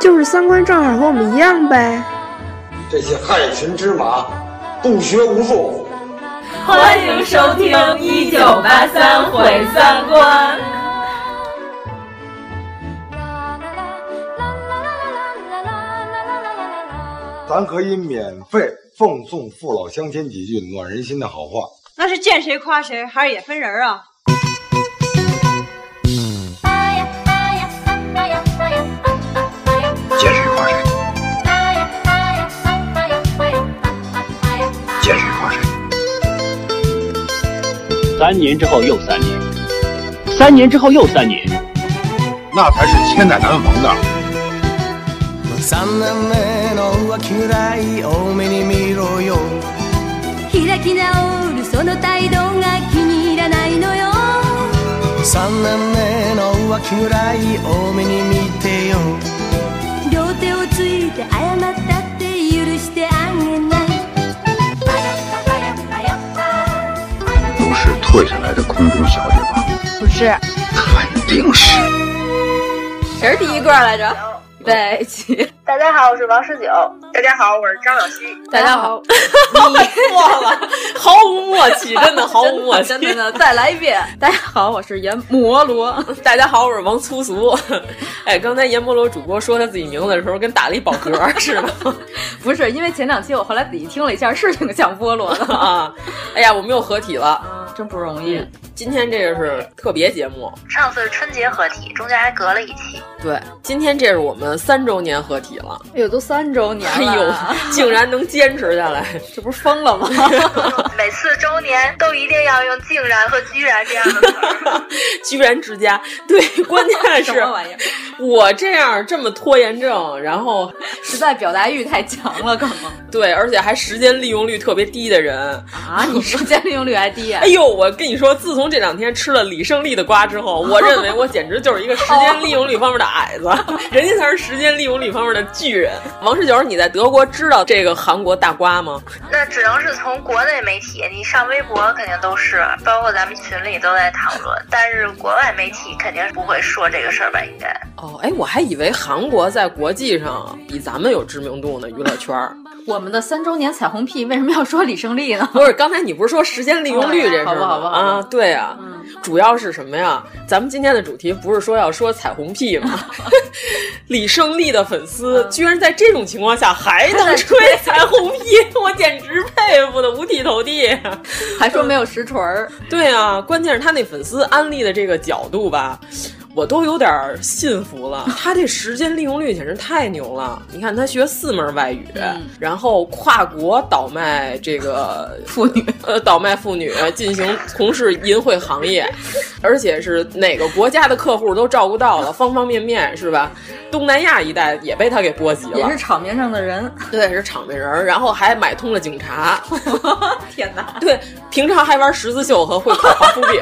就是三观正好和我们一样呗。这些害群之马，不学无术。欢迎收听《一九八三毁三观》。咱可以免费奉送父老乡亲几句暖人心的好话。那是见谁夸谁，还是也分人啊？三年之后又三年，三年之后又三年，那才是千载难逢的。三年目の浮気ぐらい多めに見ろよ。開き直るその態度が気に入らないのよ。三年目の浮気ぐらい多めに見てよ。両手をついて謝ったって許してあげない退下来的空中小姐吧？不是，肯定是。谁是第一个来着？预备起！大家好，我是王十九。大家好，我是张小希。大家好，你错了，毫无默契，真的毫无默契。真的，再来一遍。大家好，我是阎摩罗。大家好，我是王粗俗。哎，刚才阎摩罗主播说他自己名字的时候，跟打了一饱嗝似的。不是，因为前两期我后来仔细听了一下，是挺像菠萝的啊。哎呀，我们又合体了，真不容易。今天这个是特别节目，上次春节合体，中间还隔了一期。对，今天这是我们三周年合体了。哎呦，都三周年了！哎呦，竟然能坚持下来，这不是疯了吗？每次周年都一定要用“竟然”和“居然”这样的词儿。居然之家，对，关键是什么玩意儿？我这样这么拖延症，然后实在表达欲太强了，可能。对，而且还时间利用率特别低的人啊！你时间利用率还低啊？哎呦，我跟你说，自从这两天吃了李胜利的瓜之后，我认为我简直就是一个时间利用率方面的矮子，人家才是时间利用率方面的巨人。王十九，你在德国知道这个韩国大瓜吗？那只能是从国内媒体，你上微博肯定都是，包括咱们群里都在讨论。但是国外媒体肯定是不会说这个事儿吧？应该。哦，哎，我还以为韩国在国际上比咱们有知名度呢，娱乐圈。我们的三周年彩虹屁为什么要说李胜利呢？不是，刚才你不是说时间利用率这事好不好？啊，对呀、啊，嗯、主要是什么呀？咱们今天的主题不是说要说彩虹屁吗？李胜利的粉丝居然在这种情况下还能吹彩虹屁，我简直佩服的五体投地。还说没有实锤儿？对啊，关键是他那粉丝安利的这个角度吧。我都有点信服了，他这时间利用率简直太牛了！你看他学四门外语，嗯、然后跨国倒卖这个 妇女，呃，倒卖妇女进行从事淫秽行业，而且是哪个国家的客户都照顾到了，方方面面是吧？东南亚一带也被他给波及了，也是场面上的人，对，是场面人，然后还买通了警察。天哪！对，平常还玩十字绣和会烤华夫饼。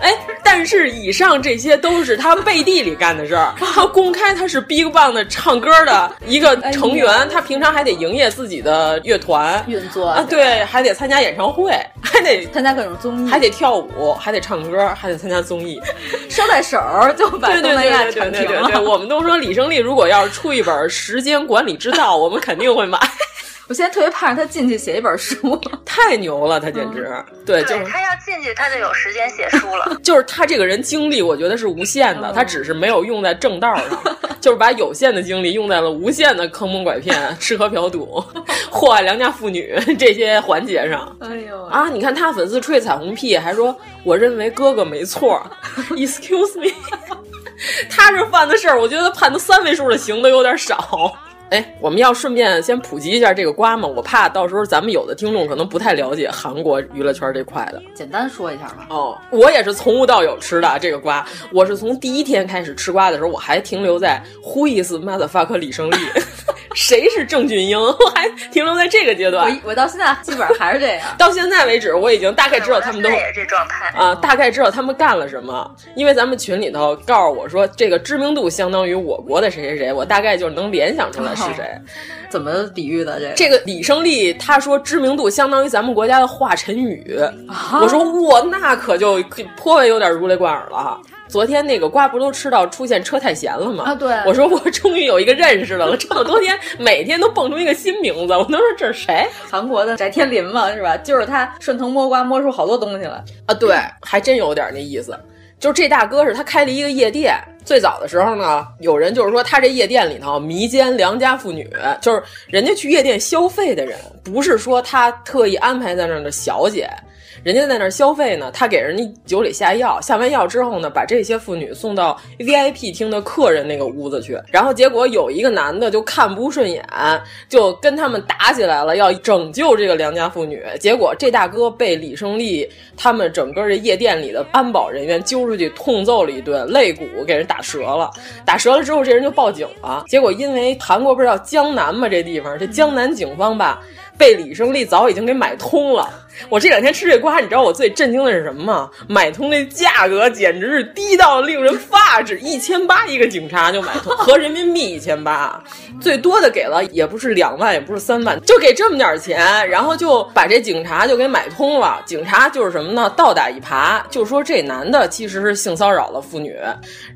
哎，但是以上这些都是他背地里干的事儿。他公开他是 BigBang 的唱歌的一个成员，哎、他平常还得营业自己的乐团。运作啊，对，还得参加演唱会，还得参加各种综艺，还得跳舞，还得唱歌，还得参加综艺，捎带手就把东南亚对对对对，我们都说李胜利如果要是出一本《时间管理之道》，我们肯定会买。我现在特别盼着他进去写一本书，太牛了，他简直、嗯、对，就是他要进去，他就有时间写书了。就是他这个人精力，我觉得是无限的，嗯、他只是没有用在正道上，就是把有限的精力用在了无限的坑蒙拐骗、吃喝嫖赌、祸害良家妇女这些环节上。哎呦啊！你看他粉丝吹彩虹屁，还说我认为哥哥没错，excuse me，他这犯的事儿，我觉得判他三位数的刑都有点少。哎，我们要顺便先普及一下这个瓜嘛，我怕到时候咱们有的听众可能不太了解韩国娱乐圈这块的。简单说一下吧。哦，我也是从无到有吃的这个瓜，我是从第一天开始吃瓜的时候，我还停留在 Who is motherfucker 李胜利，谁是郑俊英，我还停留在这个阶段。我我到现在基本上还是这样，到现在为止，我已经大概知道他们都也是这状态啊，大概知道他们干了什么，因为咱们群里头告诉我说，这个知名度相当于我国的谁谁谁，我大概就能联想出来是谁。怎么比喻的？这个这个李胜利，他说知名度相当于咱们国家的华晨宇。啊、我说哇，那可就颇为有点如雷贯耳了。昨天那个瓜不都吃到出现车太贤了吗？啊，对。我说我终于有一个认识的了，这么多天每天都蹦出一个新名字，我都说这是谁？韩国的翟天临嘛，是吧？就是他顺藤摸瓜摸出好多东西来啊，对，还真有点那意思。就是这大哥是他开了一个夜店，最早的时候呢，有人就是说他这夜店里头迷奸良家妇女，就是人家去夜店消费的人，不是说他特意安排在那儿的小姐。人家在那儿消费呢，他给人家酒里下药，下完药之后呢，把这些妇女送到 VIP 厅的客人那个屋子去，然后结果有一个男的就看不顺眼，就跟他们打起来了，要拯救这个良家妇女。结果这大哥被李胜利他们整个这夜店里的安保人员揪出去痛揍了一顿，肋骨给人打折了。打折了之后，这人就报警了。结果因为韩国不是叫江南吗？这地方这江南警方吧。被李胜利早已经给买通了。我这两天吃这瓜，你知道我最震惊的是什么吗？买通那价格简直是低到令人发指，一千八一个警察就买通，合人民币一千八，最多的给了也不是两万，也不是三万，就给这么点钱，然后就把这警察就给买通了。警察就是什么呢？倒打一耙，就说这男的其实是性骚扰了妇女，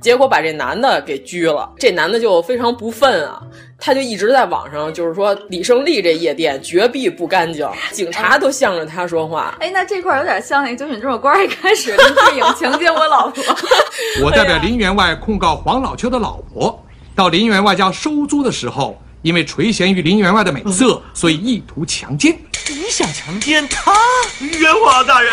结果把这男的给拘了。这男的就非常不忿啊。他就一直在网上，就是说李胜利这夜店绝壁不干净，警察都向着他说话。哎，那这块有点像那《九品芝麻官》一开始林志颖强奸我老婆。我代表林员外控告黄老秋的老婆，到林员外家收租的时候，因为垂涎于林员外的美色，所以意图强奸。你想强奸他？冤枉啊，大人！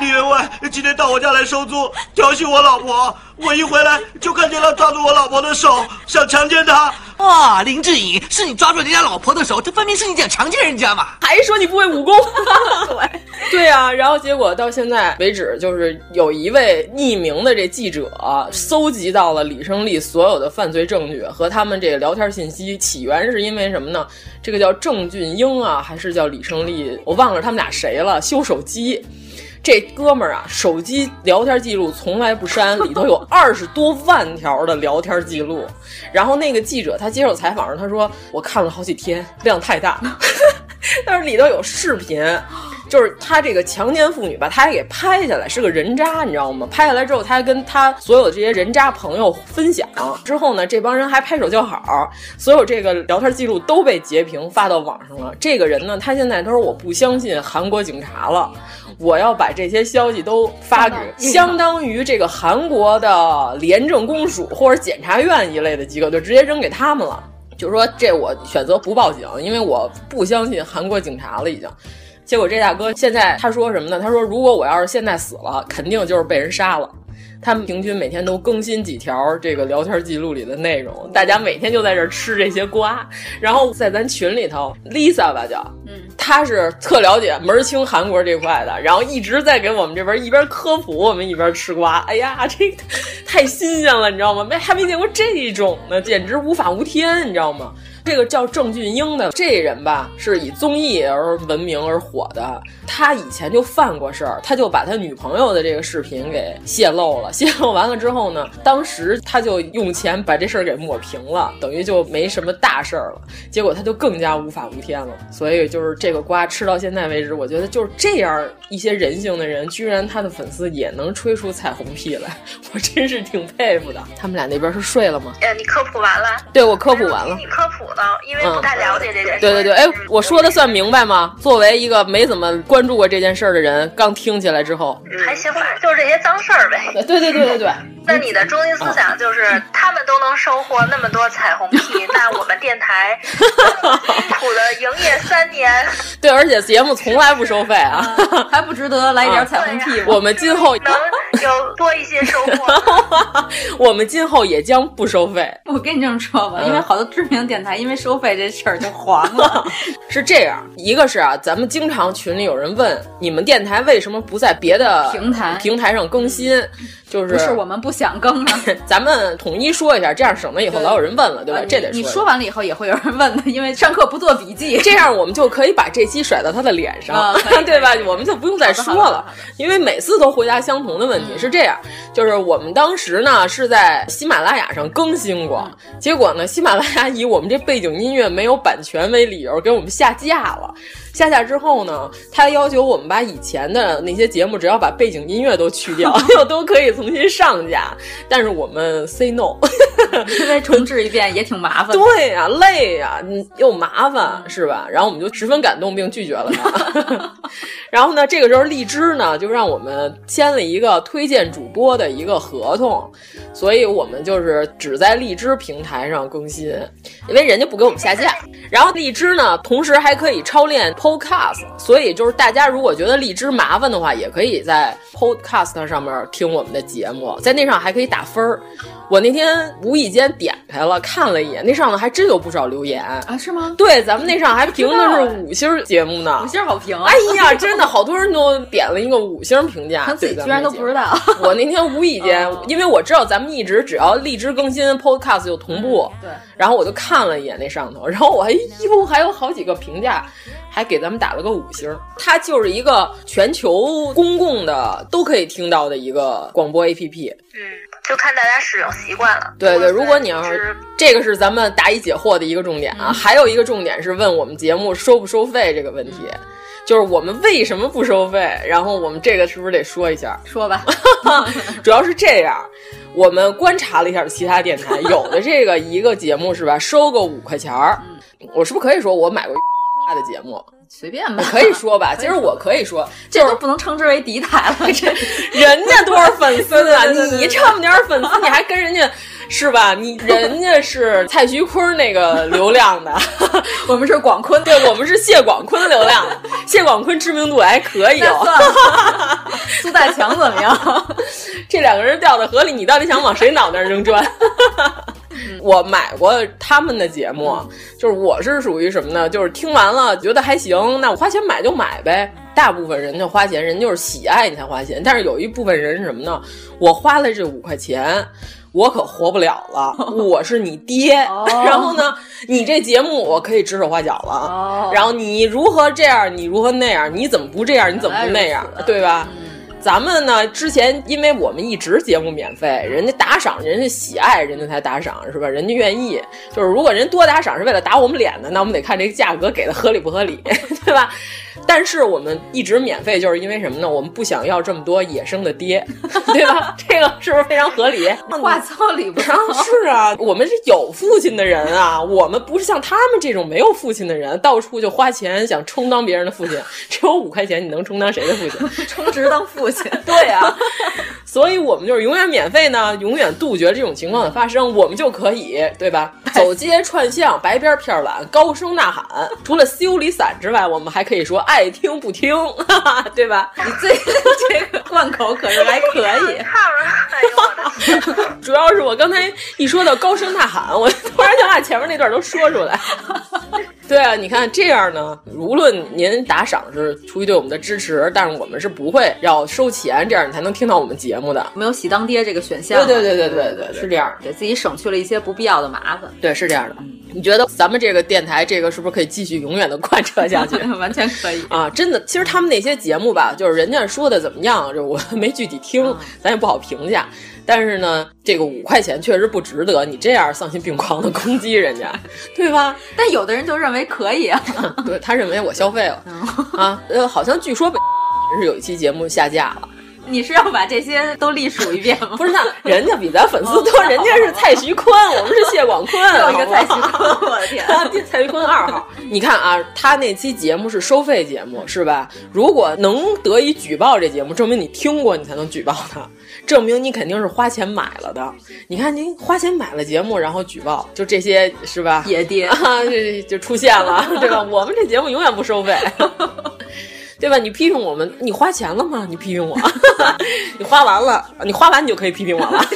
林员外今天到我家来收租，调戏我老婆。我一回来就看见他抓住我老婆的手，想强奸她。哇，林志颖，是你抓住人家老婆的手，这分明是你想强奸人家嘛！还说你不会武功？对，对啊。然后结果到现在为止，就是有一位匿名的这记者搜集到了李胜利所有的犯罪证据和他们这个聊天信息。起源是因为什么呢？这个叫郑俊英啊，还是叫李胜利？我忘了他们俩谁了。修手机。这哥们儿啊，手机聊天记录从来不删，里头有 二十多万条的聊天记录。然后那个记者他接受采访时，他说：“我看了好几天，量太大。”但是里头有视频，就是他这个强奸妇女吧，他还给拍下来，是个人渣，你知道吗？拍下来之后，他还跟他所有的这些人渣朋友分享。之后呢，这帮人还拍手叫好，所有这个聊天记录都被截屏发到网上了。这个人呢，他现在他说我不相信韩国警察了。我要把这些消息都发给相当于这个韩国的廉政公署或者检察院一类的机构，就直接扔给他们了。就是说，这我选择不报警，因为我不相信韩国警察了。已经，结果这大哥现在他说什么呢？他说，如果我要是现在死了，肯定就是被人杀了。他们平均每天都更新几条这个聊天记录里的内容，大家每天就在这吃这些瓜。然后在咱群里头，Lisa 吧叫，嗯，她是特了解门儿清韩国这块的，然后一直在给我们这边一边科普，我们一边吃瓜。哎呀，这太新鲜了，你知道吗？没还没见过这种呢，简直无法无天，你知道吗？这个叫郑俊英的这人吧，是以综艺而闻名而火的。他以前就犯过事儿，他就把他女朋友的这个视频给泄露了。泄露完了之后呢，当时他就用钱把这事儿给抹平了，等于就没什么大事儿了。结果他就更加无法无天了。所以就是这个瓜吃到现在为止，我觉得就是这样一些人性的人，居然他的粉丝也能吹出彩虹屁来，我真是挺佩服的。他们俩那边是睡了吗？呃，你科普完了？对，我科普完了。你科普呢？因为不太了解这件事。对对对，哎，我说的算明白吗？作为一个没怎么关注过这件事儿的人，刚听起来之后，还行吧，就是这些脏事儿呗。对对对对对。那你的中心思想就是他们都能收获那么多彩虹屁，但我们电台 苦的营业三年。对，而且节目从来不收费啊，还不值得来一点彩虹屁吗？我们今后能有多一些收获。我们今后也将不收费。我跟你这么说吧，嗯因为好多知名电台因为收费这事儿就黄了。是这样，一个是啊，咱们经常群里有人问，你们电台为什么不在别的平台平台上更新？就是不是我们不想更了，咱们统一说一下，这样省得以后老有人问了，对吧？呃这得你说完了以后也会有人问的，因为上课不做笔记，这样我们就可以把这期甩到他的脸上，对吧？我们就不用再说了，因为每次都回答相同的问题。是这样，就是我们当时呢是在喜马拉雅上更新过，结果呢，喜马拉雅以我们这背景音乐没有版权为理由给我们下架了。下架之后呢，他要求我们把以前的那些节目，只要把背景音乐都去掉，又都可以重新上架。但是我们 say no，因为重置一遍也挺麻烦。对呀、啊，累呀、啊，又麻烦，是吧？然后我们就十分感动，并拒绝了他。然后呢，这个时候荔枝呢就让我们签了一个推荐主播的一个合同，所以我们就是只在荔枝平台上更新，因为人家不给我们下架。然后荔枝呢，同时还可以超链 Podcast，所以就是大家如果觉得荔枝麻烦的话，也可以在 Podcast 上面听我们的节目，在那上还可以打分儿。我那天无意间点开了，看了一眼，那上头还真有不少留言啊？是吗？对，咱们那上还评的是五星节目呢，五星好评啊！哎呀，真的好多人都点了一个五星评价，他自己居然都不知道。我那天无意间，因为我知道咱们一直只要荔枝更新，Podcast 就同步，嗯、对。然后我就看了一眼那上头，然后我还哟，还有好几个评价。还给咱们打了个五星，它就是一个全球公共的都可以听到的一个广播 APP。嗯，就看大家使用习惯了。对对，如果你要是这个是咱们答疑解惑的一个重点啊，嗯、还有一个重点是问我们节目收不收费这个问题，嗯、就是我们为什么不收费？然后我们这个是不是得说一下？说吧，主要是这样。我们观察了一下其他电台，有的这个一个节目是吧，收个五块钱儿，嗯、我是不是可以说我买过？他的节目 随便吧，可以说吧。其实我可以说，这都不能称之为敌台了。这人家多少粉丝啊？你这么点粉丝，你还跟人家是吧？你人家是蔡徐坤那个流量的，我们是广坤，对我们是谢广坤流量的。谢广坤知名度还可以哦。苏大强怎么样？这两个人掉到河里，你到底想往谁脑袋上扔砖？我买过他们的节目，就是我是属于什么呢？就是听完了觉得还行，那我花钱买就买呗。大部分人就花钱，人就是喜爱你才花钱，但是有一部分人是什么呢？我花了这五块钱。我可活不了了，我是你爹，哦、然后呢，你这节目我可以指手画脚了，哦、然后你如何这样，你如何那样，你怎么不这样，你怎么不那样，对吧？嗯咱们呢，之前因为我们一直节目免费，人家打赏，人家喜爱，人家才打赏，是吧？人家愿意，就是如果人多打赏是为了打我们脸的，那我们得看这个价格给的合理不合理，对吧？但是我们一直免费，就是因为什么呢？我们不想要这么多野生的爹，对吧？这个是不是非常合理？话糙理不糙。是啊，我们是有父亲的人啊，我们不是像他们这种没有父亲的人，到处就花钱想充当别人的父亲。只有五块钱，你能充当谁的父亲？充值当父亲。对啊，所以我们就是永远免费呢，永远杜绝这种情况的发生，我们就可以，对吧？走街串巷，白边片碗，高声呐喊。除了修理伞之外，我们还可以说爱听不听，哈哈，对吧？你这 这个贯口可是还可以。主要是我刚才一说到高声呐喊，我突然想把前面那段都说出来。对啊，你看这样呢，无论您打赏是出于对我们的支持，但是我们是不会要收钱，这样你才能听到我们节目的。没有喜当爹这个选项。对对对对对对，是这样，给自己省去了一些不必要的麻烦。对，是这样的。你觉得咱们这个电台这个是不是可以继续永远的贯彻下去？完全可以啊！真的，其实他们那些节目吧，就是人家说的怎么样，就我没具体听，咱也不好评价。但是呢，这个五块钱确实不值得你这样丧心病狂的攻击人家，对吧？但有的人就认为可以啊，对他认为我消费了啊，呃，好像据说北是有一期节目下架了。你是要把这些都历数一遍吗？不是，那 人家比咱粉丝多，人家是蔡徐坤，我们是谢广坤，有一个蔡徐坤，我的天，蔡徐坤二号。你看啊，他那期节目是收费节目，是吧？如果能得以举报这节目，证明你听过，你才能举报他，证明你肯定是花钱买了的。你看您花钱买了节目，然后举报，就这些是吧？野爹啊，就 就出现了，对吧？我们这节目永远不收费。对吧？你批评我们，你花钱了吗？你批评我，你花完了，你花完你就可以批评我了。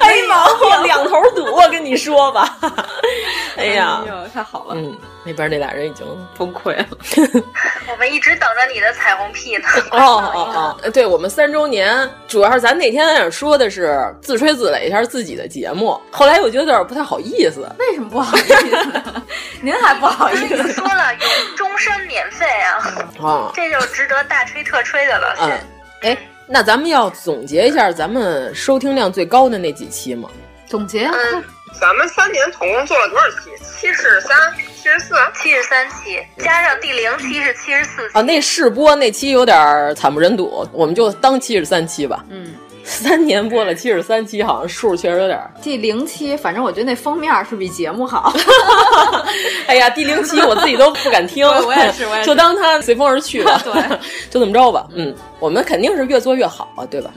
哎毛病两头堵，我跟你说吧。哎呀，太好了，嗯，那边那俩人已经 崩溃了。我们一直等着你的彩虹屁呢。哦哦哦，对我们三周年，主要是咱那天在那说的是自吹自擂一下自己的节目，后来我觉得有点不太好意思。为什么不好意思？您还不好意思？说了有终身免费啊，啊，这就值得大吹特吹的了。嗯，哎，那咱们要总结一下咱们收听量最高的那几期吗？总结啊。嗯，咱们三年总共做了多少期？七十三、七十四、七十三期，加上第零期是七十四期。啊，那试播那期有点惨不忍睹，我们就当七十三期吧。嗯，三年播了七十三期，好像数确实有点。第零期，反正我觉得那封面是比节目好。哎呀，第零期我自己都不敢听，我也是，我也是，就当它随风而去吧。对，就这么着吧。嗯，我们肯定是越做越好啊，对吧？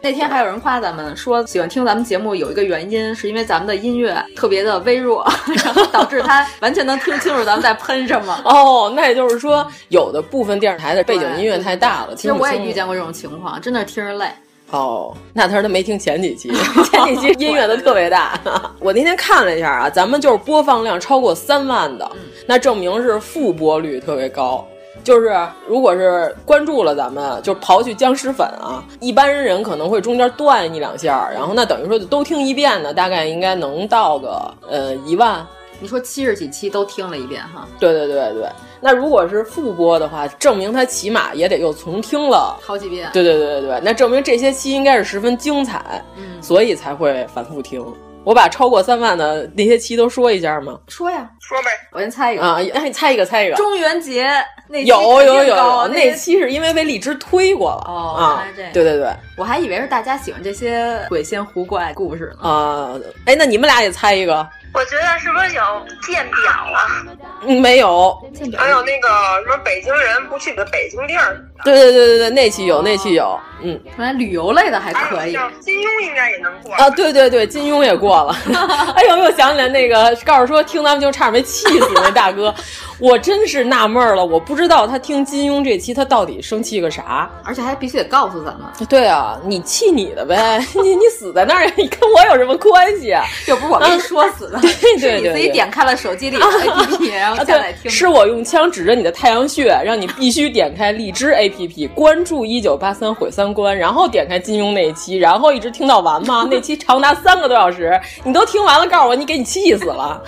那天还有人夸咱们说喜欢听咱们节目有一个原因，是因为咱们的音乐特别的微弱，然后导致他完全能听清楚咱们在喷什么。哦，那也就是说，有的部分电视台的背景音乐太大了。其实我也遇见过这种情况，真的听着累。哦，那他说他没听前几期，前几期音乐都特别大。我那天看了一下啊，咱们就是播放量超过三万的，那证明是复播率特别高。就是，如果是关注了咱们，就刨去僵尸粉啊，一般人可能会中间断一两下，然后那等于说都听一遍呢，大概应该能到个呃一万。你说七十几期都听了一遍哈？对对对对，那如果是复播的话，证明他起码也得又重听了好几遍。对对对对对，那证明这些期应该是十分精彩，嗯，所以才会反复听。我把超过三万的那些期都说一下吗？说呀，说呗。我先猜一个啊，那你猜一个，猜一个。中元节那有有有有，那期是因为被荔枝推过了哦啊。对对对，我还以为是大家喜欢这些鬼仙狐怪故事呢。啊，哎，那你们俩也猜一个。我觉得是不是有鉴表啊？嗯，没有。还有那个什么北京人不去的北京地儿。对对对对对，那期有，那期有。嗯，看来旅游类的还可以。金庸应该也能过啊！对对对，金庸也过了。哎呦，又想起来那个告诉说听咱们就差点没气死那大哥，我真是纳闷了，我不知道他听金庸这期他到底生气个啥，而且还必须得告诉咱们。对啊，你气你的呗，你你死在那儿，你跟我有什么关系啊？又不是我跟你说死的，对对对，你自己点开了手机里 的 APP，然后下载听。是我用枪指着你的太阳穴，让你必须点开荔枝 APP，关注一九八三毁三观，然后点开金庸那一期，然后一直听到完吗？那期长达三个多小时，你都听完了，告诉我你给你气死了，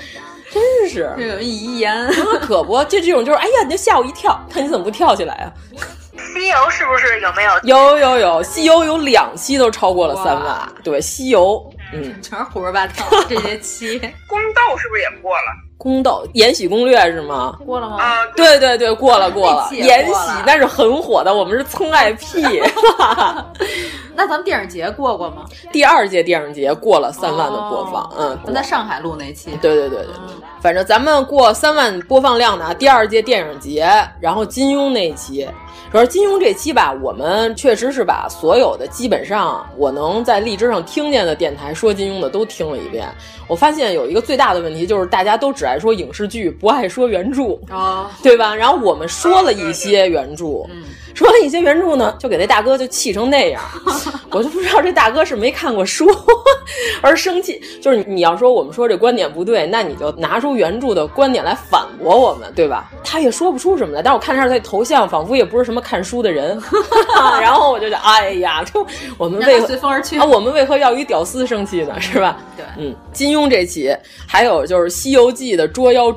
真是这种遗言，可不，就这种就是，哎呀，你就吓我一跳，看你怎么不跳起来啊？西游是不是有没有？有有有，西游有两期都超过了三万，对，西游，嗯，全是胡说八道这些期。宫斗是不是也过了？宫斗《延禧攻略》是吗？过了吗？啊，对对对，过了过了。延禧那是很火的，我们是蹭 IP。那咱们电影节过过吗？第二届电影节过了三万的播放，嗯，咱在上海录那期。对对对对，反正咱们过三万播放量呢。第二届电影节，然后金庸那期。主要金庸这期吧，我们确实是把所有的基本上我能在荔枝上听见的电台说金庸的都听了一遍。我发现有一个最大的问题就是大家都只爱说影视剧，不爱说原著，啊，对吧？然后我们说了一些原著，嗯，说了一些原著呢，就给那大哥就气成那样，我就不知道这大哥是没看过书而生气。就是你要说我们说这观点不对，那你就拿出原著的观点来反驳我们，对吧？他也说不出什么来，但我看他这头像，仿佛也不是什么看书的人。然后我就想，哎呀，就我们为何随风而去啊？我们为何要与屌丝生气呢？是吧？对，嗯，金庸这起，还有就是《西游记》的捉妖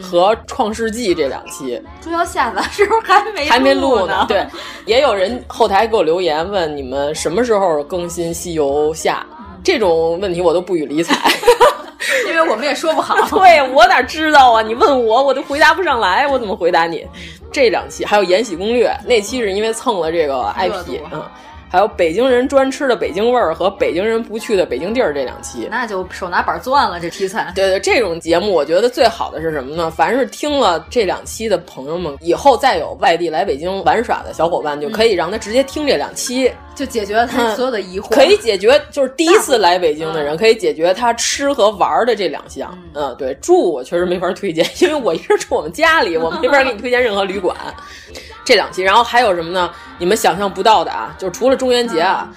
中和《创世纪》这两期，捉妖下咱是不是还没还没录录呢？对，也有人后台给我留言问你们什么时候更新《西游下》这种问题，我都不予理睬。因为我们也说不好。对我哪知道啊？你问我，我都回答不上来，我怎么回答你？这两期还有《延禧攻略》那期是因为蹭了这个 IP，嗯，还有北京人专吃的北京味儿和北京人不去的北京地儿这两期，那就手拿板钻了这题材。对对，这种节目我觉得最好的是什么呢？凡是听了这两期的朋友们，以后再有外地来北京玩耍的小伙伴，就可以让他直接听这两期，就解决了他所有的疑惑。可以解决，就是第一次来北京的人可以解决他吃和玩的这两项。嗯，对，住我确实没法推荐，因为我一直住我们家里，我没法给你推荐任何旅馆。这两期，然后还有什么呢？你们想象不到的啊，就除了中元节啊。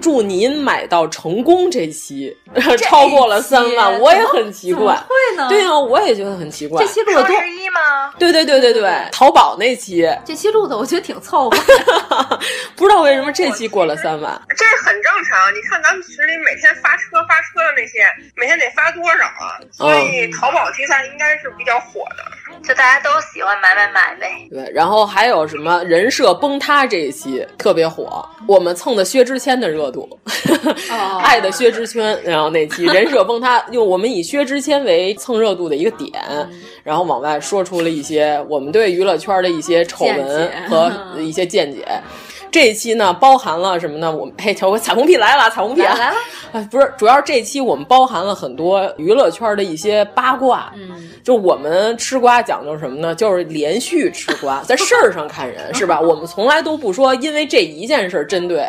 祝您买到成功这期超过了三万，我也很奇怪。会呢？对啊，我也觉得很奇怪。这期录的多十一吗？对对对对对，淘宝那期。这期录的我觉得挺凑合，不知道为什么这期过了三万。这很正常，你看咱们群里每天发车发车的那些，每天得发多少啊？所以淘宝题材应该是比较火的。就大家都喜欢买买买呗。对，然后还有什么人设崩塌这一期特别火，我们蹭的薛之谦的热度，哦、爱的薛之谦，然后那期人设崩塌，用我们以薛之谦为蹭热度的一个点，嗯、然后往外说出了一些我们对娱乐圈的一些丑闻和一些见解。这一期呢，包含了什么呢？我们嘿，瞧，彩虹屁来了，彩虹屁来了！哎，不是，主要是这期我们包含了很多娱乐圈的一些八卦。嗯，就我们吃瓜讲究什么呢？就是连续吃瓜，在事儿上看人，是吧？我们从来都不说因为这一件事针对。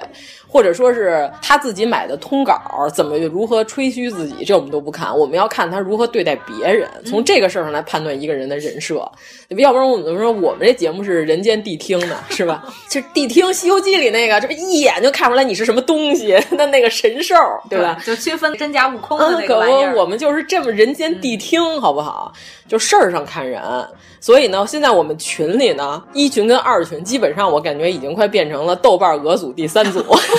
或者说是他自己买的通稿，怎么如何吹嘘自己，这我们都不看，我们要看他如何对待别人，从这个事儿上来判断一个人的人设。要不然我们就说我们这节目是人间谛听的，是吧？就谛听《西游记》里那个，这不一眼就看出来你是什么东西，那那个神兽，对吧？就区分真假悟空的那个玩意儿。我们就是这么人间谛听，好不好？就事儿上看人。所以呢，现在我们群里呢，一群跟二群，基本上我感觉已经快变成了豆瓣俄组第三组。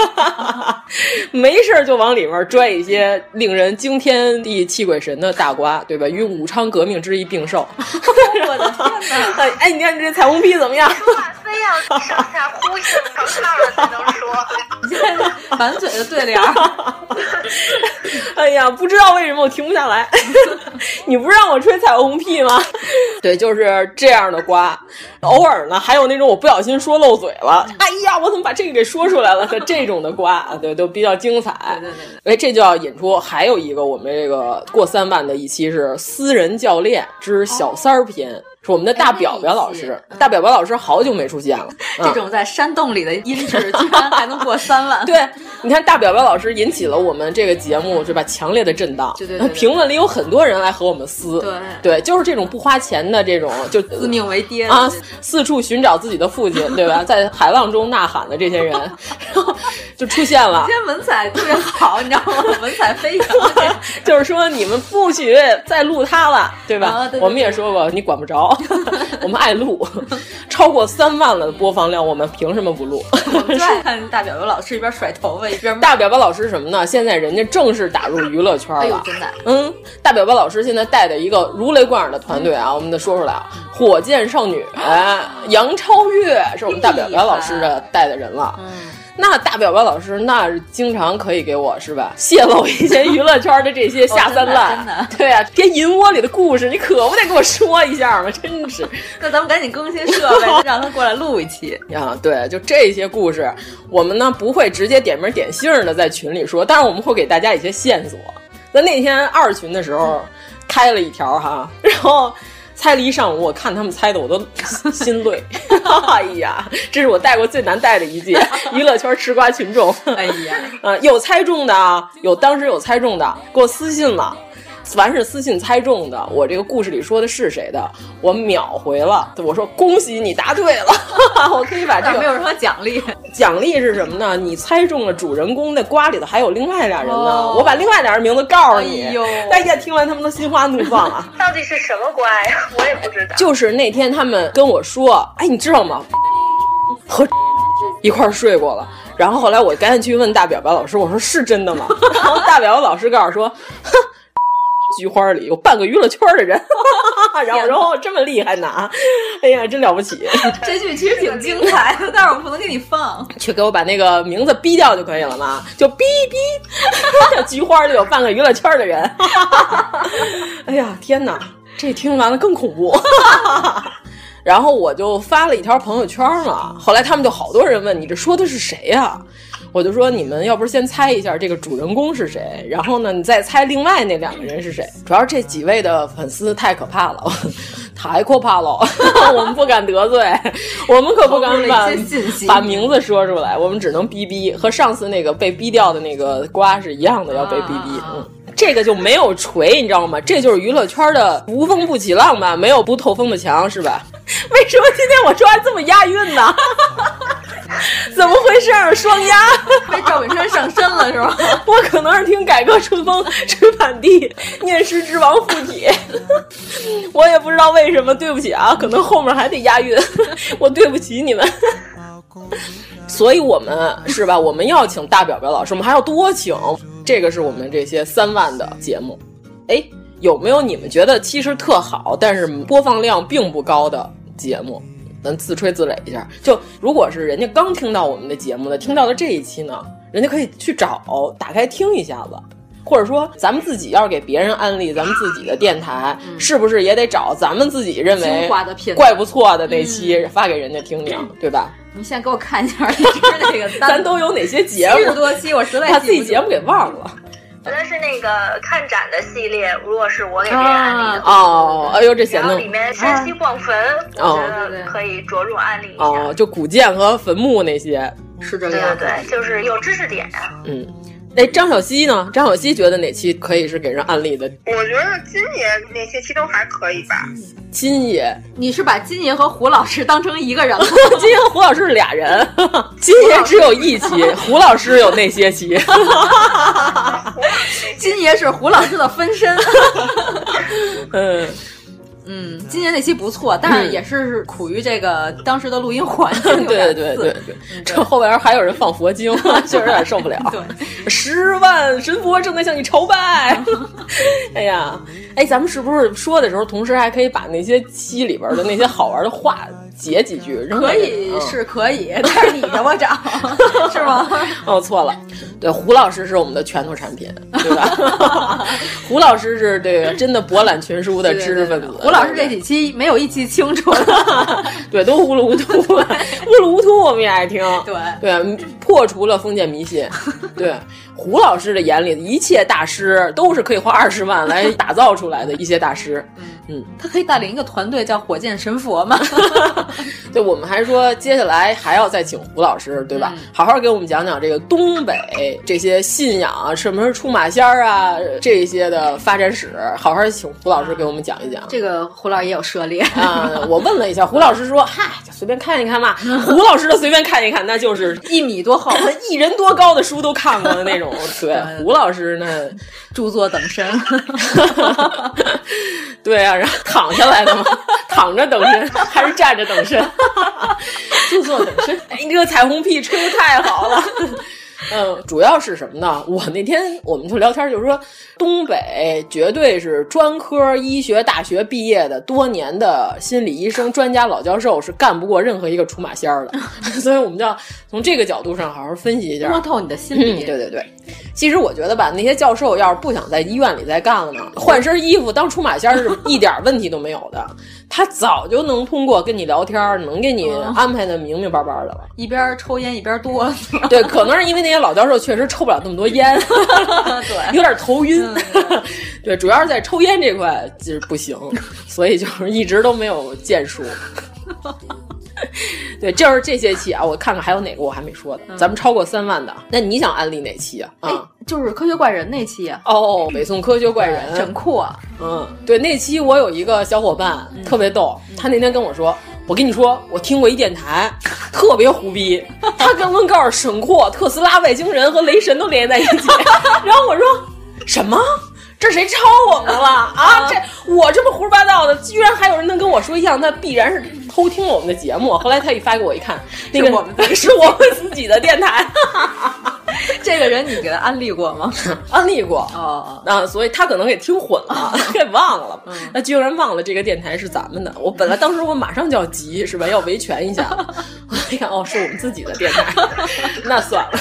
没事就往里面拽一些令人惊天地泣鬼神的大瓜，对吧？与武昌革命之一并寿。我的天哪！哎，你看你这彩虹屁怎么样？说话非要上下呼应成套了才能说，满嘴的对联。哎呀，不知道为什么我停不下来。你不让我吹彩虹屁吗？对，就是这样的瓜。偶尔呢，还有那种我不小心说漏嘴了，哎呀，我怎么把这个给说出来了？的这种的瓜啊，对，都比较精彩。对对对，哎，这就要引出还有一个我们这个过三万的一期是私人教练之小三儿篇。是我们的大表表老师，大表表老师好久没出现了。这种在山洞里的音质，居然还能过三万。对，你看大表表老师引起了我们这个节目对吧强烈的震荡。对对，评论里有很多人来和我们撕。对对，就是这种不花钱的这种，就自命为爹啊，四处寻找自己的父亲，对吧？在海浪中呐喊的这些人，然后就出现了。今天文采特别好，你知道吗？文采飞扬。就是说你们不许再录他了，对吧？我们也说过，你管不着。我们爱录，超过三万了的播放量，我们凭什么不录？我们最爱看大表表老师一边甩头发一边。大表表老师什么呢？现在人家正式打入娱乐圈了。哎呦，真的。嗯，大表表老师现在带的一个如雷贯耳的团队啊，我们得说出来啊，火箭少女杨超越是我们大表表老师的带的人了。嗯。那大表表老师那是经常可以给我是吧 泄露一些娱乐圈的这些下三滥，真的 对啊，这银窝里的故事，你可不得给我说一下吗？真是，那咱们赶紧更新设备，让他过来录一期啊！对，就这些故事，我们呢不会直接点名点姓的在群里说，但是我们会给大家一些线索。那那天二群的时候开了一条哈，然后。猜了一上午，我看他们猜的我都 心累。哎呀，这是我带过最难带的一届 娱乐圈吃瓜群众。哎呀，啊，有猜中的啊，有当时有猜中的，给我私信了。凡是私信猜中的，我这个故事里说的是谁的，我秒回了。我说恭喜你答对了，我可以把这个没有什么奖励。奖励是什么呢？你猜中了主人公那瓜里头还有另外俩人呢，哦、我把另外俩人名字告诉你。哎呦，大家听完他们都心花怒放啊！到底是什么瓜呀？我也不知道。就是那天他们跟我说，哎，你知道吗？和一块儿睡过了。然后后来我赶紧去问大表表老师，我说是真的吗？然后大表表老师告诉说，哼。菊花里有半个娱乐圈的人，然后然后这么厉害呢？哎呀，真了不起！这剧其实挺精彩的，但是我不能给你放。去给我把那个名字逼掉就可以了嘛？就逼逼，菊花里有半个娱乐圈的人。哎呀，天哪！这听完了更恐怖。然后我就发了一条朋友圈嘛，后来他们就好多人问你这说的是谁呀、我就说你们要不是先猜一下这个主人公是谁，然后呢你再猜另外那两个人是谁。主要这几位的粉丝太可怕了，太可怕了，我们不敢得罪，我们可不敢把把名字说出来，我们只能逼逼，和上次那个被逼掉的那个瓜是一样的，要被逼逼。嗯。这个就没有锤，你知道吗？这就是娱乐圈的无风不起浪吧，没有不透风的墙，是吧？为什么今天我说话这么押韵呢？怎么回事儿？双押，被赵本山上身了是吧？我可能是听《改革春风吹满地，念诗之王附体，我也不知道为什么。对不起啊，可能后面还得押韵，我对不起你们。所以我们是吧？我们要请大表表老师，我们还要多请。这个是我们这些三万的节目，哎，有没有你们觉得其实特好，但是播放量并不高的节目？咱自吹自擂一下。就如果是人家刚听到我们的节目的，听到了这一期呢，人家可以去找打开听一下子。或者说，咱们自己要是给别人安利咱们自己的电台，嗯、是不是也得找咱们自己认为怪不错的那期、嗯、发给人家听听，对吧？你现在给我看一下，那个 咱都有哪些节目？多期，我实在把自己节目给忘了。觉得是那个看展的系列，如果是我给别人安利的、啊、哦，哎呦，这显得里面山西逛坟，哦、我觉得可以着重安利一下。哦，就古建和坟墓那些，是这样。对对对，就是有知识点啊。嗯。哎，张小希呢？张小希觉得哪期可以是给人安利的？我觉得金爷那些期都还可以吧。金爷，你是把金爷和胡老师当成一个人了？金爷和胡老师是俩人，金爷只有一期，胡老师有那些期。金爷是胡老师的分身。嗯。嗯，今年那期不错，但是也是苦于这个当时的录音环境 对对对对对，这后边还有人放佛经，确实有点受不了。对，十万神佛正在向你朝拜。哎呀，哎，咱们是不是说的时候，同时还可以把那些期里边的那些好玩的话截几句？可以是可以，但是你给我找 是吗？哦，错了，对，胡老师是我们的拳头产品，对吧？胡老师是这个真的博览群书的知识分子。胡老师这几期没有一期清楚的，对，都糊里糊涂，糊里糊涂我们也爱听。对对，破除了封建迷信。对，胡老师的眼里，一切大师都是可以花二十万来 打造出来的一些大师。嗯，他可以带领一个团队叫火箭神佛嘛？对，我们还说接下来还要再请胡老师，对吧？嗯、好好给我们讲讲这个东北这些信仰啊，什么是出马仙儿啊，这些的发展史，好好请胡老师给我们讲一讲。这个胡老师也有涉猎啊、呃，我问了一下，胡老师说：“嗨，就随便看一看嘛。”胡老师的随便看一看，那就是一米多厚、一人多高的书都看过的那种。对，胡老师呢，著作等身。对啊，然后躺下来的嘛，躺着等身还是站着等身？著作等身。哎，你这个彩虹屁吹的太好了。嗯，主要是什么呢？我那天我们就聊天，就是说东北绝对是专科医学大学毕业的多年的心理医生专家老教授是干不过任何一个出马仙儿的，所以我们就要从这个角度上好好分析一下，摸透你的心理。嗯、对对对，其实我觉得吧，那些教授要是不想在医院里再干了呢，换身衣服当出马仙儿是一点问题都没有的。他早就能通过跟你聊天，能给你安排的明明白白的了。一边抽烟一边哆嗦。对，可能是因为那些老教授确实抽不了那么多烟 对，有点头晕。嗯、对，主要是在抽烟这块就是不行，所以就是一直都没有建树。对，就是这些期啊，我看看还有哪个我还没说的，嗯、咱们超过三万的，那你想安利哪期啊？啊、嗯，就是科学怪人那期啊。哦，北宋科学怪人，真酷啊！嗯，对，那期我有一个小伙伴、嗯、特别逗，他那天跟我说，我跟你说，我听过一电台，特别胡逼，他跟温告尔、沈括、特斯拉、外星人和雷神都连在一起，然后我说什么？这谁抄我们了 啊？这我这么胡说八道的，居然还有人能跟我说一样，那必然是偷听了我们的节目。后来他一发给我一看，那个我们是我们自己的电台。这个人你给他安利过吗？安利过哦，啊，所以他可能给听混了，给忘了。那居然忘了这个电台是咱们的。我本来当时我马上就要急，是吧？要维权一下。我一看，哦，是我们自己的电台，那算了。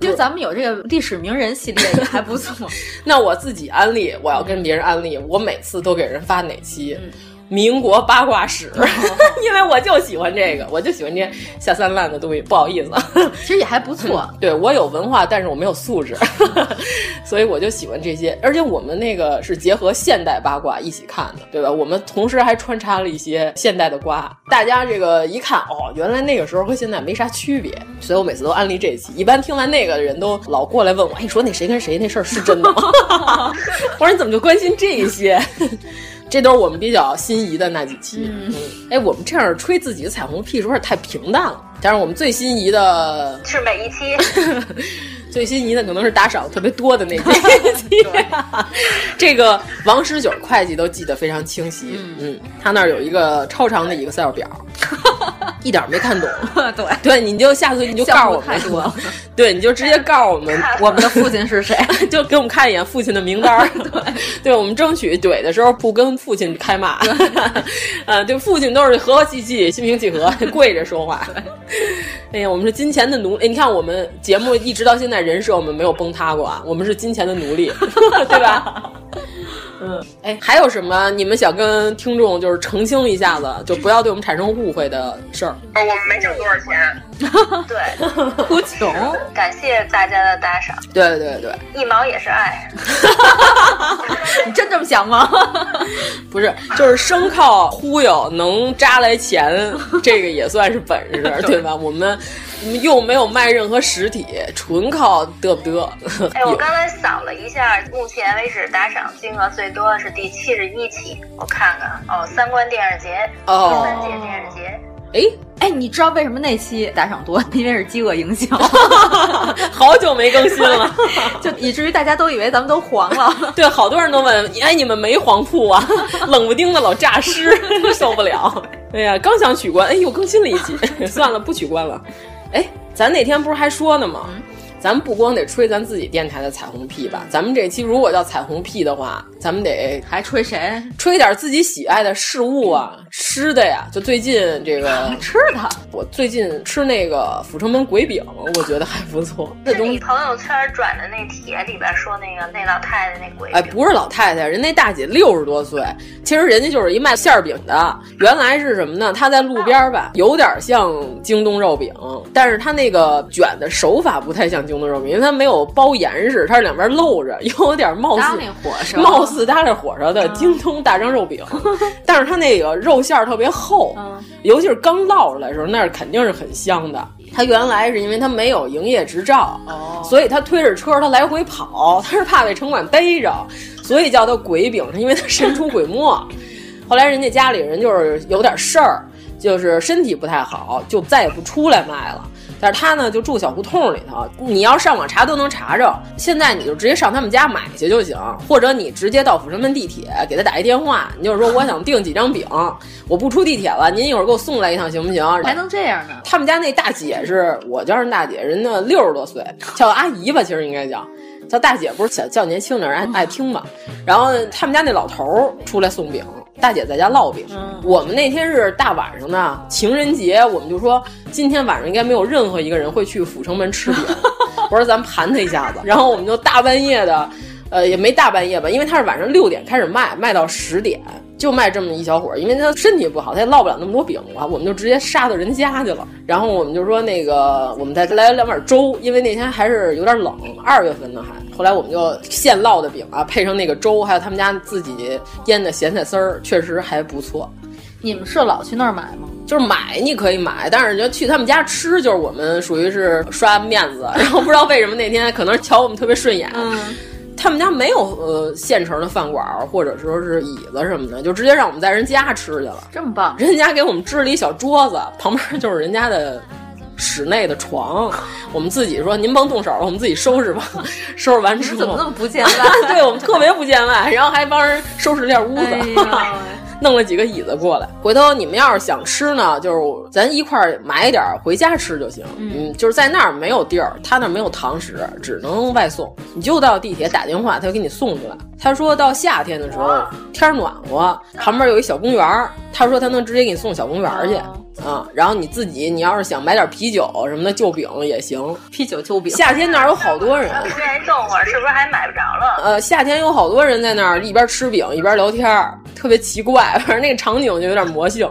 就咱们有这个历史名人系列也还不错。那我自己安利，我要跟别人安利，我每次都给人发哪期。嗯民国八卦史，因为我就喜欢这个，我就喜欢这些下三滥的东西。不好意思，其实也还不错。对我有文化，但是我没有素质，所以我就喜欢这些。而且我们那个是结合现代八卦一起看的，对吧？我们同时还穿插了一些现代的瓜，大家这个一看，哦，原来那个时候和现在没啥区别。所以我每次都安利这期，一般听完那个的人都老过来问我，哎，你说那谁跟谁那事儿是真的吗？我说你怎么就关心这些？这都是我们比较心仪的那几期。嗯，哎，我们这样吹自己的彩虹屁是不是太平淡了。但是我们最心仪的是每一期，最心仪的可能是打赏特别多的那几期。这个王十九会计都记得非常清晰。嗯嗯，他那儿有一个超长的 Excel 表，一点没看懂。对对，你就下次你就告诉我们，多对，你就直接告诉我们我们的父亲是谁，就给我们看一眼父亲的名单。对，对我们争取怼的时候不跟父亲开骂。呃，对，父亲都是和和气气、心平气和，跪着说话。哎呀，我们是金钱的奴，哎，你看我们节目一直到现在人设我们没有崩塌过啊，我们是金钱的奴隶，对吧？嗯，哎，还有什么你们想跟听众就是澄清一下子，就不要对我们产生误会的事儿？我们没挣多少钱，对，哭穷。感谢大家的打赏，对对对，一毛也是爱。你真这么想吗？不是，就是生靠忽悠能扎来钱，这个也算是本事，对吧？我们又没有卖任何实体，纯靠嘚不嘚。哎，我刚才扫了一下，目前为止打赏金额最多的是第七十一期，我看看哦，三观电视节，哦，第三届电视节。哎哎，你知道为什么那期打赏多？因为是饥饿营销，好久没更新了，就以至于大家都以为咱们都黄了。对，好多人都问，哎，你们没黄铺啊？冷不丁的老诈尸，受不了。哎呀，刚想取关，哎，又更新了一集，算了，不取关了。哎，咱那天不是还说呢吗？咱们不光得吹咱自己电台的彩虹屁吧，咱们这期如果叫彩虹屁的话，咱们得还吹谁？吹点自己喜爱的事物啊，吃的呀。就最近这个 吃的，我最近吃那个阜成门鬼饼，我觉得还不错。是你朋友圈转的那帖里边说那个那老太太那鬼饼？哎，不是老太太，人那大姐六十多岁，其实人家就是一卖馅儿饼的。原来是什么呢？她在路边吧，有点像京东肉饼，但是她那个卷的手法不太像。京东肉饼，因为它没有包严实，它是两边露着，有点貌似貌似搭着火烧的京东大张肉饼，但是它那个肉馅儿特别厚，尤其是刚烙出来的时候，那肯定是很香的。他原来是因为他没有营业执照，所以他推着车他来回跑，他是怕被城管逮着，所以叫他鬼饼，是因为他神出鬼没。后来人家家里人就是有点事儿，就是身体不太好，就再也不出来卖了。但是他呢，就住小胡同里头，你要上网查都能查着。现在你就直接上他们家买去就行，或者你直接到阜成门地铁给他打一电话，你就是说我想订几张饼，我不出地铁了，您一会儿给我送来一趟行不行？还能这样呢？他们家那大姐是我叫人大姐，人家六十多岁，叫阿姨吧，其实应该叫。叫大姐不是小叫年轻的人爱爱听嘛，然后他们家那老头儿出来送饼，大姐在家烙饼。我们那天是大晚上的情人节，我们就说今天晚上应该没有任何一个人会去阜成门吃饼。我说咱们盘他一下子，然后我们就大半夜的，呃也没大半夜吧，因为他是晚上六点开始卖，卖到十点。就卖这么一小伙儿，因为他身体不好，他也烙不了那么多饼了，我们就直接杀到人家去了。然后我们就说那个，我们再来两碗粥，因为那天还是有点冷，二月份呢还。后来我们就现烙的饼啊，配上那个粥，还有他们家自己腌的咸菜丝儿，确实还不错。你们是老去那儿买吗？就是买你可以买，但是就去他们家吃，就是我们属于是刷面子。然后不知道为什么那天可能瞧我们特别顺眼。他们家没有呃现成的饭馆或者说是椅子什么的，就直接让我们在人家吃去了。这么棒！人家给我们支了一小桌子，旁边就是人家的室内的床。我们自己说您甭动手了，我们自己收拾吧。收拾完之后怎么那么不见外？对我们特别不见外，然后还帮人收拾了下屋子。弄了几个椅子过来，回头你们要是想吃呢，就是咱一块儿买点回家吃就行。嗯，就是在那儿没有地儿，他那儿没有堂食，只能外送。你就到地铁打电话，他就给你送去了。他说到夏天的时候天暖和，旁边有一小公园，他说他能直接给你送小公园去啊。然后你自己，你要是想买点啤酒什么的旧饼也行，啤酒旧饼。夏天那儿有好多人，天冻会儿是不是还买不着了？呃，夏天有好多人在那儿一边吃饼一边聊天，特别奇怪，反正那个场景就有点魔性。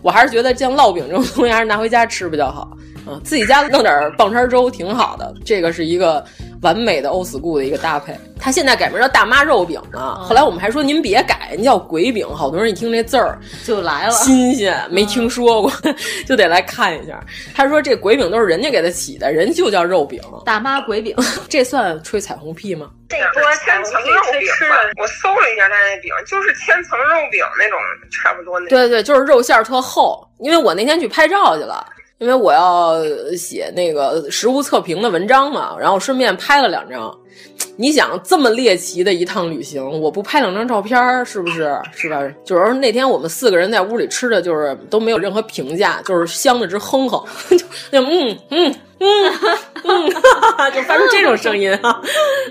我还是觉得像烙饼这种东西，还是拿回家吃比较好。嗯，自己家弄点棒碴粥挺好的，这个是一个完美的 old school 的一个搭配。他现在改名叫大妈肉饼呢，后来我们还说您别改，您叫鬼饼。好多人一听这字儿就来了，新鲜，没听说过，就得来看一下。他说这鬼饼都是人家给他起的，人就叫肉饼。大妈鬼饼，这算吹彩虹屁吗？这波千层肉饼，我搜了一下他那饼，就是千层肉饼那种，差不多那。对对，就是肉馅儿特厚。因为我那天去拍照去了。因为我要写那个实物测评的文章嘛，然后顺便拍了两张。你想这么猎奇的一趟旅行，我不拍两张照片，是不是？是吧？就是那天我们四个人在屋里吃的，就是都没有任何评价，就是香的直哼哼，就嗯嗯嗯嗯，就发出这种声音啊！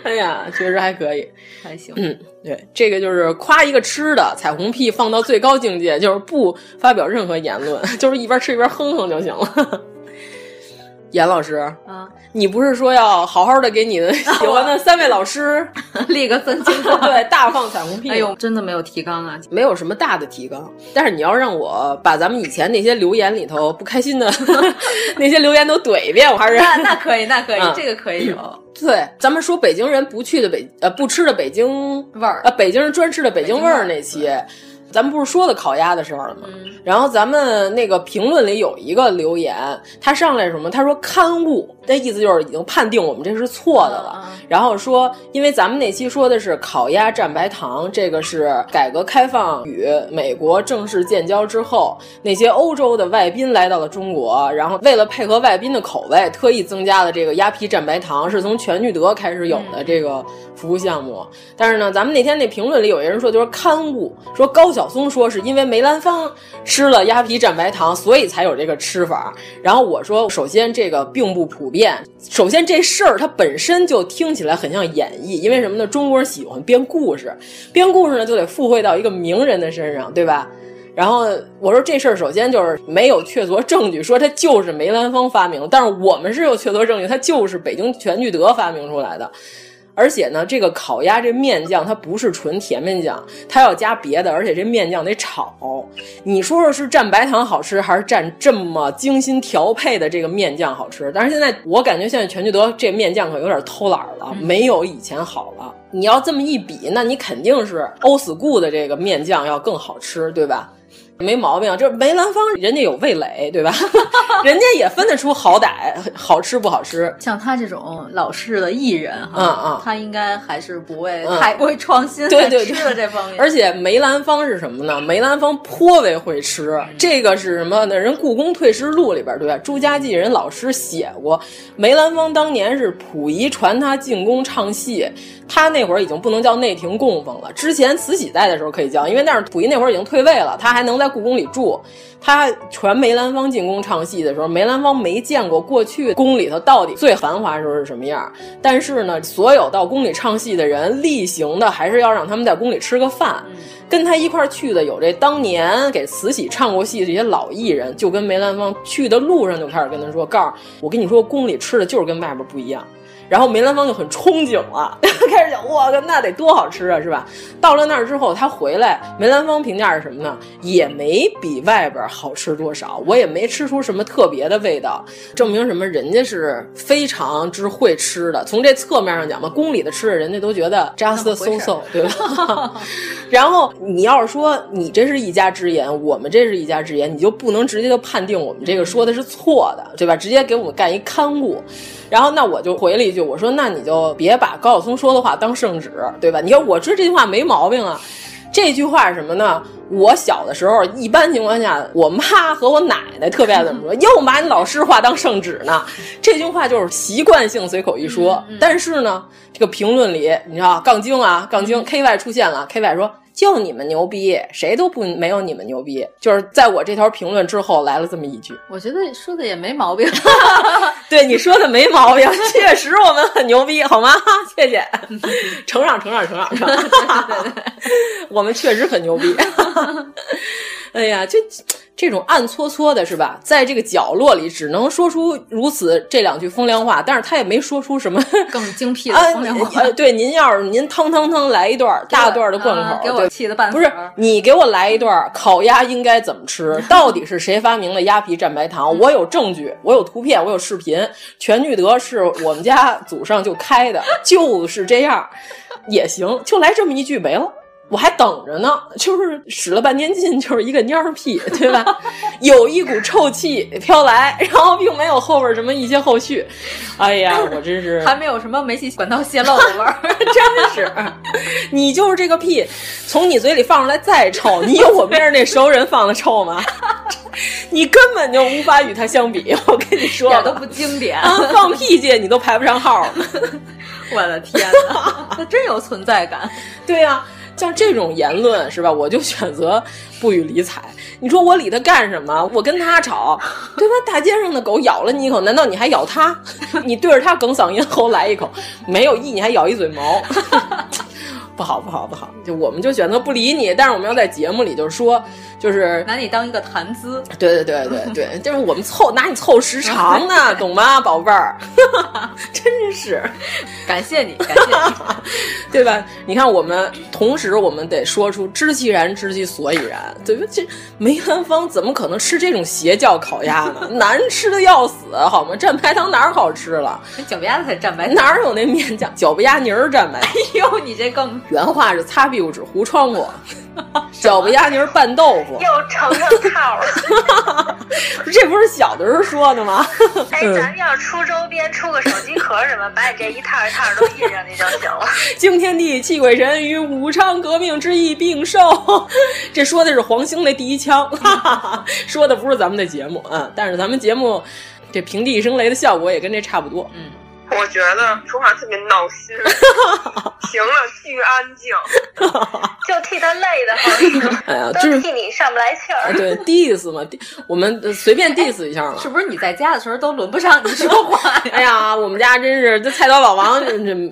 哎呀，确实还可以，还行。嗯，对，这个就是夸一个吃的，彩虹屁放到最高境界，就是不发表任何言论，就是一边吃一边哼哼就行了。严老师啊，你不是说要好好的给你的 喜欢的三位老师 立个三清光？对，大放彩虹屁。哎呦，真的没有提纲啊，没有什么大的提纲。但是你要让我把咱们以前那些留言里头不开心的那些留言都怼一遍，我还是那那可以，那可以，嗯这个可以有。对，咱们说北京人不去的北呃不吃的北京味儿呃北京人专吃的北京味儿那期。咱们不是说的烤鸭的事儿了吗？嗯然后咱们那个评论里有一个留言，他上来什么？他说刊物，那意思就是已经判定我们这是错的了。嗯然后说，因为咱们那期说的是烤鸭蘸白糖，这个是改革开放与美国正式建交之后，那些欧洲的外宾来到了中国，然后为了配合外宾的口味，特意增加了这个鸭皮蘸白糖，是从全聚德开始有的这个服务项目。但是呢，咱们那天那评论里有一人说，就是刊物说高晓松说是因为梅兰芳吃了鸭皮蘸白糖，所以才有这个吃法。然后我说，首先这个并不普遍，首先这事儿它本身就听起来很像演绎，因为什么呢？中国人喜欢编故事，编故事呢就得附会到一个名人的身上，对吧？然后我说这事儿首先就是没有确凿证据说它就是梅兰芳发明，但是我们是有确凿证据，它就是北京全聚德发明出来的。而且呢，这个烤鸭这面酱它不是纯甜面酱，它要加别的，而且这面酱得炒。你说说是蘸白糖好吃，还是蘸这么精心调配的这个面酱好吃？但是现在我感觉现在全聚德这面酱可有点偷懒了，没有以前好了。你要这么一比，那你肯定是欧 school 的这个面酱要更好吃，对吧？没毛病，这梅兰芳人家有味蕾，对吧？人家也分得出好歹，好吃不好吃。像他这种老式的艺人哈，嗯嗯他应该还是不会嗯太不会创新对对对吃的这方面。而且梅兰芳是什么呢？梅兰芳颇为会吃，这个是什么呢？人《故宫退食录》里边对吧？朱家骥人老师写过，梅兰芳当年是溥仪传他进宫唱戏，他那会儿已经不能叫内廷供奉了，之前慈禧在的时候可以叫，因为那是溥仪那会儿已经退位了，他还能在故宫里住。他传梅兰芳进宫唱戏的时候，梅兰芳没见过过去宫里头到底最繁华时候是什么样。但是呢，所有到宫里唱戏的人，例行的还是要让他们在宫里吃个饭。跟他一块儿去的有这当年给慈禧唱过戏的这些老艺人，就跟梅兰芳去的路上就开始跟他说：“告诉我跟你说，宫里吃的就是跟外边不一样。”然后梅兰芳就很憧憬了，开始讲：“我靠，那得多好吃啊，是吧？”到了那儿之后，他回来，梅兰芳评价是什么呢？也没比外边好吃多少，我也没吃出什么特别的味道，证明什么？人家是非常之会吃的。从这侧面上讲嘛，宫里的吃的，人家都觉得 just so so，对吧？然后你要是说你这是一家之言，我们这是一家之言，你就不能直接就判定我们这个说的是错的，对吧？直接给我们干一看顾。然后那我就回了一句，我说那你就别把高晓松说的话当圣旨，对吧？你看我说这句话没毛病啊。这句话是什么呢？我小的时候，一般情况下，我妈和我奶奶特别爱怎么说？又把你老师话当圣旨呢？这句话就是习惯性随口一说。但是呢，这个评论里，你知道，杠精啊，杠精 K Y 出现了，K Y 说。就你们牛逼，谁都不没有你们牛逼。就是在我这条评论之后来了这么一句，我觉得说的也没毛病。对你说的没毛病，确实我们很牛逼，好吗？谢谢，承让承让承让对对，我们确实很牛逼。哎呀，就这种暗搓搓的，是吧？在这个角落里，只能说出如此这两句风凉话，但是他也没说出什么更精辟的风凉话。啊、对，您要是您腾腾腾来一段大段的贯口，啊、给我气的半死。不是你给我来一段烤鸭应该怎么吃？到底是谁发明了鸭皮蘸白糖？我有证据，我有图片，我有视频。全聚德是我们家祖上就开的，就是这样，也行，就来这么一句没了。我还等着呢，就是使了半天劲，就是一个蔫儿屁，对吧？有一股臭气飘来，然后并没有后边什么一些后续。哎呀，我真是还没有什么煤气管道泄漏的味儿，真是。你就是这个屁，从你嘴里放出来再臭，你有我边上那熟人放的臭吗？你根本就无法与他相比。我跟你说，一点都不经典。啊、放屁界你都排不上号。我的天哪，他真有存在感。对呀、啊。像这种言论是吧？我就选择不予理睬。你说我理他干什么？我跟他吵，对吧？大街上的狗咬了你一口，难道你还咬他？你对着他哽嗓咽喉来一口，没有意，你还咬一嘴毛。不好不好不好，就我们就选择不理你，但是我们要在节目里就是说，就是拿你当一个谈资。对对对对对，就是我们凑拿你凑时长呢，懂吗，宝贝儿？真是，感谢你，感谢你，对吧？你看，我们同时我们得说出知其然，知其所以然，对吧？这梅兰芳怎么可能吃这种邪教烤鸭呢？难吃的要死，好吗？蘸白糖哪儿好吃了？那脚丫子才蘸白糖，哪有那面酱？脚不鸭泥儿蘸白糖？哎呦，你这更。原话是擦屁股纸糊窗户，脚不压泥拌豆腐，又成上套了。这不是小的时候说的吗？哎，咱们要是出周边，出个手机壳什么，把你这一套一套都印上去就行了。惊天地，泣鬼神，与武昌革命之役并寿。这说的是黄兴那第一枪，说的不是咱们的节目啊、嗯。但是咱们节目这平地一声雷的效果也跟这差不多，嗯。我觉得说话特别闹心，行了，巨安静，就替他累的慌，哎呀，都替你上不来气儿。对，diss 嘛，我们随便 diss 一下嘛。是不是你在家的时候都轮不上你说话？哎呀，我们家真是这菜刀老王这这。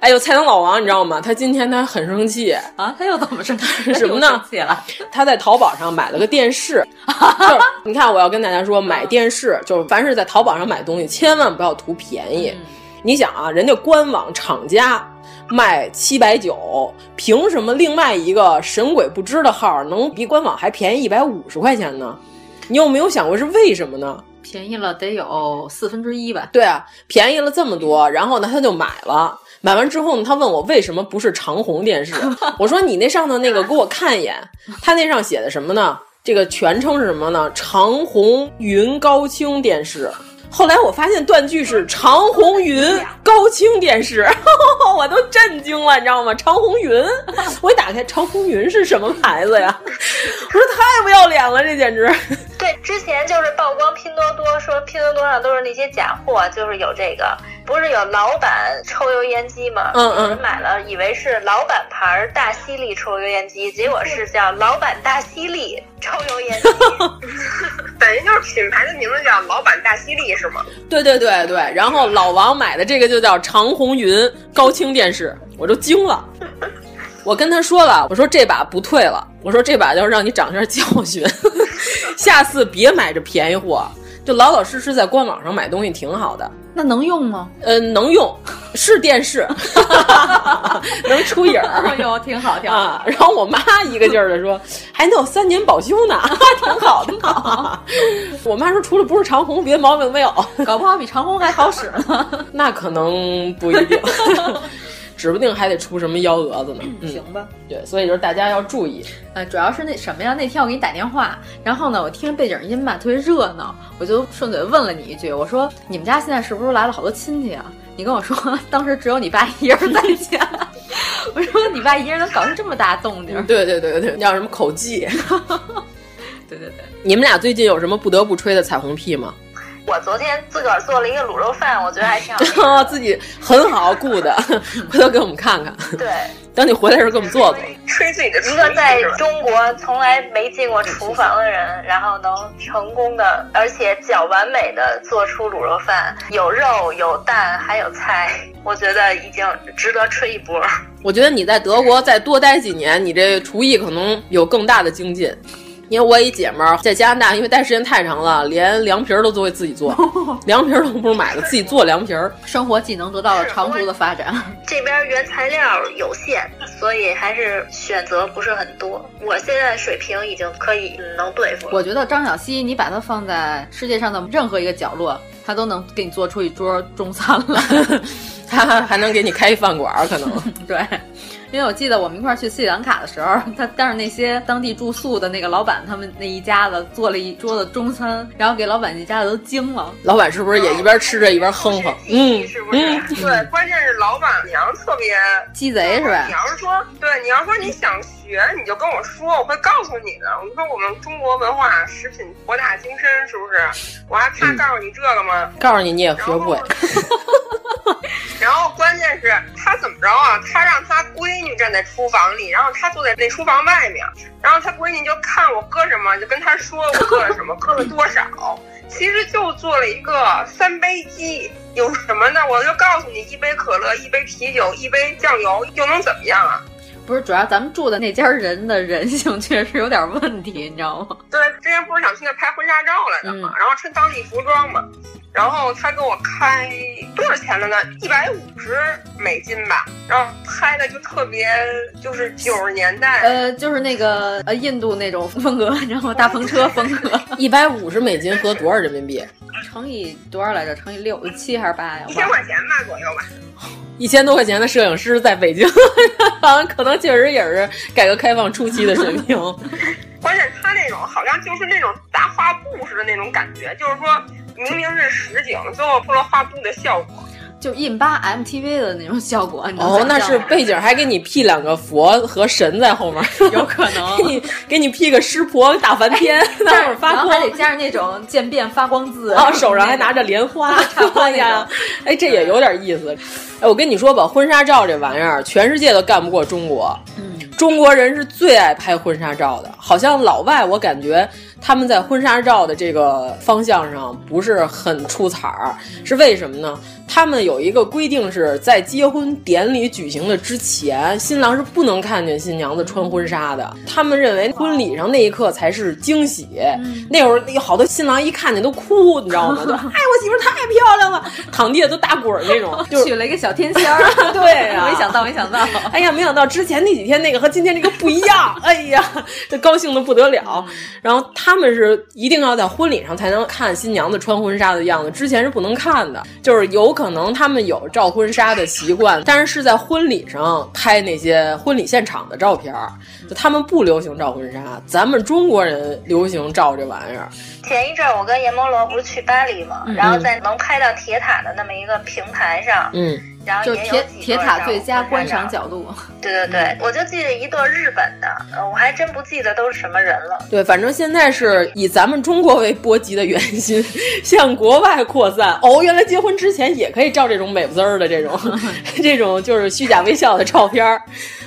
哎呦，菜刀老王，你知道吗？他今天他很生气啊！他又怎么生气？什么呢？他在淘宝上买了个电视，就是你看，我要跟大家说，买电视就是凡是在淘宝上买东西，千万不要图便宜。嗯、你想啊，人家官网厂家卖七百九，凭什么另外一个神鬼不知的号能比官网还便宜一百五十块钱呢？你有没有想过是为什么呢？便宜了得有四分之一吧？对啊，便宜了这么多，然后呢，他就买了。买完之后呢，他问我为什么不是长虹电视？我说你那上头那个给我看一眼，他那上写的什么呢？这个全称是什么呢？长虹云高清电视。后来我发现断句是长虹云高清电视，我都震惊了，你知道吗？长虹云，我一打开，长虹云是什么牌子呀？我说太不要脸了，这简直。对，之前就是曝光拼多多，说拼多多上都是那些假货，就是有这个，不是有老板抽油烟机吗？嗯嗯。人买了，以为是老板牌大吸力抽油烟机，结果是叫老板大吸力抽油烟机。等于就是品牌的名字叫老板大犀利是吗？对对对对，然后老王买的这个就叫长虹云高清电视，我都惊了。我跟他说了，我说这把不退了，我说这把要让你长下教训，下次别买这便宜货，就老老实实在官网上买东西挺好的。那能用吗？呃，能用，是电视，能出影儿，有挺好，挺好。啊、然后我妈一个劲儿的说，还能有三年保修呢，挺好的。我妈说，除了不是长虹，别的毛病没有，搞不好比长虹还好使呢。那可能不一定。指不定还得出什么幺蛾子呢。嗯、行吧，对，所以就是大家要注意。呃，主要是那什么呀？那天我给你打电话，然后呢，我听背景音吧，特别热闹，我就顺嘴问了你一句，我说你们家现在是不是来了好多亲戚啊？你跟我说当时只有你爸一人在家。我说你爸一人能搞出这么大动静？对对对对，叫什么口技？对对对，你们俩最近有什么不得不吹的彩虹屁吗？我昨天自个儿做了一个卤肉饭，我觉得还挺好。自己很好顾的，回头给我们看看。对，等你回来时候给我们做做。吹自己的一个在中国从来没进过厨房的人，然后能成功的，而且较完美的做出卤肉饭，有肉有蛋还有菜，我觉得已经值得吹一波。我觉得你在德国再多待几年，你这厨艺可能有更大的精进。因为我一姐们儿在加拿大，因为待时间太长了，连凉皮儿都都会自己做，凉皮儿都不是买的，自己做凉皮儿，生活技能得到了长足的发展。这边原材料有限，所以还是选择不是很多。我现在水平已经可以能对付了。我觉得张小希，你把它放在世界上的任何一个角落，他都能给你做出一桌中餐了。他还能给你开一饭馆，可能对。因为我记得我们一块儿去斯里兰卡的时候，他当着那些当地住宿的那个老板他们那一家子做了一桌子中餐，然后给老板一家子都惊了。老板是不是也一边吃着一边哼哼？嗯，是不是？对，关键是老板娘特别鸡贼，是吧？你要是说，对，你要说你想学，你就跟我说，我会告诉你的。我就说我们中国文化食品博大精深，是不是？我还怕告诉你这个吗？告诉你你也学不会。然后关键是他怎么着啊？他让他闺女站在厨房里，然后他坐在那厨房外面，然后他闺女就看我搁什么，就跟他说我搁了什么，搁了多少。其实就做了一个三杯鸡，有什么呢？我就告诉你，一杯可乐，一杯啤酒，一杯酱油，又能怎么样啊？不是，主要咱们住的那家人的人性确实有点问题，你知道吗？对，之前不是想去那拍婚纱照来的嘛，然后穿当地服装嘛，然后他给我开多少钱的呢？一百五十美金吧，然后拍的就特别就是九十年代，呃，就是那个呃印度那种风格，然后大篷车风格，一百五十美金合多少人民币？乘以多少来着？乘以六七还是八呀？一千块钱吧左右吧。一千多块钱的摄影师在北京，可能确实也是改革开放初期的水平。关键他那种好像就是那种大画布似的那种感觉，就是说明明是实景，最后出了画布的效果。就印巴 MTV 的那种效果，哦，那是背景还给你 P 两个佛和神在后面，有可能。给你给你 P 个湿婆大梵天，那会儿发光，还得加上那种渐变发光字，啊，手上还拿着莲花，哎呀，哎，这也有点意思。哎，我跟你说吧，婚纱照这玩意儿，全世界都干不过中国。嗯，中国人是最爱拍婚纱照的，好像老外我感觉他们在婚纱照的这个方向上不是很出彩儿，是为什么呢？他们有一个规定，是在结婚典礼举行的之前，新郎是不能看见新娘子穿婚纱的。他们认为婚礼上那一刻才是惊喜。那会儿有好多新郎一看见都哭，你知道吗？就哎，我媳妇太漂亮了，躺地下都打滚儿那种，就娶了一个小天仙儿。对呀、没想到，没想到，哎呀，没想到之前那几天那个和今天这个不一样，哎呀，这高兴的不得了。然后他他们是一定要在婚礼上才能看新娘子穿婚纱的样子，之前是不能看的，就是有。可能他们有照婚纱的习惯，但是是在婚礼上拍那些婚礼现场的照片儿，就他们不流行照婚纱，咱们中国人流行照这玩意儿。前一阵儿我跟阎摩罗不是去巴黎嘛，然后在能拍到铁塔的那么一个平台上，嗯，然后就铁也有铁塔最佳观赏角度。对对对，我就记得一对日本的，呃，我还真不记得都是什么人了。对，反正现在是以咱们中国为波及的圆心，向国外扩散。哦，原来结婚之前也可以照这种美不滋儿的这种，这种就是虚假微笑的照片儿。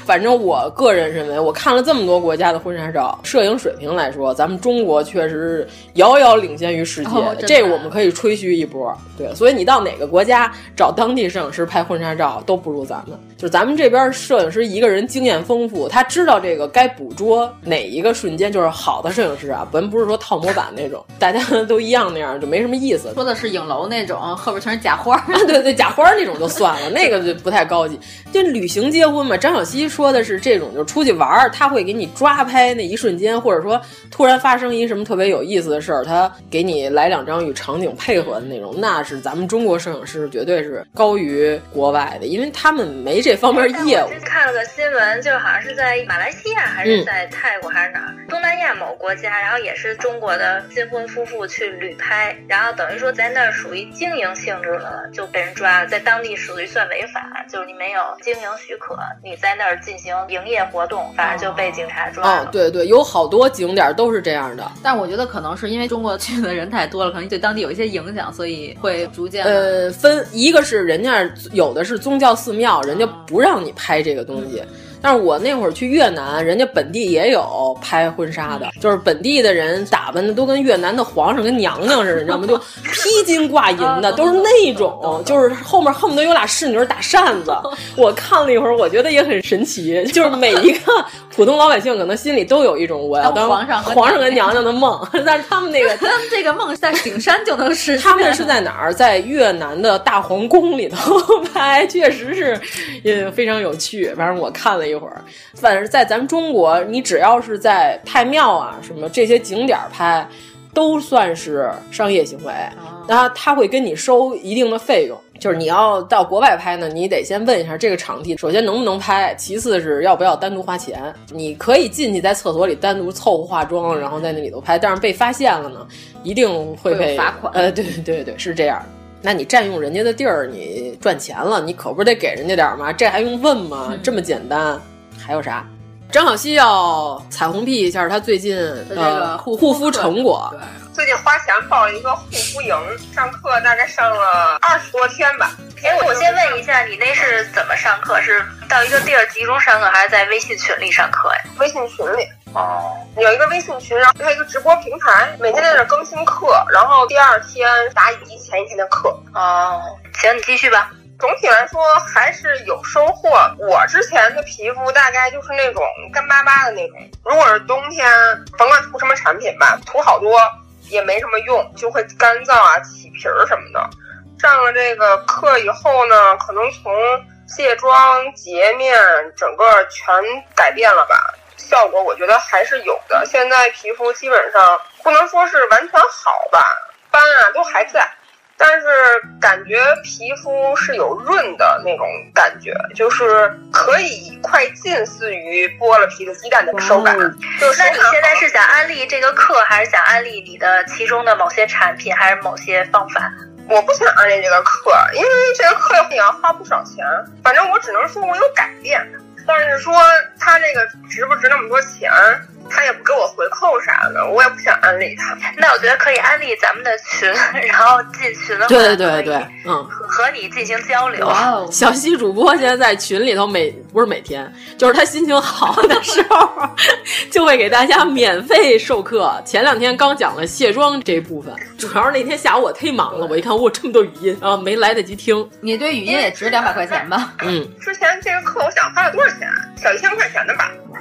反正我个人认为，我看了这么多国家的婚纱照，摄影水平来说，咱们中国确实是遥遥领先于世界，这我们可以吹嘘一波。对，所以你到哪个国家找当地摄影师拍婚纱照都不如咱们。就是咱们这边摄影师一个人经验丰富，他知道这个该捕捉哪一个瞬间，就是好的摄影师啊，咱不是说套模板那种，大家 都一样那样就没什么意思。说的是影楼那种，后边全是假花。对对，假花那种就算了，那个就不太高级。就旅行结婚嘛，张小希说的是这种，就是出去玩儿，他会给你抓拍那一瞬间，或者说突然发生一什么特别有意思的事儿，他给你来两张与场景配合的那种，那是咱们中国摄影师绝对是高于国外的，因为他们没这方面业务。看了个新闻，就好像是在马来西亚还是在泰国还是哪儿，东南亚某国家，然后也是中国的新婚夫妇去旅拍，然后等于说在那儿属于经营性质了，就被人抓了，在当地属于算违法，就是你没有经营许可，你在那儿进行营业活动，反正就被警察抓了。哦，对对，有好多景点都是这样的。但我觉得可能是因为中国去的人太多了，可能对当地有一些影响，所以会逐渐呃，分一个是人家有的是宗教寺庙，人家不让你拍这个东西。但是我那会儿去越南，人家本地也有拍婚纱的，就是本地的人打扮的都跟越南的皇上跟娘娘似的，你知道吗？就披金挂银的，都是那种，就是后面恨不得有俩侍女打扇子。我看了一会儿，我觉得也很神奇，就是每一个普通老百姓可能心里都有一种我要当皇上皇上跟娘娘的梦，但是他们那个他们这个梦在景山就能实现。他们是在哪儿？在越南的大皇宫里头拍，确实是也非常有趣。反正我看了一会儿，反正在咱们中国，你只要是在太庙啊什么这些景点拍，都算是商业行为。然后他会跟你收一定的费用，就是你要到国外拍呢，你得先问一下这个场地，首先能不能拍，其次是要不要单独花钱。你可以进去在厕所里单独凑合化妆，然后在那里头拍，但是被发现了呢，一定会被罚款。呃，对对对对，是这样。那你占用人家的地儿，你赚钱了，你可不是得给人家点吗？这还用问吗？这么简单。还有啥？张小希要彩虹屁一下他最近的护护肤成果。最近花钱报了一个护肤营，上课大概上了二十多天吧。哎，我先问一下，你那是怎么上课？是到一个地儿集中上课，还是在微信群里上课呀？微信群里。哦。有一个微信群，然后还有一个直播平台，每天在那更新课，然后第二天答疑前一天的课。哦，行，你继续吧。总体来说还是有收获。我之前的皮肤大概就是那种干巴巴的那种，如果是冬天，甭管涂什么产品吧，涂好多也没什么用，就会干燥啊、起皮儿什么的。上了这个课以后呢，可能从卸妆、洁面整个全改变了吧，效果我觉得还是有的。现在皮肤基本上不能说是完全好吧，斑啊都还在。但是感觉皮肤是有润的那种感觉，就是可以快近似于剥了皮的鸡蛋的手感。就是那你现在是想安利这个课，还是想安利你的其中的某些产品，还是某些方法？我不想安利这个课，因为这个课也要花不少钱。反正我只能说我有改变，但是说它这个值不值那么多钱？他也不给我回扣啥的，我也不想安利他。那我觉得可以安利咱们的群，然后进群的话，对对对对，嗯，和你进行交流。小西主播现在在群里头，每不是每天，就是他心情好的时候，就会给大家免费授课。前两天刚讲了卸妆这部分，主要是那天下午我忒忙了，我一看我这么多语音，然后没来得及听。你对语音也值两百块钱吧？嗯，之前这个课我想花了多少钱？小一千块钱的吧。哇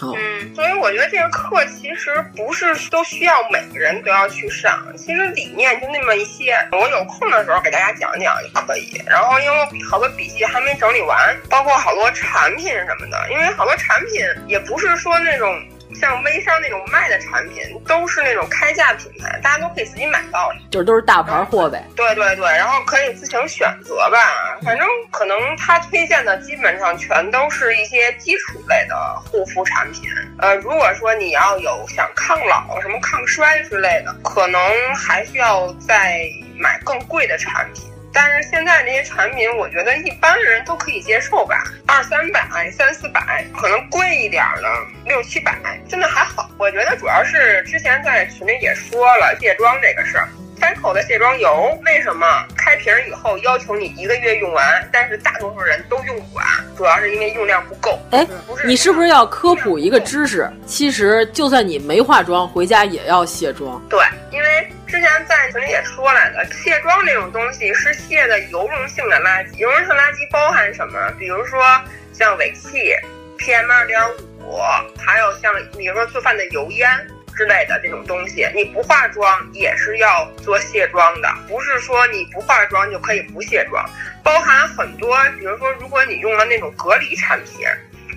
哦，嗯，所以我觉得这个课其实不是都需要每个人都要去上，其实理念就那么一些。我有空的时候给大家讲讲也可以。然后因为好多笔记还没整理完，包括好多产品什么的，因为好多产品也不是说那种。像微商那种卖的产品，都是那种开价品牌，大家都可以自己买到，就是都是大牌货呗。对对对，然后可以自行选择吧。反正可能他推荐的基本上全都是一些基础类的护肤产品。呃，如果说你要有想抗老、什么抗衰之类的，可能还需要再买更贵的产品。但是现在这些产品，我觉得一般人都可以接受吧，二三百、三四百，可能贵一点的六七百，真的还好。我觉得主要是之前在群里也说了卸妆这个事儿，开口的卸妆油为什么开瓶以后要求你一个月用完，但是大多数人都用不完，主要是因为用量不够。哎，你是不是要科普一个知识？其实就算你没化妆，回家也要卸妆。对，因为。之前在群里也说来的，卸妆这种东西是卸的油溶性的垃圾。油溶性垃圾包含什么？比如说像尾气、PM 二点五，还有像比如说做饭的油烟之类的这种东西。你不化妆也是要做卸妆的，不是说你不化妆就可以不卸妆。包含很多，比如说如果你用了那种隔离产品，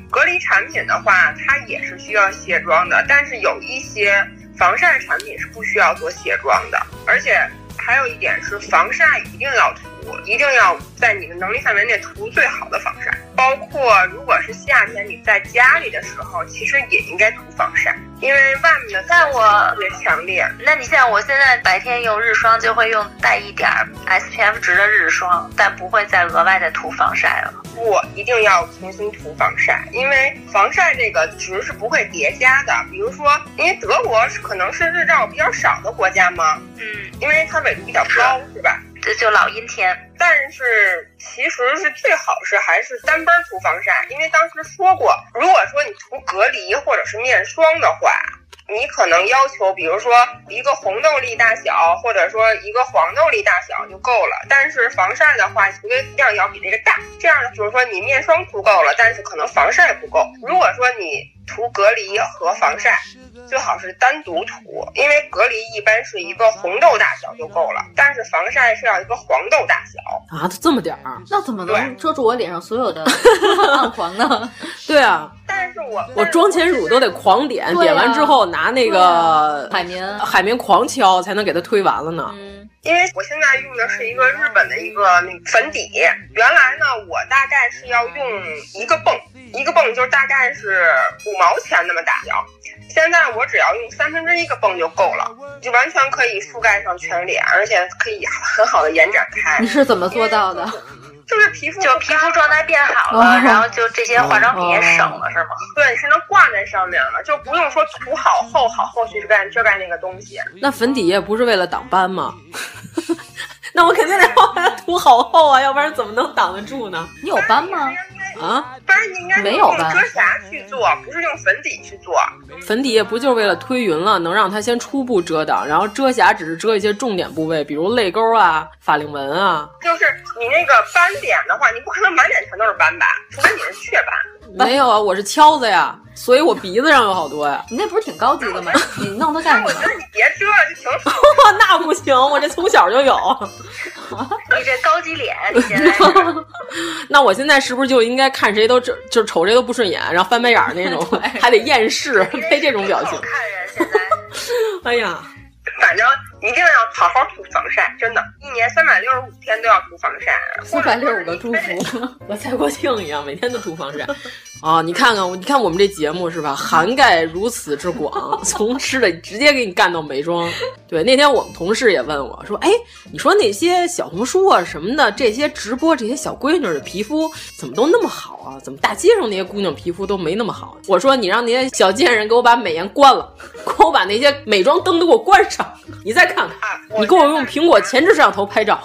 隔离产品的话，它也是需要卸妆的。但是有一些。防晒产品是不需要做卸妆的，而且还有一点是防晒一定要涂，一定要在你的能力范围内涂最好的防晒。包括如果是夏天你在家里的时候，其实也应该涂防晒，因为外面的但我特别强烈。那你像我现在白天用日霜，就会用带一点 SPF 值的日霜，但不会再额外的涂防晒了。不，一定要重新涂防晒，因为防晒这个值是不会叠加的。比如说，因为德国是可能是日照比较少的国家嘛，嗯，因为它纬度比较高，是吧？就就老阴天。但是其实是最好是还是单班涂防晒，因为当时说过，如果说你涂隔离或者是面霜的话。你可能要求，比如说一个红豆粒大小，或者说一个黄豆粒大小就够了。但是防晒的话，涂的量要比这个大。这样呢，就是说你面霜涂够了，但是可能防晒不够。如果说你涂隔离和防晒，最好是单独涂，因为隔离一般是一个红豆大小就够了，但是防晒是要一个黄豆大小啊，这么点儿，那怎么能遮住我脸上所有的 暗黄呢？对啊，但是我我妆前乳都得狂点，点完之后拿那个海绵海绵狂敲，才能给它推完了呢。因为我现在用的是一个日本的一个那个粉底，原来呢我大概是要用一个泵，一个泵就是大概是五毛钱那么大小。现在我只要用三分之一个泵就够了，就完全可以覆盖上全脸，而且可以很好的延展开。你是怎么做到的？就是皮肤就皮肤状态变好了，哦、然后就这些化妆品也省了，是吗？对，是能挂在上面了，就不用说涂好厚好厚去遮盖遮盖那个东西。那粉底液不是为了挡斑吗？那我肯定得把它涂好厚啊，要不然怎么能挡得住呢？你有斑吗？啊，斑应该没有吧，遮瑕去做，不是用粉底去做。粉底液不就是为了推匀了，能让它先初步遮挡，然后遮瑕只是遮一些重点部位，比如泪沟啊、法令纹啊。就是你那个斑点的话，你不可能满脸全都是斑吧？除非你是雀斑。没有啊，我是敲子呀，所以我鼻子上有好多呀。你那不是挺高级的吗？你弄它干什么？我觉得你别遮了，就挺好。那不行，我这从小就有。你这高级脸，你现在那我现在是不是就应该看谁都就就瞅谁都不顺眼，然后翻白眼儿那种，还得厌世，配这种表情？看人现在。哎呀。反正一定要好好涂防晒，真的，一年三百六十五天都要涂防晒。三百六十五个祝福，和蔡国庆一样，每天都涂防晒。啊，你看看，你看我们这节目是吧？涵盖如此之广，从吃的直接给你干到美妆。对，那天我们同事也问我说：“哎，你说那些小红书啊什么的，这些直播这些小闺女的皮肤怎么都那么好啊？怎么大街上那些姑娘皮肤都没那么好？”我说：“你让那些小贱人给我把美颜关了，给 我把那些 美妆灯都给我关上，你再看看，你给我用苹果前置摄像头拍照。”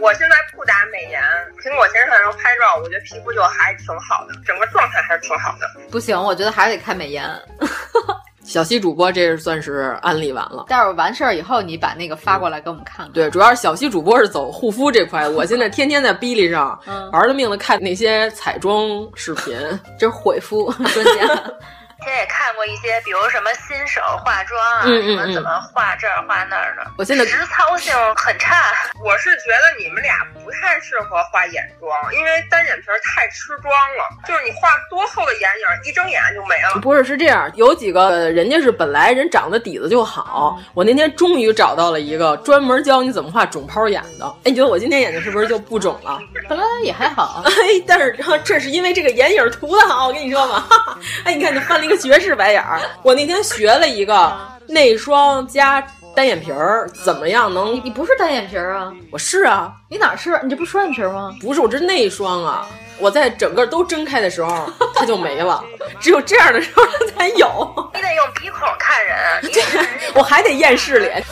我现在不打美颜，苹果前置摄像头拍照，我觉得皮肤就还挺好的，整个状态还是挺好的。不行，我觉得还是得开美颜。小西主播，这是算是安利完了。待会儿完事儿以后，你把那个发过来给我们看看。对，主要是小西主播是走护肤这块，我现在天天在哔哩上玩了命的看那些彩妆视频，这是毁肤专家。之前也看过一些，比如什么新手化妆啊，嗯什么怎么画这儿画那儿的。我现在实操性很差。我是觉得你们俩不太适合画眼妆，因为单眼皮太吃妆了。就是你画多厚的眼影，一睁眼就没了。不是，是这样，有几个人家是本来人长得底子就好，我那天终于找到了一个专门教你怎么画肿泡眼的。哎，你觉得我今天眼睛是不是就不肿了？本来也还好。哎，但是这是因为这个眼影涂的好，我跟你说吧。哎，你看，你翻了一个。绝世白眼儿！我那天学了一个内双加单眼皮儿，怎么样能？你不是单眼皮儿啊？我是啊。你哪是？你这不是双眼皮吗？不是，我这是内双啊！我在整个都睁开的时候，它就没了，只有这样的时候它才有。你得用鼻孔看人，我还得厌世脸。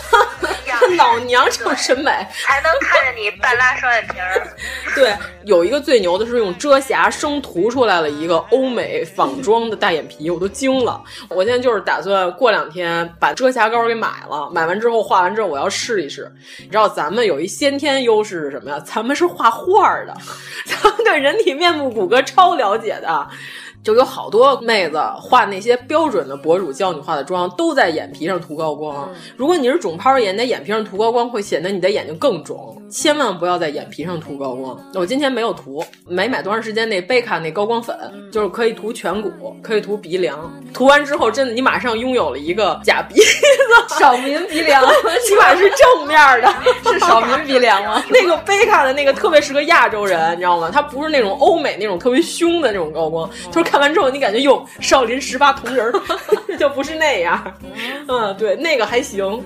老娘这种审美才能看着你半拉双眼皮儿。对，有一个最牛的是用遮瑕生涂出来了一个欧美仿妆的大眼皮，我都惊了。我现在就是打算过两天把遮瑕膏给买了，买完之后画完之后我要试一试。你知道咱们有一先天优势是什么呀？咱们是画画的，咱们对人体面部骨骼超了解的。就有好多妹子画那些标准的博主教你画的妆，都在眼皮上涂高光。如果你是肿泡眼，在眼皮上涂高光会显得你的眼睛更肿，千万不要在眼皮上涂高光。我今天没有涂，没买多长时间那贝卡那高光粉，就是可以涂颧骨，可以涂鼻梁。涂完之后，真的你马上拥有了一个假鼻子，少民鼻梁，起码是正面的，是少民鼻梁吗？那个贝卡的那个特别适合亚洲人，你知道吗？它不是那种欧美那种特别凶的那种高光，就是。看完之后，你感觉哟，少林十八铜人 就不是那样。嗯，对，那个还行。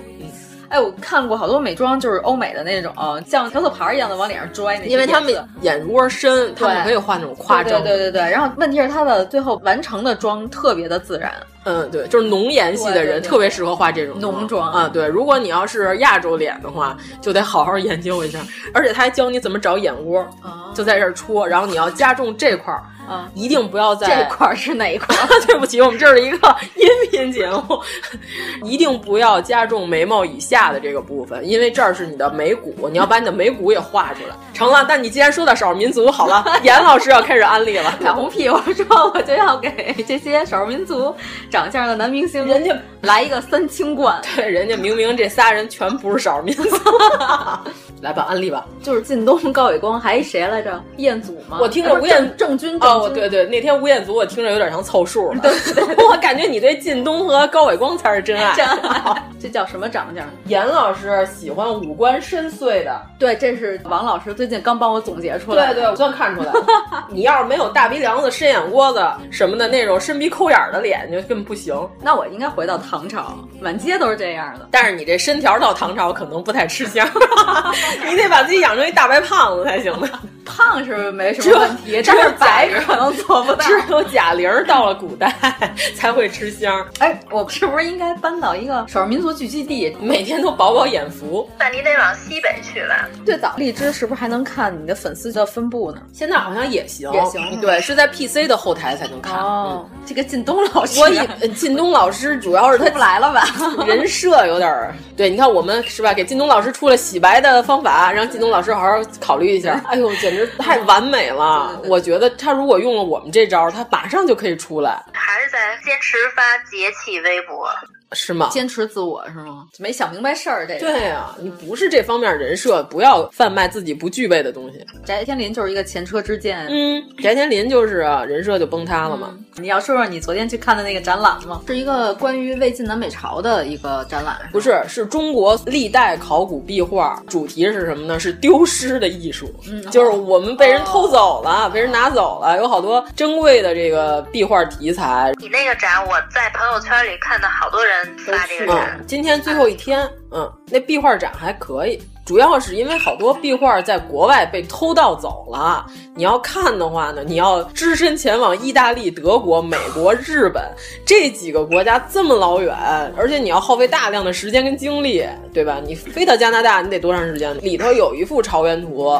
哎，我看过好多美妆，就是欧美的那种，像调色盘一样的往脸上拽那。因为他们眼窝深，他们可以画那种夸张。对对对对。然后问题是，他的最后完成的妆特别的自然。嗯，对，就是浓颜系的人特别适合画这种浓妆啊。对，如果你要是亚洲脸的话，就得好好研究一下。而且他还教你怎么找眼窝，就在这儿戳，然后你要加重这块儿。啊，一定不要在这块是哪一块？对不起，我们这是一个音频节目，一定不要加重眉毛以下的这个部分，因为这儿是你的眉骨，你要把你的眉骨也画出来。成了，但你既然说到少数民族，好了，严老师要开始安利了。彩虹屁，我说我就要给这些少数民族长相的男明星，人家来一个三清冠。对，人家明明这仨人全不是少数民族。来吧，安利吧，就是靳东、高伟光，还谁来着？彦祖吗？我听着吴彦郑钧。哦，对对，那天吴彦祖我听着有点像凑数了。对对，我感觉你对靳东和高伟光才是真爱。真爱，这叫什么长相？严老师喜欢五官深邃的。对，这是王老师最近刚帮我总结出来。对对，我算看出来了。你要是没有大鼻梁子、深眼窝子什么的那种深鼻抠眼的脸，就根本不行。那我应该回到唐朝，满街都是这样的。但是你这身条到唐朝可能不太吃香。你得把自己养成一大白胖子才行的。胖是没什么问题，但是白可能做不到。只有贾玲到了古代 才会吃香。哎，我是不是应该搬到一个少数民族聚集地，每天都饱饱眼福？那你得往西北去吧。最早荔枝是不是还能看你的粉丝的分布呢？现在好像也行，也行。对，是在 PC 的后台才能看。哦，这个靳东老师，我以靳东老师主要是他不来了吧？人设有点对，你看我们是吧？给靳东老师出了洗白的方法，让靳东老师好好考虑一下。哎呦，简直 太完美。美了，我觉得他如果用了我们这招，他马上就可以出来。还是在坚持发节气微博。是吗？坚持自我是吗？没想明白事儿，这个对呀，你不是这方面人设，不要贩卖自己不具备的东西。翟天临就是一个前车之鉴，嗯，翟天临就是啊，人设就崩塌了嘛。你要说说你昨天去看的那个展览吗？是一个关于魏晋南北朝的一个展览，不是，是中国历代考古壁画，主题是什么呢？是丢失的艺术，嗯，就是我们被人偷走了，被人拿走了，有好多珍贵的这个壁画题材。你那个展，我在朋友圈里看到好多人发这个展。今天最后一天，嗯，那壁画展还可以，主要是因为好多壁画在国外被偷盗走了。你要看的话呢，你要只身前往意大利、德国、美国、日本这几个国家这么老远，而且你要耗费大量的时间跟精力，对吧？你飞到加拿大，你得多长时间？里头有一幅朝元图，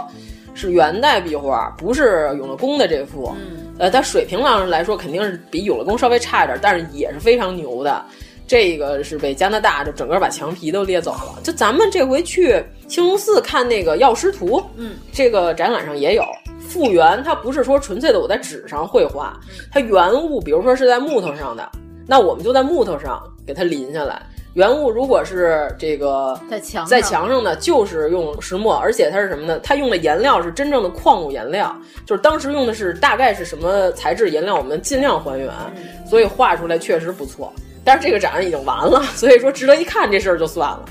是元代壁画，不是永乐宫的这幅。呃，它水平上来说肯定是比永乐宫稍微差一点，但是也是非常牛的。这个是被加拿大就整个把墙皮都裂走了。就咱们这回去青龙寺看那个药师图，嗯，这个展览上也有复原，它不是说纯粹的我在纸上绘画，它原物，比如说是在木头上的，那我们就在木头上给它临下来。原物如果是这个在墙在墙上的，就是用石墨，而且它是什么呢？它用的颜料是真正的矿物颜料，就是当时用的是大概是什么材质颜料，我们尽量还原，所以画出来确实不错。但是这个展已经完了，所以说值得一看这事儿就算了。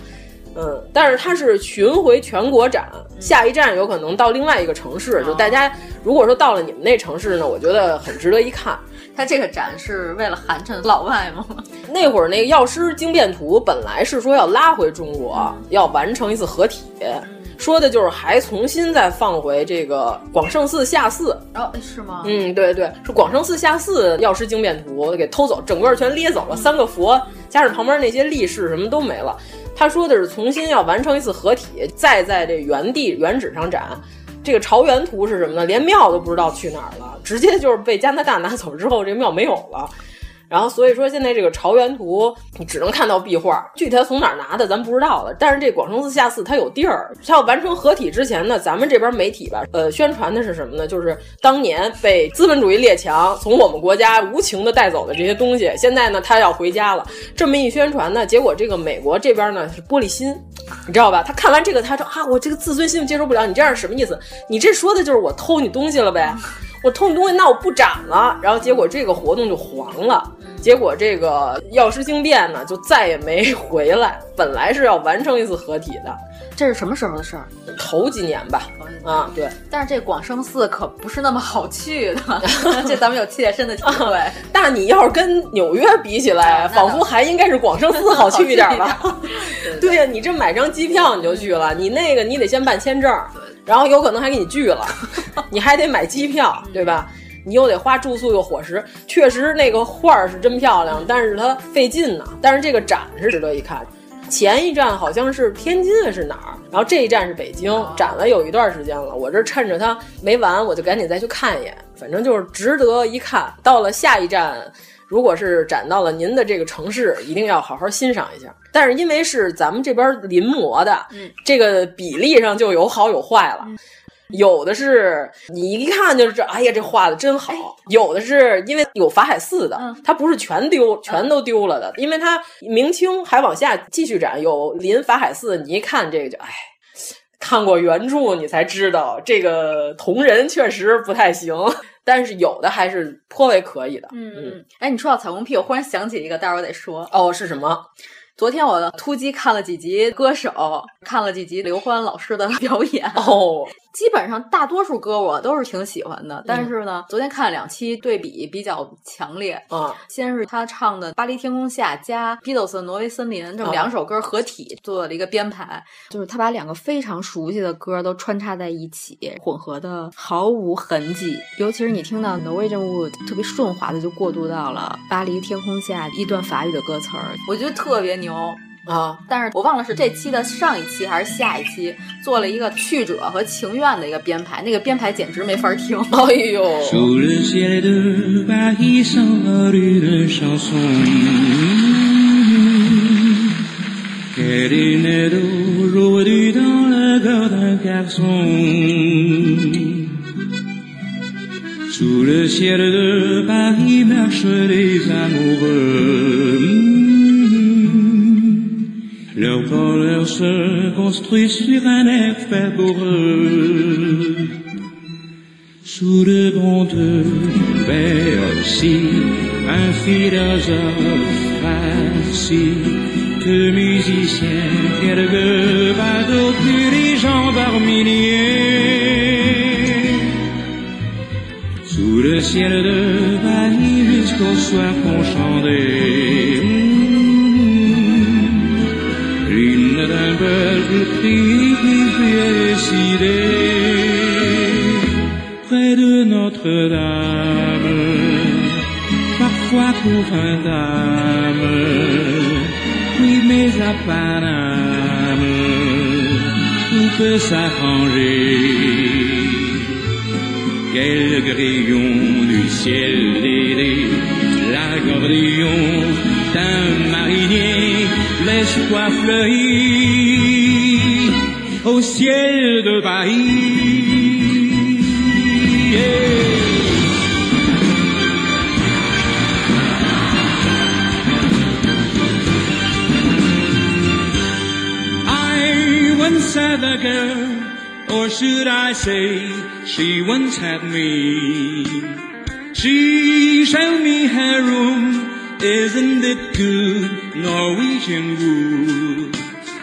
嗯，但是它是巡回全国展，下一站有可能到另外一个城市。就大家如果说到了你们那城市呢，我觉得很值得一看。它这个展是为了寒碜老外吗？那会儿那个药师经变图本来是说要拉回中国，要完成一次合体，说的就是还重新再放回这个广胜寺下寺。哦，是吗？嗯，对对，是广胜寺下寺药师经变图给偷走，整个全咧走了，三个佛加上旁边那些力士什么都没了。他说的是重新要完成一次合体，再在这原地原址上展。这个朝元图是什么呢？连庙都不知道去哪儿了，直接就是被加拿大拿走之后，这庙没有了。然后所以说现在这个朝元图你只能看到壁画，具体他从哪儿拿的咱不知道了。但是这广胜寺下寺它有地儿，它要完成合体之前呢，咱们这边媒体吧，呃，宣传的是什么呢？就是当年被资本主义列强从我们国家无情的带走的这些东西，现在呢他要回家了。这么一宣传呢，结果这个美国这边呢是玻璃心，你知道吧？他看完这个，他说啊，我这个自尊心接受不了，你这样是什么意思？你这说的就是我偷你东西了呗？我偷你东西，那我不展了。然后结果这个活动就黄了。结果这个药师经变呢，就再也没回来。本来是要完成一次合体的，这是什么时候的事儿？头几年吧。啊，对。但是这广生寺可不是那么好去的，这咱们有切身的体会。但你要是跟纽约比起来，仿佛还应该是广生寺好去一点吧？对呀，你这买张机票你就去了，你那个你得先办签证，然后有可能还给你拒了，你还得买机票，对吧？你又得花住宿又伙食，确实那个画儿是真漂亮，但是它费劲呢。但是这个展是值得一看。前一站好像是天津还是哪儿，然后这一站是北京，展了有一段时间了。我这趁着它没完，我就赶紧再去看一眼，反正就是值得一看。到了下一站，如果是展到了您的这个城市，一定要好好欣赏一下。但是因为是咱们这边临摹的，嗯，这个比例上就有好有坏了。有的是你一看就是这，哎呀，这画的真好。有的是因为有法海寺的，它不是全丢，全都丢了的，因为它明清还往下继续展，有临法海寺，你一看这个就哎，看过原著你才知道这个同人确实不太行，但是有的还是颇为可以的。嗯嗯，哎，你说到彩虹屁，我忽然想起一个，待会儿我得说。哦，是什么？昨天我突击看了几集《歌手》，看了几集刘欢老师的 表演。哦，基本上大多数歌我都是挺喜欢的，但是呢，昨天看了两期，对比比较强烈。啊，先是他唱的《巴黎天空下》加 Beatles 的《挪威森林》这么两首歌合体做了一个编排，就是他把两个非常熟悉的歌都穿插在一起，混合的毫无痕迹。尤其是你听到《Norwegian Wood》特别顺滑的就过渡到了《巴黎天空下》一段法语的歌词儿，我觉得特别牛。啊！但是我忘了是这期的上一期还是下一期做了一个去者和情愿的一个编排，那个编排简直没法听。哎呦！Leur bonheur se construit sur un air fait pour eux. Sous le vent de Bercy, un philosophe farci, que musicien, quelques bateaux dirigeants par milliers. Sous le ciel de Paris jusqu'au soir qu'on chantait qui fut décidé près de Notre-Dame, parfois pour un dame, oui mais à Paname, tout peut s'arranger. Quel grillon du ciel aidé, l'accordéon d'un marinier, fleurit au ciel de Paris. Once had a girl, or should I say, she once had me. She showed me her room, isn't it good, Norwegian wood?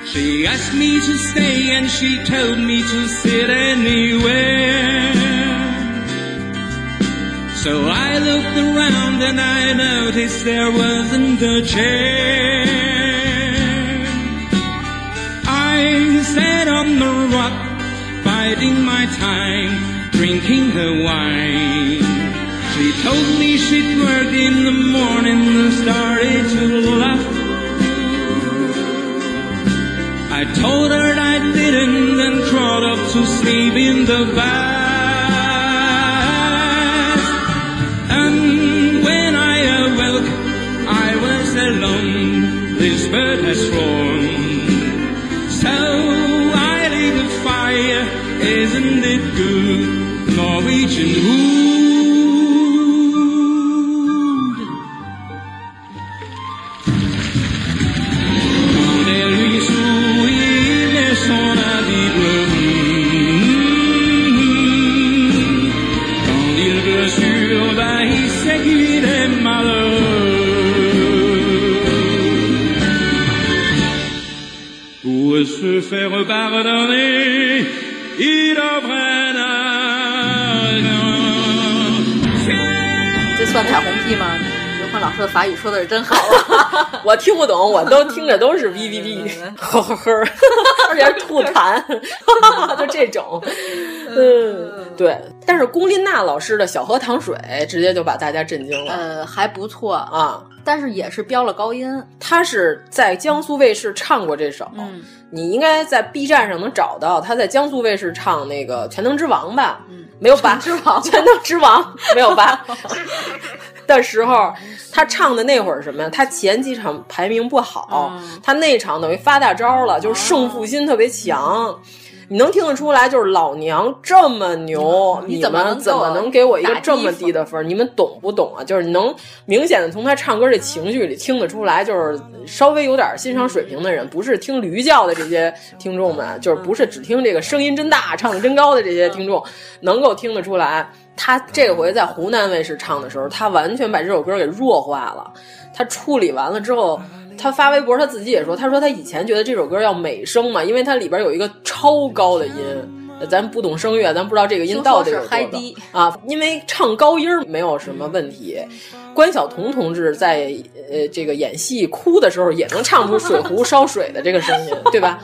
She asked me to stay and she told me to sit anywhere. So I looked around and I noticed there wasn't a chair. I sat on the rock, biding my time, drinking her wine. She told me she'd work in the morning and started to laugh. I told her I didn't and crawled up to sleep in the bath. And when I awoke, I was alone. This bird has flown. So I lit a fire. Isn't it good? Norwegian. Faire pardonner, il. 这算彩虹屁吗？刘欢老师的法语说的是真好啊！我听不懂，我都听着都是哔哔哔，呵呵呵，而且是吐痰，就这种。嗯，对。但是龚琳娜老师的《小河淌水》直接就把大家震惊了。呃，还不错啊，但是也是飙了高音。他是在江苏卫视唱过这首，嗯，你应该在 B 站上能找到他在江苏卫视唱那个《全能之王》吧？嗯，没有吧？之王，全能之王没有吧？的时候，他唱的那会儿什么呀？他前几场排名不好，嗯、他那场等于发大招了，就是胜负心特别强。你能听得出来，就是老娘这么牛，你们怎么能给我一个这么低的分？你们懂不懂啊？就是你能明显的从他唱歌这情绪里听得出来，就是稍微有点欣赏水平的人，不是听驴叫的这些听众们，就是不是只听这个声音真大、唱的真高的这些听众，能够听得出来。他这回在湖南卫视唱的时候，他完全把这首歌给弱化了。他处理完了之后。他发微博，他自己也说，他说他以前觉得这首歌要美声嘛，因为它里边有一个超高的音，咱不懂声乐，咱不知道这个音到底有多高低啊。因为唱高音没有什么问题，关晓彤同志在呃这个演戏哭的时候也能唱出水壶烧水的这个声音，对吧？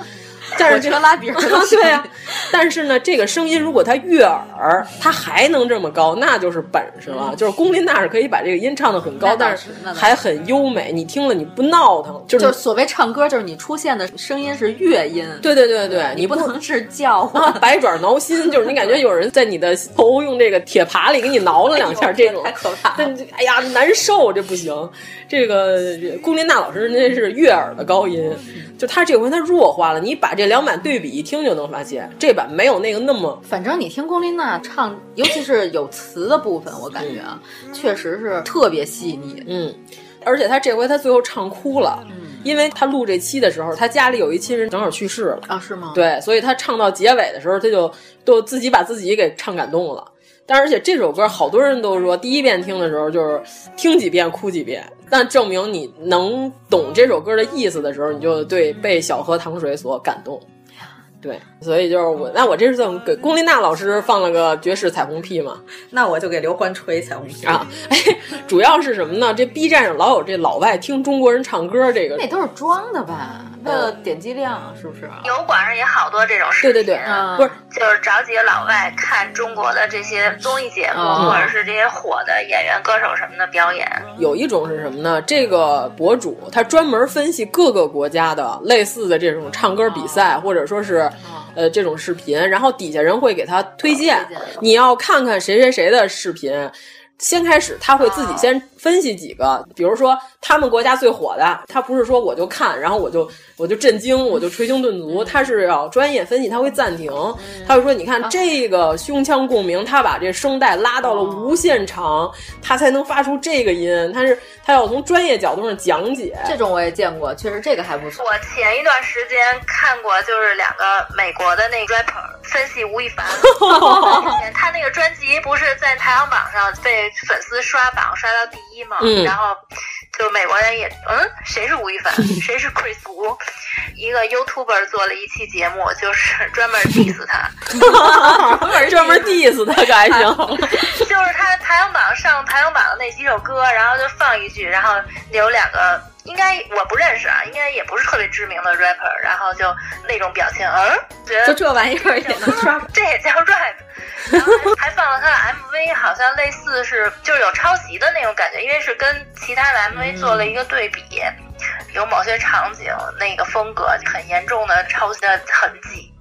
但是这个拉鼻儿对呀、啊，但是呢，这个声音如果它悦耳，它还能这么高，那就是本事了。就是龚琳娜是可以把这个音唱的很高，但是还很优美，你听了你不闹腾，就是就是所谓唱歌，就是你出现的声音是乐音。对对对对，你不能是叫 啊，百爪挠心，就是你感觉有人在你的头用这个铁耙里给你挠了两下，这种太可怕。但哎呀难受，这不行。这个龚琳娜老师那是悦耳的高音，就他这回他弱化了，你把这两版对比一听就能发现，这版没有那个那么。反正你听龚琳娜唱，尤其是有词的部分，我感觉啊，确实是特别细腻。嗯，而且她这回她最后唱哭了，嗯，因为他录这期的时候，他家里有一亲人正好去世了啊，是吗？对，所以他唱到结尾的时候，他就都自己把自己给唱感动了。但而且这首歌好多人都说，第一遍听的时候就是听几遍哭几遍，但证明你能懂这首歌的意思的时候，你就对被小河淌水所感动。对，所以就是我，那我这是怎么给龚琳娜老师放了个爵士彩虹屁嘛？那我就给刘欢吹彩虹屁啊！哎，主要是什么呢？这 B 站上老有这老外听中国人唱歌，这个那都是装的吧？为了点击量，是不是？油管上也好多这种视频，对对对，嗯、不是就是找几个老外看中国的这些综艺节目，嗯、或者是这些火的演员、歌手什么的表演。有一种是什么呢？这个博主他专门分析各个国家的类似的这种唱歌比赛，哦、或者说是。呃，这种视频，然后底下人会给他推荐，推荐你要看看谁谁谁的视频。先开始他会自己先分析几个，比如说他们国家最火的，他不是说我就看，然后我就我就震惊，我就捶胸顿足，他是要专业分析，他会暂停，他会说你看这个胸腔共鸣，他把这声带拉到了无限长，他才能发出这个音，他是他要从专业角度上讲解。这种我也见过，确实这个还不错。我前一段时间看过，就是两个美国的那个 rapper 分析吴亦凡，他那个专辑不是在排行榜上被。粉丝刷榜刷到第一嘛，嗯、然后就美国人也嗯，谁是吴亦凡，谁是 Chris Wu，一个 YouTuber 做了一期节目，就是 专门 diss 他，专门 diss 他可还行，就是他排行榜上排行榜的那几首歌，然后就放一句，然后有两个。应该我不认识啊，应该也不是特别知名的 rapper，然后就那种表情，嗯，觉得就这玩意儿也能刷，这也叫 rap，然后还放了他的 MV，好像类似是就是有抄袭的那种感觉，因为是跟其他的 MV 做了一个对比，嗯、有某些场景那个风格很严重的抄袭的痕迹。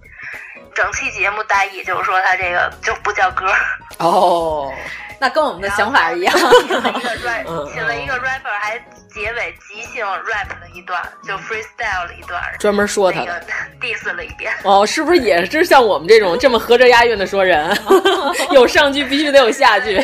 整期节目大意就是说他这个就不叫歌哦，那跟我们的想法一样，请了一个 rap，请了一个 rapper 还。结尾即兴 rap 了一段，就 freestyle 了一段，专门说他的 diss 了一遍。哦，是不是也是像我们这种这么合着押韵的说人？有上句必须得有下句，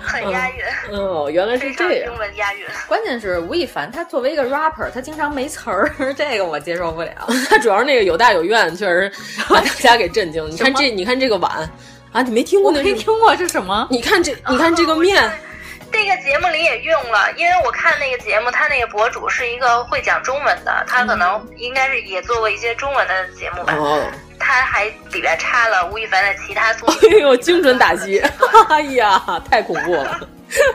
很押韵。哦，原来是这样。中文押韵。关键是吴亦凡，他作为一个 rapper，他经常没词儿，这个我接受不了。他主要是那个有大有怨，确实把大家给震惊。你看这，你看这个碗啊，你没听过那？没听过是什么？你看这，你看这个面。这个节目里也用了，因为我看那个节目，他那个博主是一个会讲中文的，他可能应该是也做过一些中文的节目吧。哦，他还里边插了吴亦凡的其他作品。哎呦，精准打击！哎呀，太恐怖了。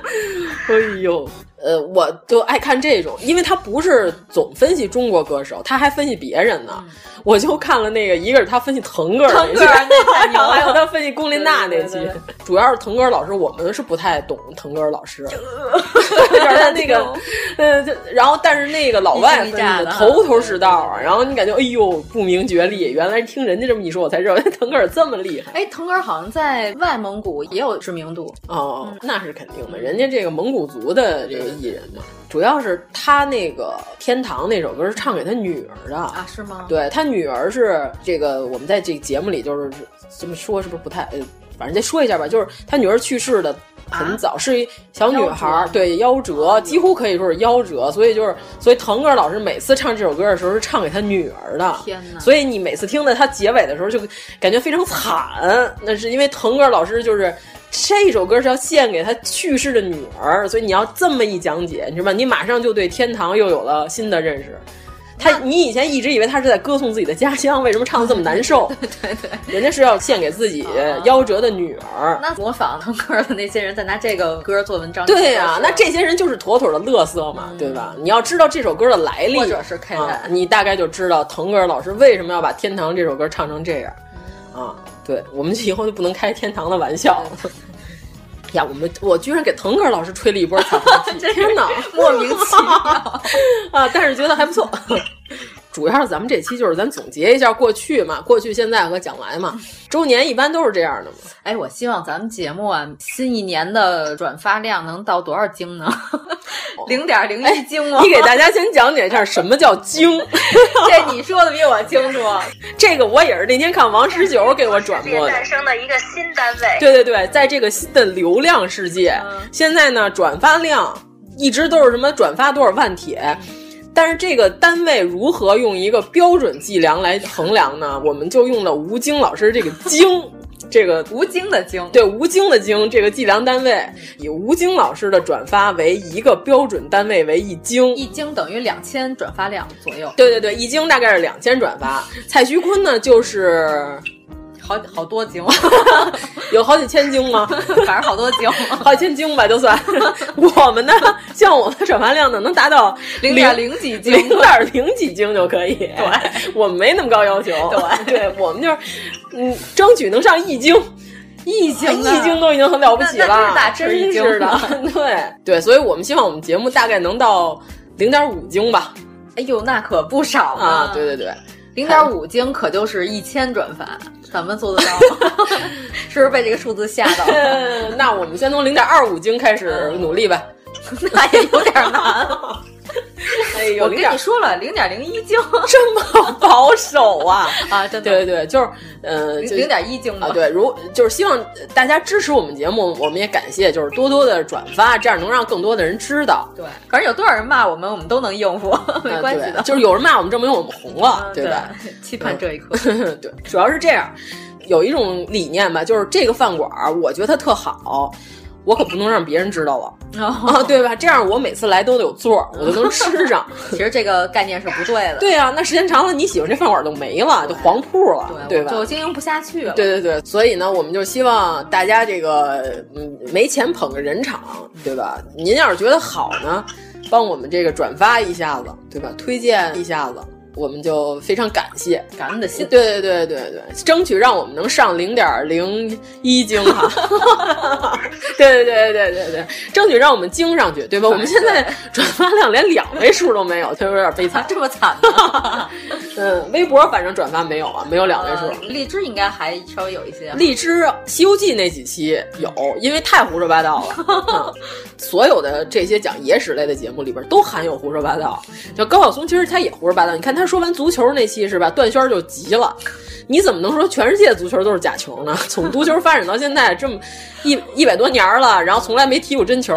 哎呦，呃，我就爱看这种，因为他不是总分析中国歌手，他还分析别人呢。我就看了那个，一个是他分析腾格尔腾格尔 还有他分析龚琳娜那期主要是腾格尔老师，我们是不太懂腾格尔老师，就是他那个，呃，就然后但是那个老外分析的头头是道啊，然后你感觉哎呦不明觉厉，原来听人家这么一说，我才知道 腾格尔这么厉害。哎，腾格尔好像在外蒙古也有知名度。哦，那是肯定的，人家这个蒙古族的这个艺人嘛，主要是他那个《天堂》那首歌是唱给他女儿的啊，是吗？对他女儿是这个，我们在这个节目里就是这么说，是不是不太呃？反正再说一下吧，就是他女儿去世的很早，啊、是一小女孩，夭对夭折，几乎可以说是夭折，所以就是，所以腾格尔老师每次唱这首歌的时候是唱给他女儿的，天哪！所以你每次听到他结尾的时候就感觉非常惨，那是因为腾格尔老师就是。这首歌是要献给他去世的女儿，所以你要这么一讲解，你知道吗？你马上就对天堂又有了新的认识。他，你以前一直以为他是在歌颂自己的家乡，为什么唱的这么难受？对对对，人家是要献给自己夭折的女儿。那模仿腾格尔的那些人，再拿这个歌做文章，对呀、啊，那这些人就是妥妥的乐色嘛，嗯、对吧？你要知道这首歌的来历，或者是看啊，你大概就知道腾格尔老师为什么要把《天堂》这首歌唱成这样。啊，对，我们以后就不能开天堂的玩笑了。呀，我们我居然给腾格尔老师吹了一波彩虹屁，天哪，莫名其妙 啊！但是觉得还不错。主要是咱们这期就是咱总结一下过去嘛，过去、现在和将来嘛。周年一般都是这样的嘛。哎，我希望咱们节目啊，新一年的转发量能到多少精呢？零点零一精吗？你给大家先讲解一下什么叫精。这你说的比我清楚。这个我也是那天看王十九给我转播的。诞生的一个新单位。对对对，在这个新的流量世界，嗯、现在呢，转发量一直都是什么转发多少万帖。但是这个单位如何用一个标准计量来衡量呢？我们就用了吴京老师这个“京 ”，这个吴京的“京”，对吴京的“京”这个计量单位，以吴京老师的转发为一个标准单位为一京，一京等于两千转发量左右。对对对，一京大概是两千转发。蔡徐坤呢，就是。好好多斤，有好几千斤吗？反正好多斤，好几千斤吧，就算。我们呢，像我们的转发量呢，能达到零点零几斤，零点零几斤就可以。对，我们没那么高要求。对，对我们就是，嗯，争取能上一斤。一斤，一斤都已经很了不起了，大吃真是的。对对，所以我们希望我们节目大概能到零点五斤吧。哎呦，那可不少啊！对对对。零点五斤可就是一千转发，咱们做得到吗？是不是被这个数字吓到了？那我们先从零点二五斤开始努力吧。那也有点难。哎呦，我跟你说了，零点零一斤，这么保守啊！啊，真的，对对对，就是呃，零点一斤啊，对，如就是希望大家支持我们节目，我们也感谢，就是多多的转发，这样能让更多的人知道。对，反正有多少人骂我们，我们都能应付，没关系的。就是有人骂我们，证明我们红了，对吧？期盼这一刻。对，主要是这样，有一种理念吧，就是这个饭馆，我觉得它特好。我可不能让别人知道了 啊，对吧？这样我每次来都得有座，我就能吃上。其实这个概念是不对的。对啊，那时间长了，你喜欢这饭馆就没了，就黄铺了，对吧？就经营不下去了。对对对，所以呢，我们就希望大家这个嗯没钱捧个人场，对吧？您要是觉得好呢，帮我们这个转发一下子，对吧？推荐一下子。我们就非常感谢，感恩的心。对对对对对，争取让我们能上零点零一斤哈。对对对对对对，争取让我们精上去，对吧？我们现在转发量连两位数都没有，就有点悲惨。这么惨呢？嗯，微博反正转发没有啊，没有两位数。荔枝应该还稍微有一些。荔枝《西游记》那几期有，因为太胡说八道了。嗯、所有的这些讲野史类的节目里边都含有胡说八道。就高晓松其实他也胡说八道，你看他。说完足球那期是吧？段轩就急了，你怎么能说全世界足球都是假球呢？从足球发展到现在这么一一百多年了，然后从来没踢过真球，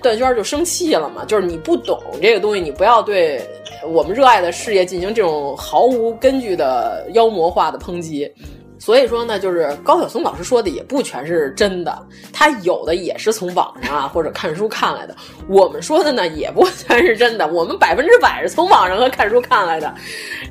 段轩就生气了嘛。就是你不懂这个东西，你不要对我们热爱的事业进行这种毫无根据的妖魔化的抨击。所以说呢，就是高晓松老师说的也不全是真的，他有的也是从网上啊或者看书看来的。我们说的呢也不全是真的，我们百分之百是从网上和看书看来的，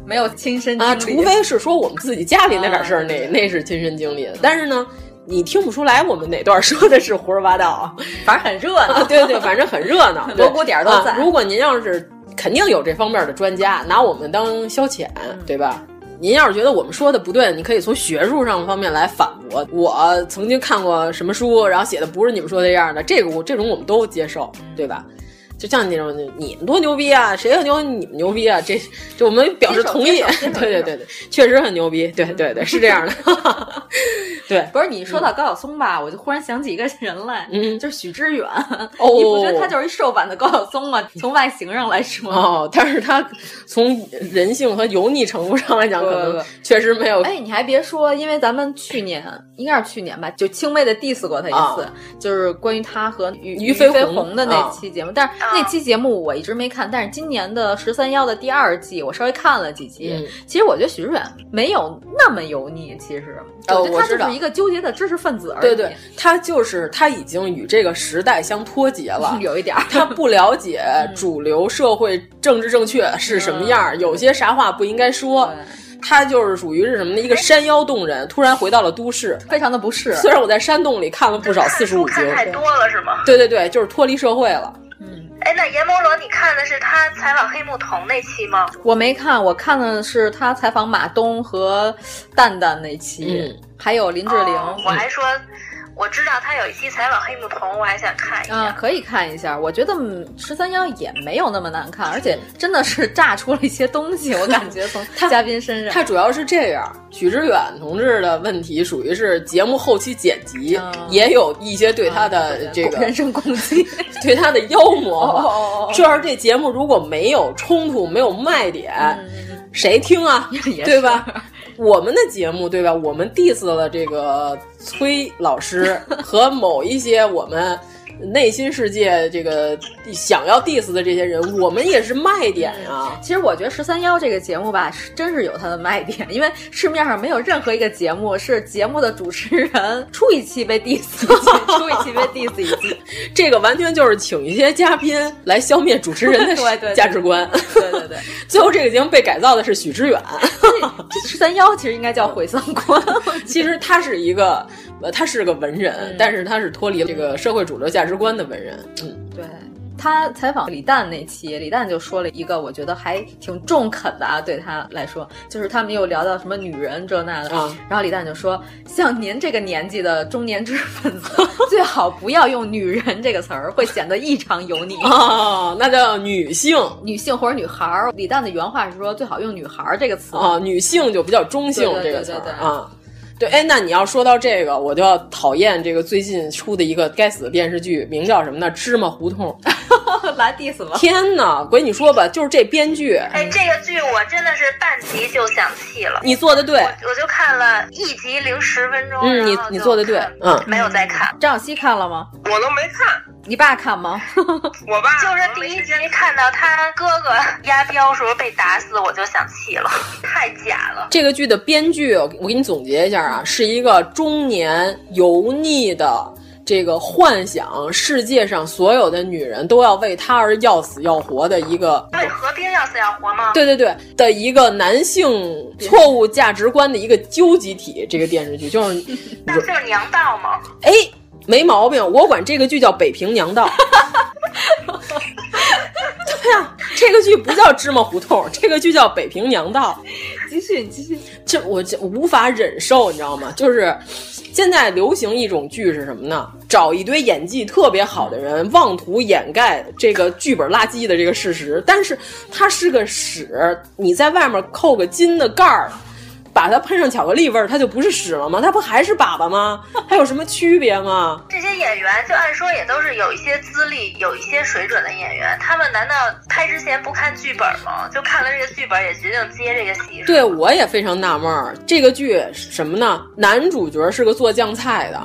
没有亲身啊，除非是说我们自己家里那点事儿，那那是亲身经历的。但是呢，你听不出来我们哪段说的是胡说八道啊？反正很热闹，对对，反正很热闹，锣鼓点都在、啊。如果您要是肯定有这方面的专家，拿我们当消遣，嗯、对吧？您要是觉得我们说的不对，你可以从学术上方面来反驳。我曾经看过什么书，然后写的不是你们说的这样的，这个我这种我们都接受，对吧？就像那种你们多牛逼啊，谁很牛你们牛逼啊？这就我们表示同意。对对对对，确实很牛逼。对对对，是这样的。对，不是你说到高晓松吧，我就忽然想起一个人来，嗯，就是许知远。哦，你不觉得他就是一瘦版的高晓松吗？从外形上来说。哦，但是他从人性和油腻程度上来讲，可能确实没有。哎，你还别说，因为咱们去年应该是去年吧，就轻微的 diss 过他一次，啊、就是关于他和于于飞鸿的那期节目，但是。那期节目我一直没看，但是今年的十三幺的第二季我稍微看了几集。嗯、其实我觉得许知远没有那么油腻，其实，呃，我觉得他就是一个纠结的知识分子而已。对对，他就是他已经与这个时代相脱节了，有一点，他不了解 主流社会政治正确是什么样，嗯、有些啥话不应该说。他就是属于是什么呢？一个山腰洞人，突然回到了都市，非常的不适。虽然我在山洞里看了不少四十五集，看太多了是吗？对对对，就是脱离社会了。嗯，哎，那阎摩罗，你看的是他采访黑木瞳那期吗？我没看，我看的是他采访马东和蛋蛋那期，嗯、还有林志玲。哦、我还说。我知道他有一期采访黑木瞳，我还想看一下。嗯，可以看一下。我觉得十三幺也没有那么难看，而且真的是炸出了一些东西。我感觉从嘉宾身上，他主要是这样。许知远同志的问题属于是节目后期剪辑，嗯、也有一些对他的这个、人身攻击，对他的妖魔化。哦、这要是这节目如果没有冲突，没有卖点，嗯、谁听啊？对吧？我们的节目对吧？我们 diss 了这个崔老师和某一些我们内心世界这个想要 diss 的这些人，我们也是卖点啊。其实我觉得十三幺这个节目吧，是真是有它的卖点，因为市面上没有任何一个节目是节目的主持人出一期被 diss 一期，出一期被 diss 一期。这个完全就是请一些嘉宾来消灭主持人的 价值观。对对对，最后这个节目被改造的是许知远。十三幺其实应该叫毁三观，其实他是一个，呃，他是个文人，嗯、但是他是脱离了这个社会主流价值观的文人。嗯，对。他采访李诞那期，李诞就说了一个我觉得还挺中肯的啊，对他来说，就是他们又聊到什么女人这那的，啊、然后李诞就说，像您这个年纪的中年知识分子，最好不要用“女人”这个词儿，会显得异常油腻。哦，那叫女性，女性或者女孩儿。李诞的原话是说，最好用“女孩儿”这个词。啊，女性就比较中性这个词儿啊。对，哎，那你要说到这个，我就要讨厌这个最近出的一个该死的电视剧，名叫什么呢？芝麻胡同。来 diss 吗！天哪，我跟你说吧，就是这编剧，哎，这个剧我真的是半集就想弃了。你做的对，我我就看了一集零十分钟。嗯，你你做的对，嗯，没有再看。张小希看了吗？我都没看。你爸看吗？我爸 就是第一集看到他哥哥押镖时候被打死，我就想弃了，太假了。这个剧的编剧，我我给你总结一下啊，是一个中年油腻的。这个幻想世界上所有的女人都要为他而要死要活的一个，为何冰要死要活吗？对对对，的一个男性错误价值观的一个纠集体。这个电视剧就是，那不就是娘道吗？哎，没毛病，我管这个剧叫《北平娘道》。对呀、啊，这个剧不叫芝麻胡同，这个剧叫《北平娘道》。继续，你继续。这我这无法忍受，你知道吗？就是。现在流行一种剧是什么呢？找一堆演技特别好的人，妄图掩盖这个剧本垃圾的这个事实。但是它是个屎，你在外面扣个金的盖儿，把它喷上巧克力味儿，它就不是屎了吗？它不还是粑粑吗？还有什么区别吗？这些演员就按说也都是有一些资历、有一些水准的演员，他们难道拍之前不看剧本吗？就看了这个剧本也决定接这个戏？对，我也非常纳闷儿，这个剧什么呢？男主角是个做酱菜的，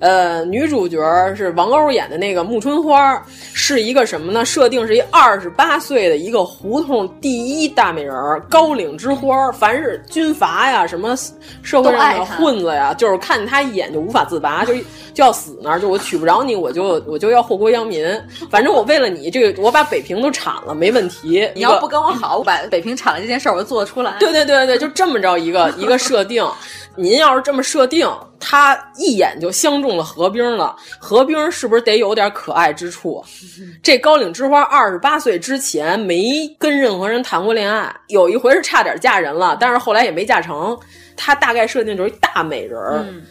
嗯、呃，女主角是王鸥演的那个木春花，是一个什么呢？设定是一二十八岁的一个胡同第一大美人儿，高岭之花，凡是军阀呀、什么社会上的混子呀，就是看见他一眼就无法自拔，就就要死那儿，就我娶不着你，我就我就要祸国殃民。反正我为了你，这个我把北平都铲了，没问题。你要不跟我好，我把北平铲了这件事儿我就做得出来。对对对对，就这么着一个一个设定。您要是这么设定，他一眼就相中了何冰了。何冰是不是得有点可爱之处？这高岭之花二十八岁之前没跟任何人谈过恋爱，有一回是差点嫁人了，但是后来也没嫁成。她大概设定就是一大美人儿。嗯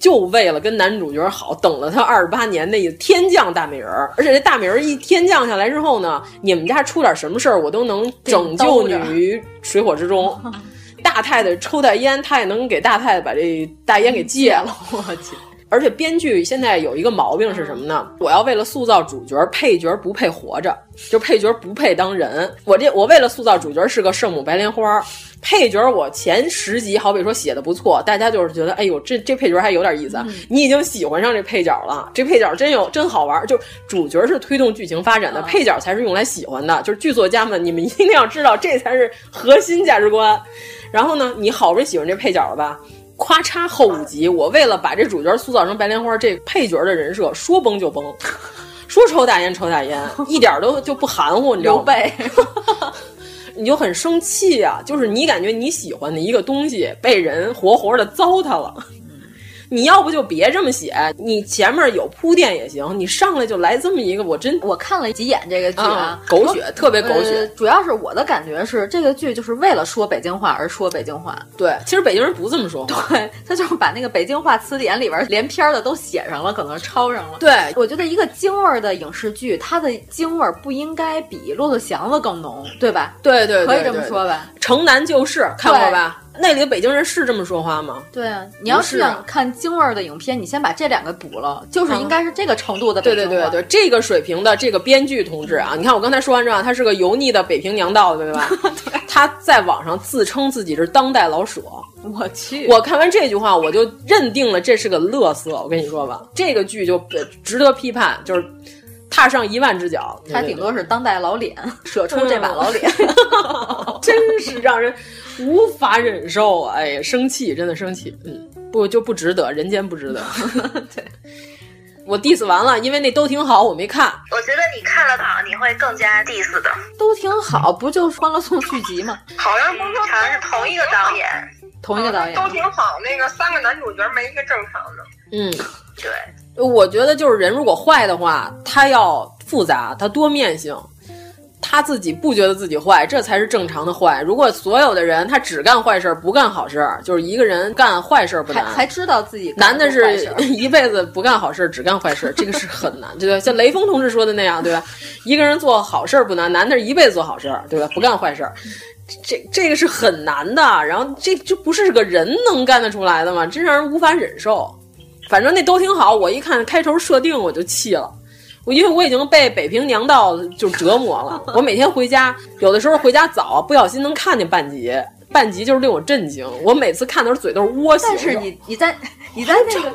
就为了跟男主角好，等了他二十八年那天降大美人儿，而且这大美人儿一天降下来之后呢，你们家出点什么事儿，我都能拯救你于水火之中。大太太抽袋烟，他也能给大太太把这大烟给戒了。我去！而且编剧现在有一个毛病是什么呢？我要为了塑造主角，配角不配活着，就配角不配当人。我这我为了塑造主角是个圣母白莲花，配角我前十集好比说写的不错，大家就是觉得哎呦这这配角还有点意思，嗯你已经喜欢上这配角了，这配角真有真好玩。就主角是推动剧情发展的，配角才是用来喜欢的。就是剧作家们，你们一定要知道，这才是核心价值观。然后呢，你好不容易喜欢这配角了吧？咔嚓后五集，我为了把这主角塑造成白莲花，这配角的人设说崩就崩，说抽大烟抽大烟，一点都就不含糊，你知道吗？背，你就很生气啊！就是你感觉你喜欢的一个东西被人活活的糟蹋了。你要不就别这么写，你前面有铺垫也行，你上来就来这么一个，我真我看了几眼这个剧啊，狗血，特别狗血、呃。主要是我的感觉是，这个剧就是为了说北京话而说北京话。对，其实北京人不这么说话，对他就是把那个北京话词典里边连篇的都写上了，可能抄上了。对，我觉得一个京味儿的影视剧，它的京味儿不应该比《骆驼祥子》更浓，对吧？对对,对，可以这么说吧。城南旧事看过吧？那里的北京人是这么说话吗？对啊，你要是想看京味儿的影片，你先把这两个补了，就是应该是这个程度的北京话。对对对对，这个水平的这个编剧同志啊，你看我刚才说完之后，他是个油腻的北平娘道，对吧？对 他在网上自称自己是当代老舍。我去！我看完这句话，我就认定了这是个乐色。我跟你说吧，这个剧就值得批判，就是。踏上一万只脚，他顶多是当代老脸，舍出这把老脸，真是让人无法忍受啊！哎呀，生气，真的生气。嗯，不就不值得，人间不值得。对，我 diss 完了，因为那都挺好，我没看。我觉得你看了它，你会更加 diss 的。都挺好，不就是《欢乐颂》续集吗？好像不是说好像是同一个导演，同一个导演都挺好。那个三个男主角没一个正常的。嗯，对。我觉得就是人如果坏的话，他要复杂，他多面性，他自己不觉得自己坏，这才是正常的坏。如果所有的人他只干坏事不干好事，就是一个人干坏事不难，还知道自己难的是 一辈子不干好事只干坏事，这个是很难，对吧？像雷锋同志说的那样，对吧？一个人做好事不难，难的是一辈子做好事，对吧？不干坏事。这这个是很难的，然后这这不是个人能干得出来的吗？真让人无法忍受。反正那都挺好，我一看开头设定我就气了，我因为我已经被北平娘道就折磨了。我每天回家，有的时候回家早，不小心能看见半集，半集就是令我震惊。我每次看的时候嘴都是窝心。但是你你在你在那个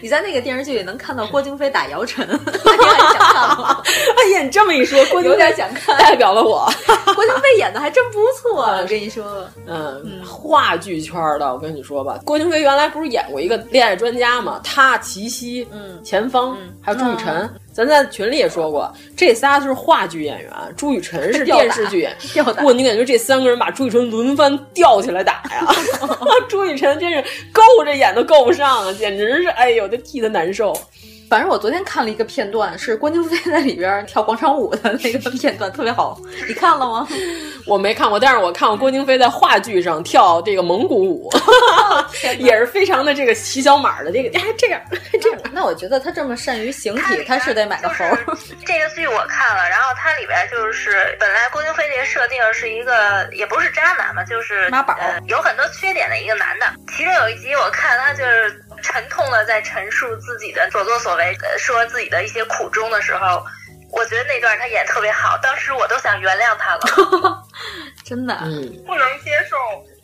你在那个电视剧里能看到郭京飞打姚晨，你很想看吗？哎呀，你这么一说，郭有点想看，代表了我。郭京飞演的还真不错，我跟你说。嗯，话剧圈的，我跟你说吧，郭京飞原来不是演过一个恋爱专家吗？他、齐溪、嗯、钱枫，还有朱雨辰。咱在群里也说过，这仨是话剧演员，朱雨辰是电视剧演员。哇，你感觉这三个人把朱雨辰轮番吊起来打呀？朱雨辰真是够着眼都够不上啊，简直是哎呦，这替他难受。反正我昨天看了一个片段，是郭京飞在里边跳广场舞的那个片段，特别好。你看了吗？我没看过，但是我看过郭京飞在话剧上跳这个蒙古舞，也是非常的这个骑小马的这个，哎，这样这样。那我觉得他这么善于形体，他是得买个猴。这个剧我看了，然后它里边就是本来郭京飞这个设定是一个也不是渣男嘛，就是妈宝、呃，有很多缺点的一个男的。其中有一集我看他就是沉痛的在陈述自己的所作所为，说自己的一些苦衷的时候。我觉得那段他演特别好，当时我都想原谅他了，真的，嗯，不能接受，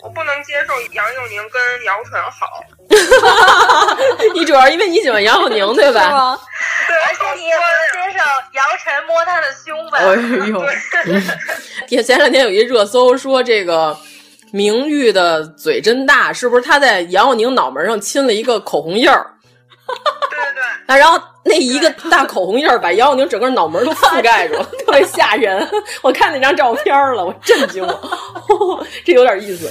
我不能接受杨佑宁跟姚晨好。你主要因为你喜欢杨佑宁对吧？对，而且你也不能接受姚晨摸他的胸吧？哎呦，也前两天有一热搜说这个明玉的嘴真大，是不是他在杨佑宁脑门上亲了一个口红印儿？对对对，啊，然后那一个大口红印儿把杨佑宁整个脑门都覆盖住，特别吓人。我看那张照片了，我震惊了，这有点意思。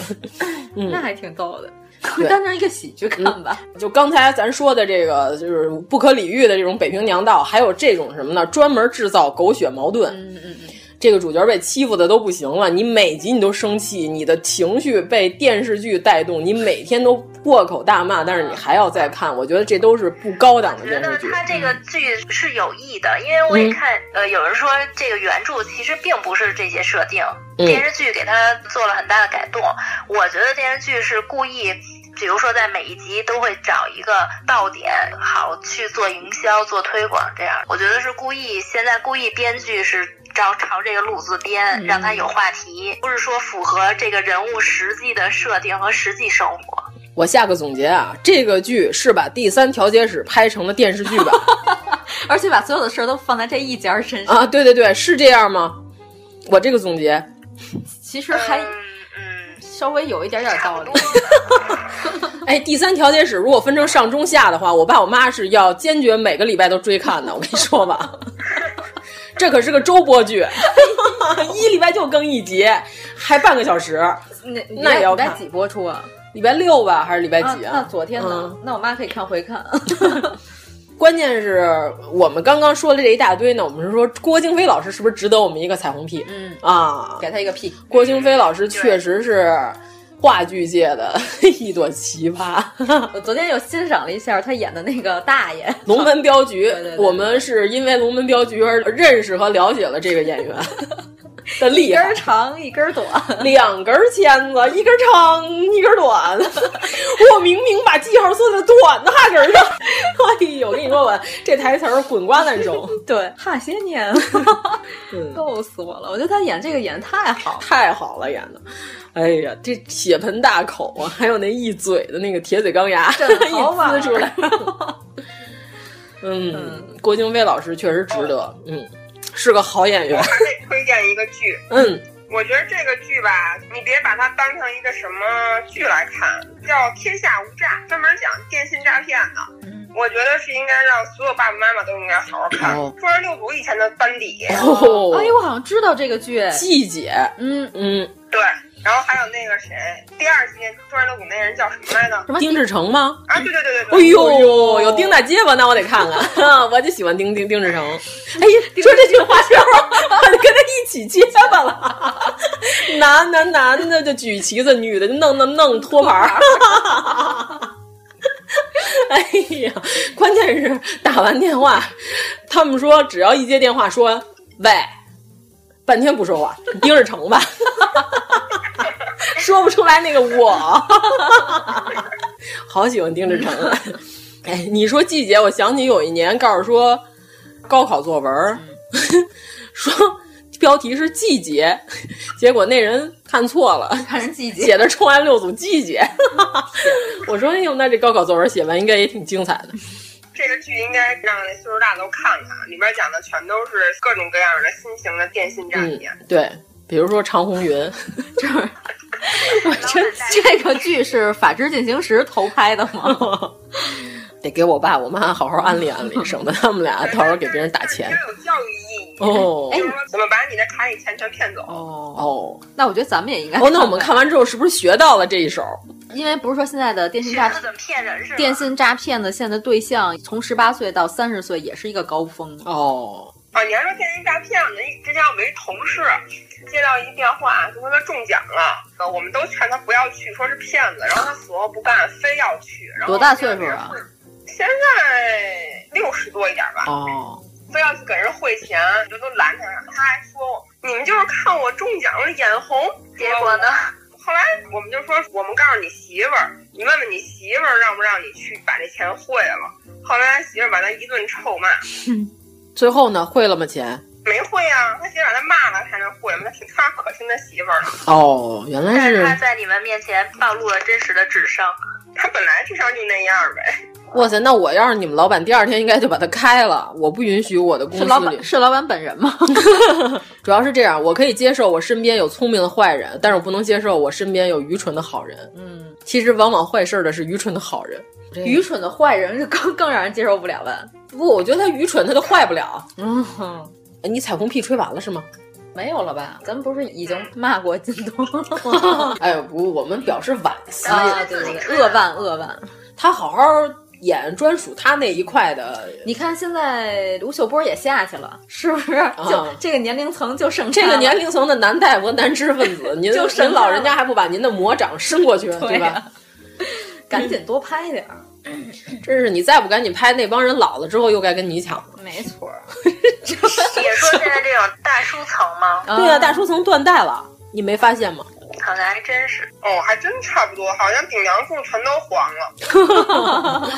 嗯，那还挺逗的。对当成一个喜剧看吧。就刚才咱说的这个，就是不可理喻的这种北平娘道，还有这种什么呢？专门制造狗血矛盾。嗯嗯嗯。这个主角被欺负的都不行了，你每集你都生气，你的情绪被电视剧带动，你每天都破口大骂，但是你还要再看，我觉得这都是不高档的电视剧。我觉得他这个剧是有意的，因为我也看，嗯、呃，有人说这个原著其实并不是这些设定，嗯、电视剧给他做了很大的改动。我觉得电视剧是故意。比如说，在每一集都会找一个爆点，好去做营销、做推广，这样我觉得是故意。现在故意编剧是朝朝这个路子编，嗯让他有话题，不是说符合这个人物实际的设定和实际生活。我下个总结啊，这个剧是把第三调解室拍成了电视剧吧，而且把所有的事儿都放在这一家身上啊！对对对，是这样吗？我这个总结其实还。稍微有一点点道理。哎，第三调解室如果分成上中下的话，我爸我妈是要坚决每个礼拜都追看的。我跟你说吧，这可是个周播剧，一礼拜就更一集，还半个小时。那那也要礼拜几播出啊？礼拜六吧，还是礼拜几啊？那昨天呢？嗯、那我妈可以看回看。关键是我们刚刚说了这一大堆呢，我们是说郭京飞老师是不是值得我们一个彩虹屁？嗯啊，给他一个屁。郭京飞老师确实是话剧界的 一朵奇葩。我 昨天又欣赏了一下他演的那个大爷《龙门镖局》对对对，我们是因为《龙门镖局》而认识和了解了这个演员。的厉害，一根长一根短，两根签子，一根长一根短。我明明把记号做的短哈根上。哎呦，我跟你说吧，这台词儿滚瓜烂熟。对，哈些年，逗死我了！我觉得他演这个演太好，太好了，演的。哎呀，这血盆大口啊，还有那一嘴的那个铁嘴钢牙，一呲出来。嗯，嗯郭京飞老师确实值得。嗯。是个好演员。我还得推荐一个剧，嗯，我觉得这个剧吧，你别把它当成一个什么剧来看，叫《天下无诈》，专门讲电信诈骗的。嗯，我觉得是应该让所有爸爸妈妈都应该好好看。哦中儿六组以前的班底，哦，哎，我好像知道这个剧，季姐，嗯嗯，对。然后还有那个谁，第二季中儿六组那人叫什么来着？什么丁志成吗？啊，对对对对对。哎呦，有丁大结巴，那我得看看。我就喜欢丁丁丁志成。哎呀，说这句话时候，我就跟他一起结巴了。男男男的就举旗子，女的就弄弄弄托盘儿。哎呀，关键是打完电话，他们说只要一接电话说喂，半天不说话，丁志成吧。说不出来那个我，好喜欢丁志成啊！哎，你说季节，我想起有一年告诉说高考作文，嗯、说标题是季节，结果那人看错了，看成季节，写的重案六组季节。我说哎呦，那这高考作文写完应该也挺精彩的。这个剧应该让那岁数大的都看看，里边讲的全都是各种各样的新型的电信诈骗。嗯、对，比如说常红云，这。我这这个剧是《法制进行时》投拍的吗？得给我爸我妈好好安利安利，省得他们俩到时候给别人打钱。有教育意义哦。哎，怎么把你的卡里钱全骗走？哦哦，那我觉得咱们也应该。哦，那我们看完之后是不是学到了这一手？因为不是说现在的电信诈骗怎么骗人是？电信诈骗的现在对象从十八岁到三十岁也是一个高峰哦。啊，你还说电信诈骗呢？之前我们一同事接到一电话，就说他中奖了，我们都劝他不要去，说是骗子，然后他死活不干，非要去。然后多大岁数啊？现在六十多一点吧。哦。非要去给人汇钱，就都拦他，他还说你们就是看我中奖了眼红。结果呢？后来我们就说，我们告诉你媳妇儿，你问问你媳妇儿让不让你去把这钱汇了。后来他媳妇儿把他一顿臭骂。嗯 最后呢，汇了吗钱？没会啊，他媳妇把他骂了才能会嘛，他挺他可听他媳妇儿了。哦，原来是他在你们面前暴露了真实的智商。他本来智商就那样呗。哇塞，那我要是你们老板，第二天应该就把他开了。我不允许我的公司里是老板是老板本人吗？主要是这样，我可以接受我身边有聪明的坏人，但是我不能接受我身边有愚蠢的好人。嗯，其实往往坏事的是愚蠢的好人。愚蠢的坏人是更更让人接受不了吧？不，我觉得他愚蠢，他就坏不了。嗯，你彩虹屁吹完了是吗？没有了吧？咱们不是已经骂过靳东了吗？哎呦不，我们表示惋惜。啊，对对对，扼腕扼腕。他好好演专属他那一块的。你看现在吴秀波也下去了，是不是？就、啊这个年龄层就剩这个年龄层的男大夫、男知识分子，您就您老人家还不把您的魔掌伸过去，对吧？赶紧多拍点儿。真是你再不赶紧拍，那帮人老了之后又该跟你抢了。没错，也说现在这种大叔层吗？对呀、大叔层断代了，你没发现吗？好像还真是。哦，还真差不多，好像顶梁柱全都黄了。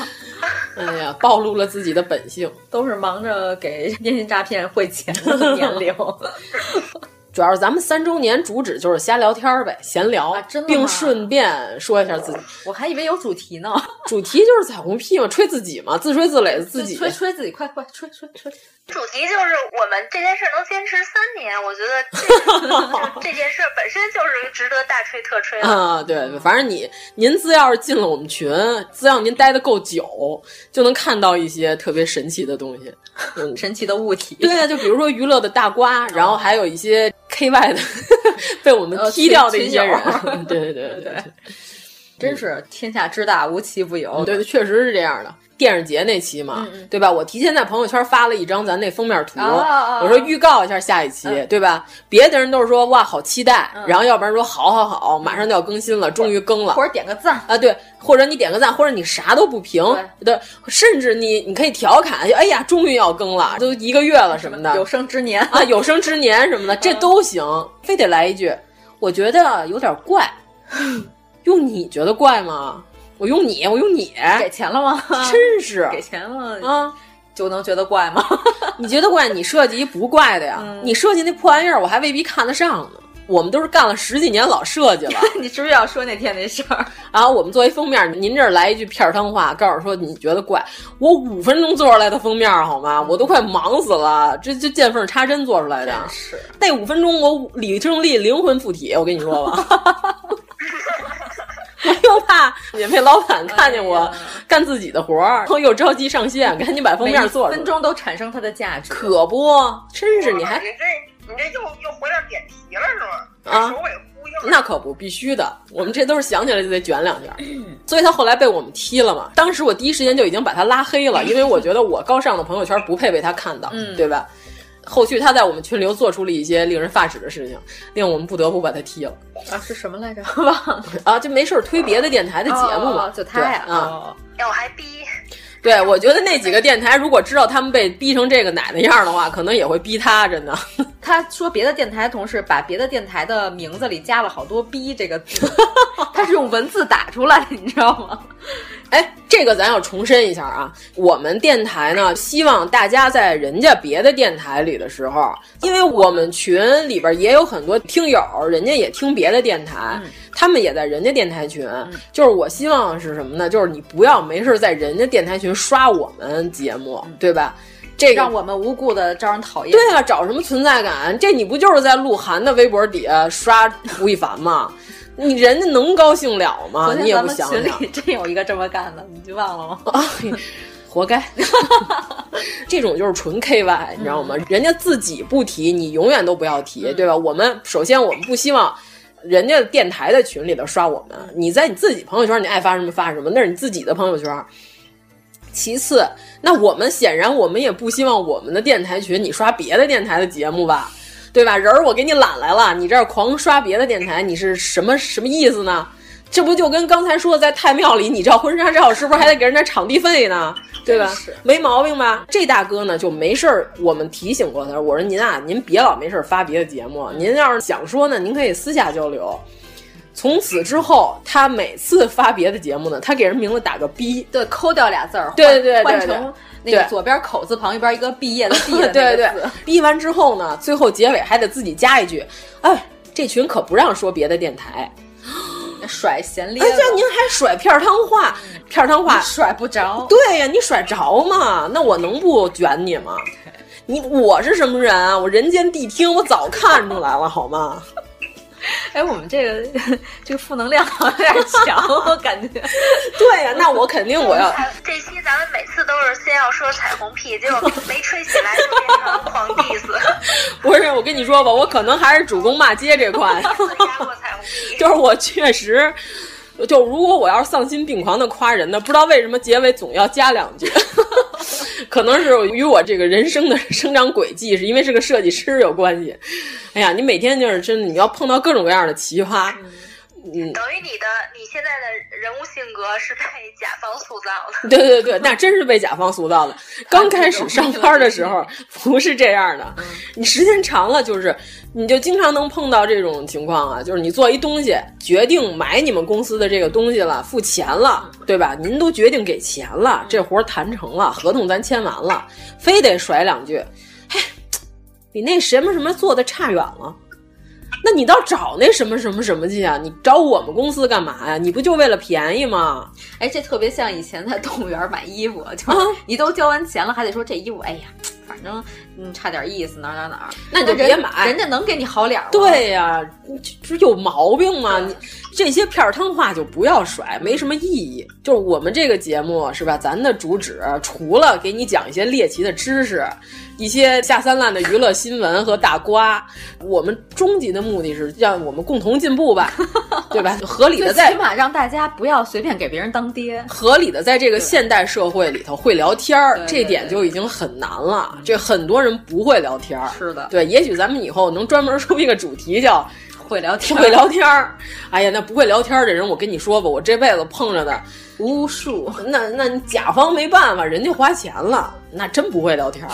哎呀，暴露了自己的本性，都是忙着给电信诈骗汇钱的年龄。主要是咱们三周年主旨就是瞎聊天儿呗，闲聊，啊真的并顺便说一下自己。我还以为有主题呢，主题就是彩虹屁嘛，吹自己嘛，自吹自擂的自己。吹吹自己，快快吹吹吹！主题就是我们这件事能坚持三年，我觉得这 这件事本身就是值得大吹特吹的。啊，对对，反正你您只要是进了我们群，只要您待的够久，就能看到一些特别神奇的东西，嗯，神奇的物体。对啊，就比如说娱乐的大瓜，然后还有一些 KY 的被我们呃踢掉的一些人 对对 对对，真是天下之大，无奇不有。对对，确实是这样的。电视节那期嘛，对吧？我提前在朋友圈发了一张咱那封面图，我说预告一下下一期，对吧？别的人都是说哇好期待，嗯然后要不然说好好好，马上就要更新了，终于更了，或者点个赞。啊，对，或者你点个赞，或者你啥都不评，对，甚至你你可以调侃，哎呀，终于要更了，都一个月了什么的，有生之年。啊，有生之年什么的，这都行，非得来一句，我觉得有点怪，用你觉得怪吗？我用你，我用你，给钱了吗？真是 给钱了啊，就能觉得怪吗？你觉得怪，你设计一不怪的呀？你设计那破玩意儿，我还未必看得上呢。我们都是干了十几年老设计了，你是不是要说那天那事儿？然后我们作为封面，您这儿来一句片儿汤话，告诉说你觉得怪，我五分钟做出来的封面好吗？我都快忙死了，这这见缝插针做出来的，是那五分钟我李正利灵魂附体，我跟你说吧。我 又怕也被老板看见我干自己的活儿，然后又着急上线，赶紧把封面做出来。分钟都产生它的价值，可不，真是你还你这你这又又回到点题了是吗？啊首尾呼应。那可不，必须的。我们这都是想起来就得卷两下，所以他后来被我们踢了嘛。当时我第一时间就已经把他拉黑了，因为我觉得我高尚的朋友圈不配被他看到，嗯对吧？后续他在我们群里又做出了一些令人发指的事情，令我们不得不把他踢了。啊，是什么来着？忘了啊，就没事儿推别的电台的节目嘛，哦就他呀对啊。要我还逼，对，我觉得那几个电台如果知道他们被逼成这个奶奶样的话，可能也会逼他，真的。他说别的电台同事把别的电台的名字里加了好多“逼”这个字，他是用文字打出来的，你知道吗？哎，这个咱要重申一下啊，我们电台呢，希望大家在人家别的电台里的时候，因为我们群里边也有很多听友，人家也听别的电台，他们也在人家电台群。就是我希望是什么呢？就是你不要没事在人家电台群刷我们节目，对吧？这个让我们无故的招人讨厌。对啊，找什么存在感？这你不就是在鹿晗的微博底下刷吴亦凡吗？你人家能高兴了吗？昨你也天咱们群不想想里真有一个这么干的，你就忘了吗？啊，活该！这种就是纯 KY，你知道吗？人家自己不提，你永远都不要提，对吧？我们首先我们不希望。人家电台的群里头刷我们，你在你自己朋友圈，你爱发什么发什么，那是你自己的朋友圈。其次，那我们显然我们也不希望我们的电台群你刷别的电台的节目吧，对吧？人儿我给你揽来了，你这儿狂刷别的电台，你是什么什么意思呢？这不就跟刚才说的在太庙里你照婚纱照，是不是还得给人家场地费呢？对吧？没毛病吧？这大哥呢就没事儿，我们提醒过他，我说您啊，您别老没事儿发别的节目，您要是想说呢，您可以私下交流。从此之后，他每次发别的节目呢，他给人名字打个逼，对，抠掉俩字儿，对对对对对换成那个对左边口字旁，一边一个毕业的毕的那对对个字。逼完之后呢，最后结尾还得自己加一句：“哎，这群可不让说别的电台。”甩闲咧哎，这您还甩片儿汤话，片儿汤话甩不着。对呀，你甩着吗？那我能不卷你吗？你我是什么人啊？我人间谛听，我早看出来了，好吗？哎，我们这个这个负能量好像有点强，我感觉。对呀、那我肯定我要。这期咱们每次都是先要说彩虹屁，结果没吹起来就变成狂 diss。不是，我跟你说吧，我可能还是主攻骂街这块。就是我确实，就如果我要是丧心病狂的夸人呢，不知道为什么结尾总要加两句。可能是与我这个人生的生长轨迹，是因为是个设计师有关系。哎呀，你每天就是真的，你要碰到各种各样的奇葩。等于你的你现在的人物性格是被甲方塑造的。对对对，那真是被甲方塑造的。刚开始上班的时候不是这样的，你时间长了就是，你就经常能碰到这种情况啊，就是你做一东西，决定买你们公司的这个东西了，付钱了，对吧？您都决定给钱了，这活谈成了，合同咱签完了，非得甩两句，嘿，比那什么什么做的差远了。那你倒找那什么什么什么去啊？你找我们公司干嘛呀？你不就为了便宜吗？哎，这特别像以前在动物园买衣服，就是你都交完钱了，还得说这衣服，哎呀，反正嗯差点意思，哪哪哪，那你就别买，人家能给你好脸吗？对呀、这有毛病吗？你这些片儿汤话就不要甩，没什么意义。就是我们这个节目是吧？咱的主旨除了给你讲一些猎奇的知识。一些下三滥的娱乐新闻和大瓜，我们终极的目的是让我们共同进步吧，对吧？合理的在起码让大家不要随便给别人当爹，合理的在这个现代社会里头会聊天儿，这点就已经很难了。这很多人不会聊天儿，是的，对。也许咱们以后能专门出一个主题叫。会聊天，会聊天儿。哎呀，那不会聊天儿的人，我跟你说吧，我这辈子碰着的无数。那那你甲方没办法，人家花钱了，那真不会聊天儿。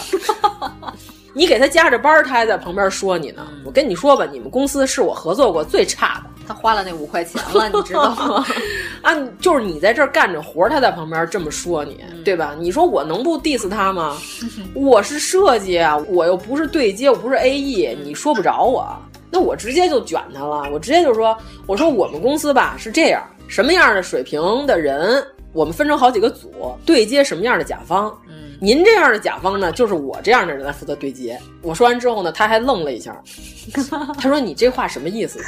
你给他加着班，他还在旁边说你呢。我跟你说吧，你们公司是我合作过最差的。他花了那五块钱了，你知道吗？啊，就是你在这儿干着活，他在旁边这么说你，对吧？你说我能不 diss 他吗？我是设计啊，我又不是对接，我不是 AE，你说不着我。那我直接就卷他了，我直接就说，我说我们公司吧是这样，什么样的水平的人，我们分成好几个组，对接什么样的甲方。嗯，您这样的甲方呢，就是我这样的人来负责对接。我说完之后呢，他还愣了一下，他说：“你这话什么意思？”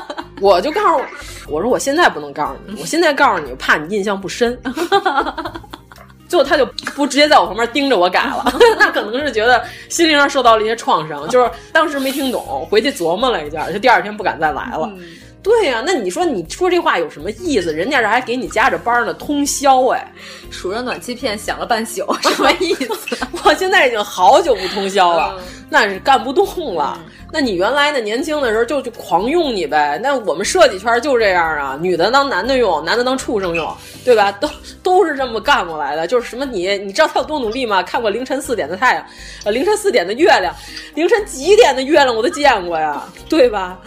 我就告诉我说：“我现在不能告诉你，我现在告诉你，怕你印象不深。”最后他就不直接在我旁边盯着我改了，那可能是觉得心灵上受到了一些创伤，就是当时没听懂，回去琢磨了一下，就第二天不敢再来了。嗯、对呀、啊，那你说你说这话有什么意思？人家这还给你加着班呢，通宵哎，数着暖气片想了半宿，什么意思？我现在已经好久不通宵了，嗯、那是干不动了。嗯那你原来那年轻的时候就就狂用你呗？那我们设计圈就这样啊，女的当男的用，男的当畜生用，对吧？都都是这么干过来的。就是什么你你知道他有多努力吗？看过凌晨四点的太阳，呃，凌晨四点的月亮，凌晨几点的月亮我都见过呀，对吧？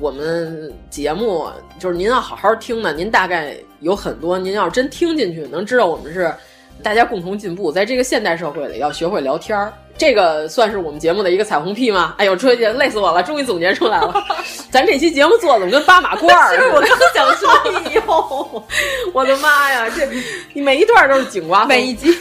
我们节目就是您要好好听呢，您大概有很多，您要真听进去，能知道我们是大家共同进步，在这个现代社会里要学会聊天儿。这个算是我们节目的一个彩虹屁吗？哎呦，春姐累死我了，终于总结出来了。咱这期节目做的跟八马褂儿似的。我刚想说，哎呦，我的妈呀，这你每一段都是井刮每一集。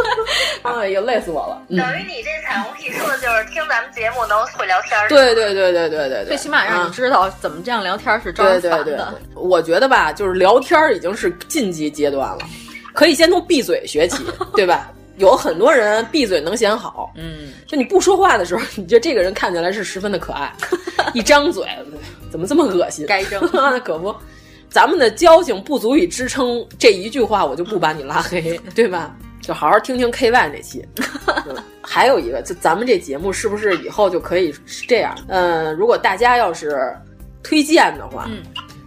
哎呀，累死我了。等于你这彩虹屁说的就是听咱们节目能会聊天。对对对对对对对，最起码让你知道怎么这样聊天是招人烦的。对对对，我觉得吧，就是聊天已经是晋级阶段了，可以先从闭嘴学起，对吧？有很多人闭嘴能显好，嗯，就你不说话的时候，你觉得这个人看起来是十分的可爱，一张嘴怎么这么恶心？该扔，那 可不，咱们的交情不足以支撑这一句话，我就不把你拉黑，对吧？就好好听听 K Y 那期。嗯、还有一个，就咱们这节目是不是以后就可以是这样？嗯，如果大家要是推荐的话，嗯。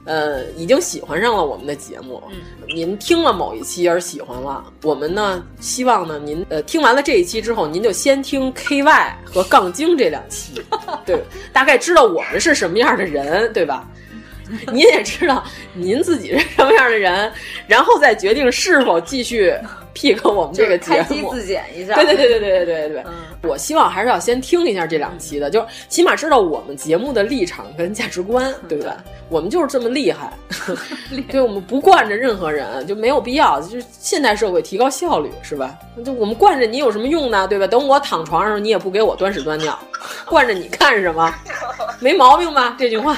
呃，已经喜欢上了我们的节目，嗯，您听了某一期而喜欢了，我们呢希望呢您呃听完了这一期之后，您就先听 K Y 和杠精这两期，对，大概知道我们是什么样的人，对吧？您也知道您自己是什么样的人，然后再决定是否继续 pick 我们这个节目，开机自检一下。对对对对对对对对。嗯、我希望还是要先听一下这两期的，就起码知道我们节目的立场跟价值观，对吧？我们就是这么 厉害，对，我们不惯着任何人，就没有必要。就是现代社会提高效率，是吧？就我们惯着你有什么用呢？对吧？等我躺床上，你也不给我端屎端尿，惯着你干什么？没毛病吧？这句话。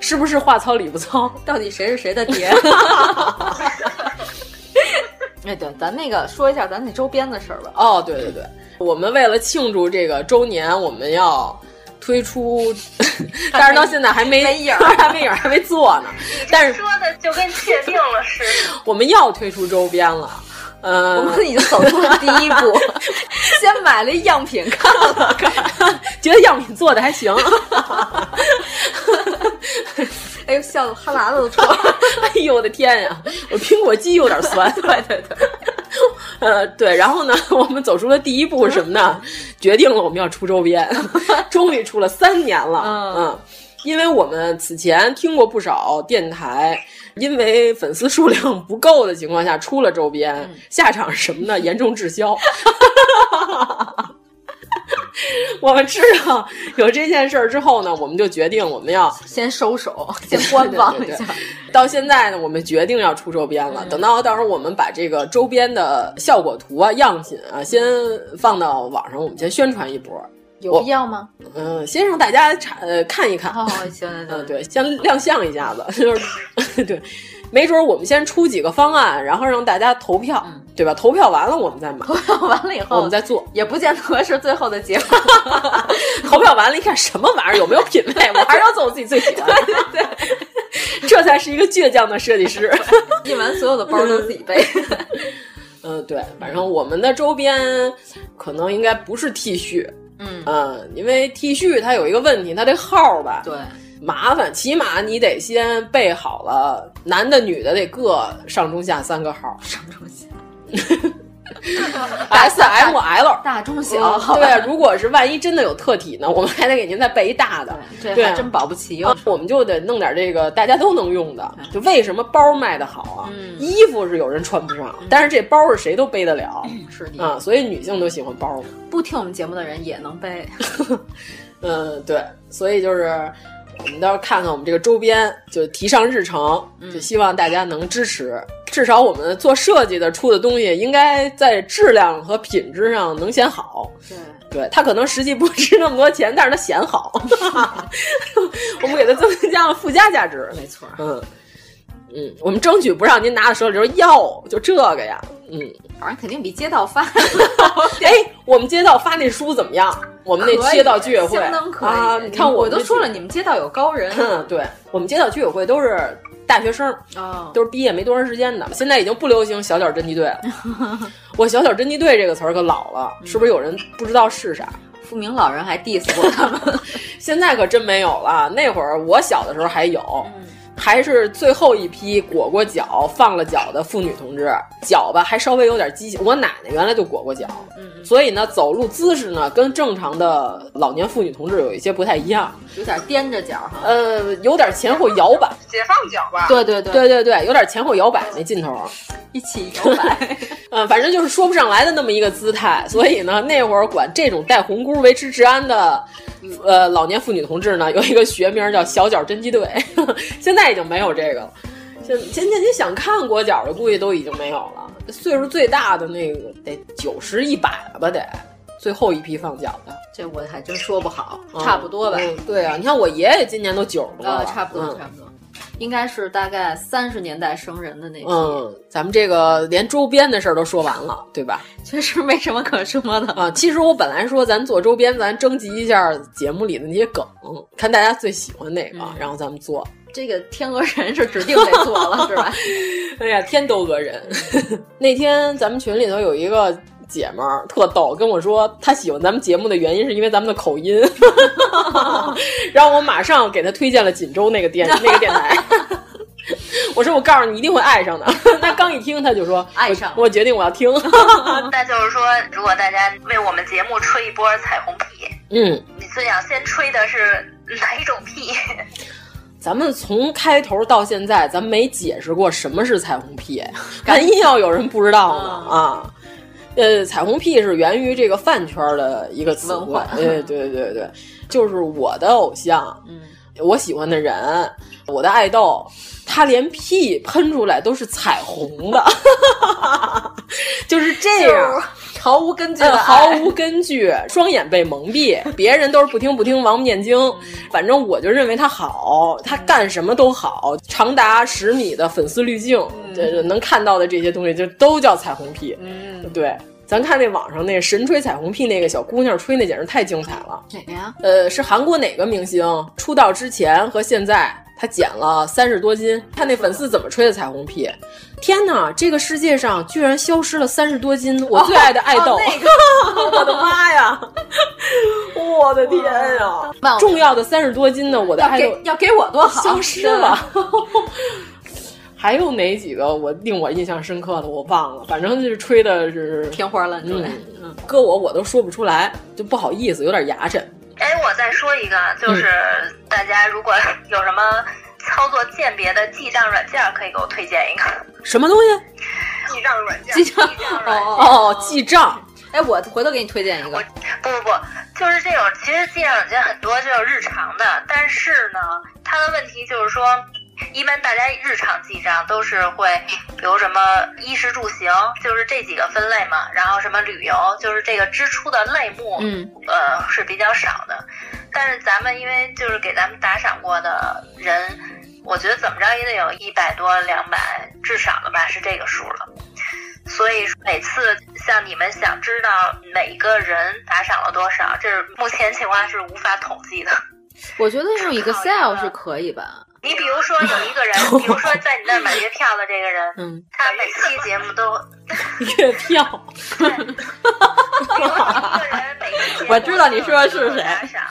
是不是话糙理不糙？到底谁是谁的爹？哎，对，咱那个说一下咱那周边的事儿吧。哦，对对对，我们为了庆祝这个周年，我们要推出，但是到现在还没没影儿，还没影儿，还没做呢。但是说的就跟确定了似的。我们要推出周边了。呃，我们已经走出了第一步，先买了样品看了看，觉得样品做的还行。哎呦，笑的哈喇子都出来了！哎呦我的天呀，我苹果肌有点酸。对对对，呃对，然后呢，我们走出了第一步是什么呢？决定了我们要出周边，终于出了三年了。嗯嗯，因为我们此前听过不少电台。因为粉丝数量不够的情况下出了周边，嗯、下场是什么呢？严重滞销。我们知道有这件事儿之后呢，我们就决定我们要先收手，先观望一下。到现在呢，我们决定要出周边了。嗯、等到到时候我们把这个周边的效果图啊、样品啊，先放到网上，我们先宣传一波。有必要吗？嗯，先让大家查呃看一看。好、哦，行行行，嗯，对，先亮相一下子，就是 对，没准我们先出几个方案，然后让大家投票，嗯、对吧？投票完了我们再买，投票完了以后我们再做，也不见得是最后的结果。投票完了，一看什么玩意儿，有没有品味？我还是要做我自己最喜欢的。对对对，这才是一个倔强的设计师。印完所有的包都自己背。嗯，对，反正我们的周边可能应该不是 T 恤。嗯嗯，因为 T 恤它有一个问题，它这号吧，对，麻烦，起码你得先备好了，男的女的得各上中下三个号，上中下，S M L 大中小，嗯、对，如果是万一真的有特体呢，我们还得给您再备一大的，这对，还真保不齐哦。我们就得弄点这个大家都能用的，就为什么包卖的好啊？嗯、衣服是有人穿不上，但是这包是谁都背得了，是的。啊，所以女性都喜欢包。不听我们节目的人也能背，嗯，对，所以就是我们到时候看看我们这个周边，就提上日程，就希望大家能支持。至少我们做设计的出的东西，应该在质量和品质上能显好。对，对，它可能实际不值那么多钱，但是它显好。我们给它增加了附加价值。没错，嗯。嗯，我们争取不让您拿到手里说要就这个呀。嗯，反正肯定比街道发。哎，我们街道发那书怎么样？我们那街道居委会相当可以啊！你看我我都说了，你们街道有高人。嗯，对我们街道居委会都是大学生，哦，都是毕业没多长时间的。现在已经不流行小脚侦缉队了。我小脚侦缉队这个词儿可老了，是不是有人不知道是啥？富明老人还 diss 过他们，现在可真没有了。那会儿我小的时候还有。嗯还是最后一批裹过脚、放了脚的妇女同志，脚吧还稍微有点畸形。我奶奶原来就裹过脚，嗯，所以呢，走路姿势呢跟正常的老年妇女同志有一些不太一样，有点踮着脚哈，呃，有点前后摇摆，解放脚吧？对对对对对对，有点前后摇摆那劲头，一起摇摆，嗯，反正就是说不上来的那么一个姿态。所以呢，那会儿管这种戴红箍维持治安的。呃，老年妇女同志呢，有一个学名叫“小脚侦缉队”，现在已经没有这个了。现现在你想看裹脚的，估计都已经没有了。岁数最大的那个得九十一百了吧？得最后一批放脚的，这我还真说不好，嗯、差不多吧、嗯。对啊，你看我爷爷今年都九十多了，呃，差不多，嗯、差不多。应该是大概三十年代生人的那批。嗯，咱们这个连周边的事儿都说完了，对吧？确实没什么可说的啊。其实我本来说咱做周边，咱征集一下节目里的那些梗，看大家最喜欢哪个，嗯、然后咱们做。这个天鹅人是指定得做了，是吧？哎呀，天都讹人！那天咱们群里头有一个。姐们儿特逗，跟我说她喜欢咱们节目的原因是因为咱们的口音，然后我马上给她推荐了锦州那个电那个电台。我说我告诉你一定会爱上的。她刚一听，她就说爱上我，我决定我要听。那就是说，如果大家为我们节目吹一波彩虹屁，嗯，你最想先吹的是哪一种屁？咱们从开头到现在，咱没解释过什么是彩虹屁，万一要有人不知道呢啊？呃，彩虹屁是源于这个饭圈的一个词汇，对对对对，就是我的偶像，嗯，我喜欢的人，我的爱豆，他连屁喷出来都是彩虹的，就是这样。毫无根据毫无根据，双眼被蒙蔽，别人都是不听不听，王八念经，反正我就认为他好，他干什么都好，长达十米的粉丝滤镜，这、能看到的这些东西就都叫彩虹屁，嗯，对。咱看那网上那神吹彩虹屁那个小姑娘吹那简直太精彩了。哪个呀？呃，是韩国哪个明星出道之前和现在，她减了三十多斤？看那粉丝怎么吹的彩虹屁！天哪，这个世界上居然消失了三十多斤我最爱的爱豆！哦那我的妈呀！我的天呀！重要的三十多斤的我的爱豆给要给我多好，消失了。还有哪几个我令我印象深刻的我忘了，反正就是吹的是天花乱坠。嗯，搁我我都说不出来，就不好意思，有点牙碜。哎，我再说一个，就是大家如果有什么操作鉴别的记账软件，可以给我推荐一个。什么东西？记账软件。记账哦，记账。哎，我回头给你推荐一个。不不不，就是这种，其实记账软件很多就是日常的，但是呢，它的问题就是说。一般大家日常记账都是会，比如什么衣食住行，就是这几个分类嘛，然后什么旅游，就是这个支出的类目，嗯，呃是比较少的。但是咱们因为就是给咱们打赏过的人，我觉得怎么着也得有一百多、两百，至少了吧，是这个数了。所以每次像你们想知道每个人打赏了多少，这是目前情况是无法统计的。我觉得用 Excel 是可以吧。你比如说有一个人，比如说在你那儿买月票的这个人，嗯，他每期节目都 月票，我知道你说的是谁。打赏，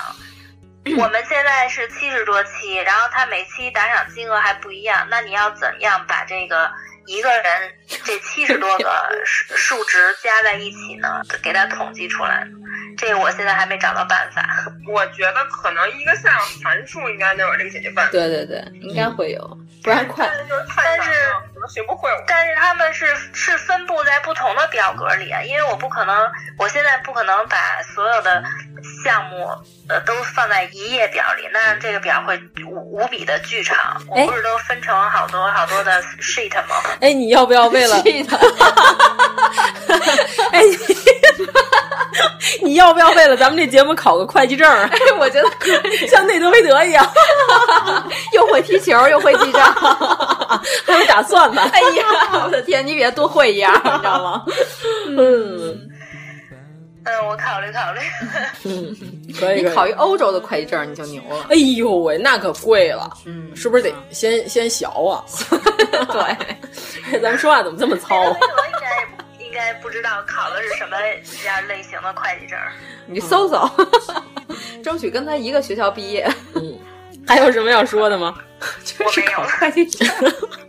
我们现在是七十多期，然后他每期打赏金额还不一样，那你要怎样把这个一个人这七十多个数数值加在一起呢？给他统计出来？这个我现在还没找到办法。我觉得可能一个项函数应该能有这个解决办法。对对对，应该会有，不然快。但是学不会。但是他们是是分布在不同的表格里啊，因为我不可能，我现在不可能把所有的项目呃都放在一页表里，那这个表会无无比的巨长。我不是都分成好多好多的 sheet 吗？哎，你要不要为了 sheet？哎，你要不要为了咱们这节目考个会计证？哎，我觉得可以，像内德维德一样，又会踢球又会记账，还会打算盘。哎呀，我的天，你比他多会一样，你知道吗？嗯。嗯，我考虑考虑。嗯，可以。你考一欧洲的会计证，你就牛了。哎呦喂，那可贵了。嗯，是不是得先先学啊？对，咱们说话怎么这么糙？我应该不知道考的是什么样类型的会计证。你搜搜，争取跟他一个学校毕业。嗯，还有什么要说的吗？我没有会计证。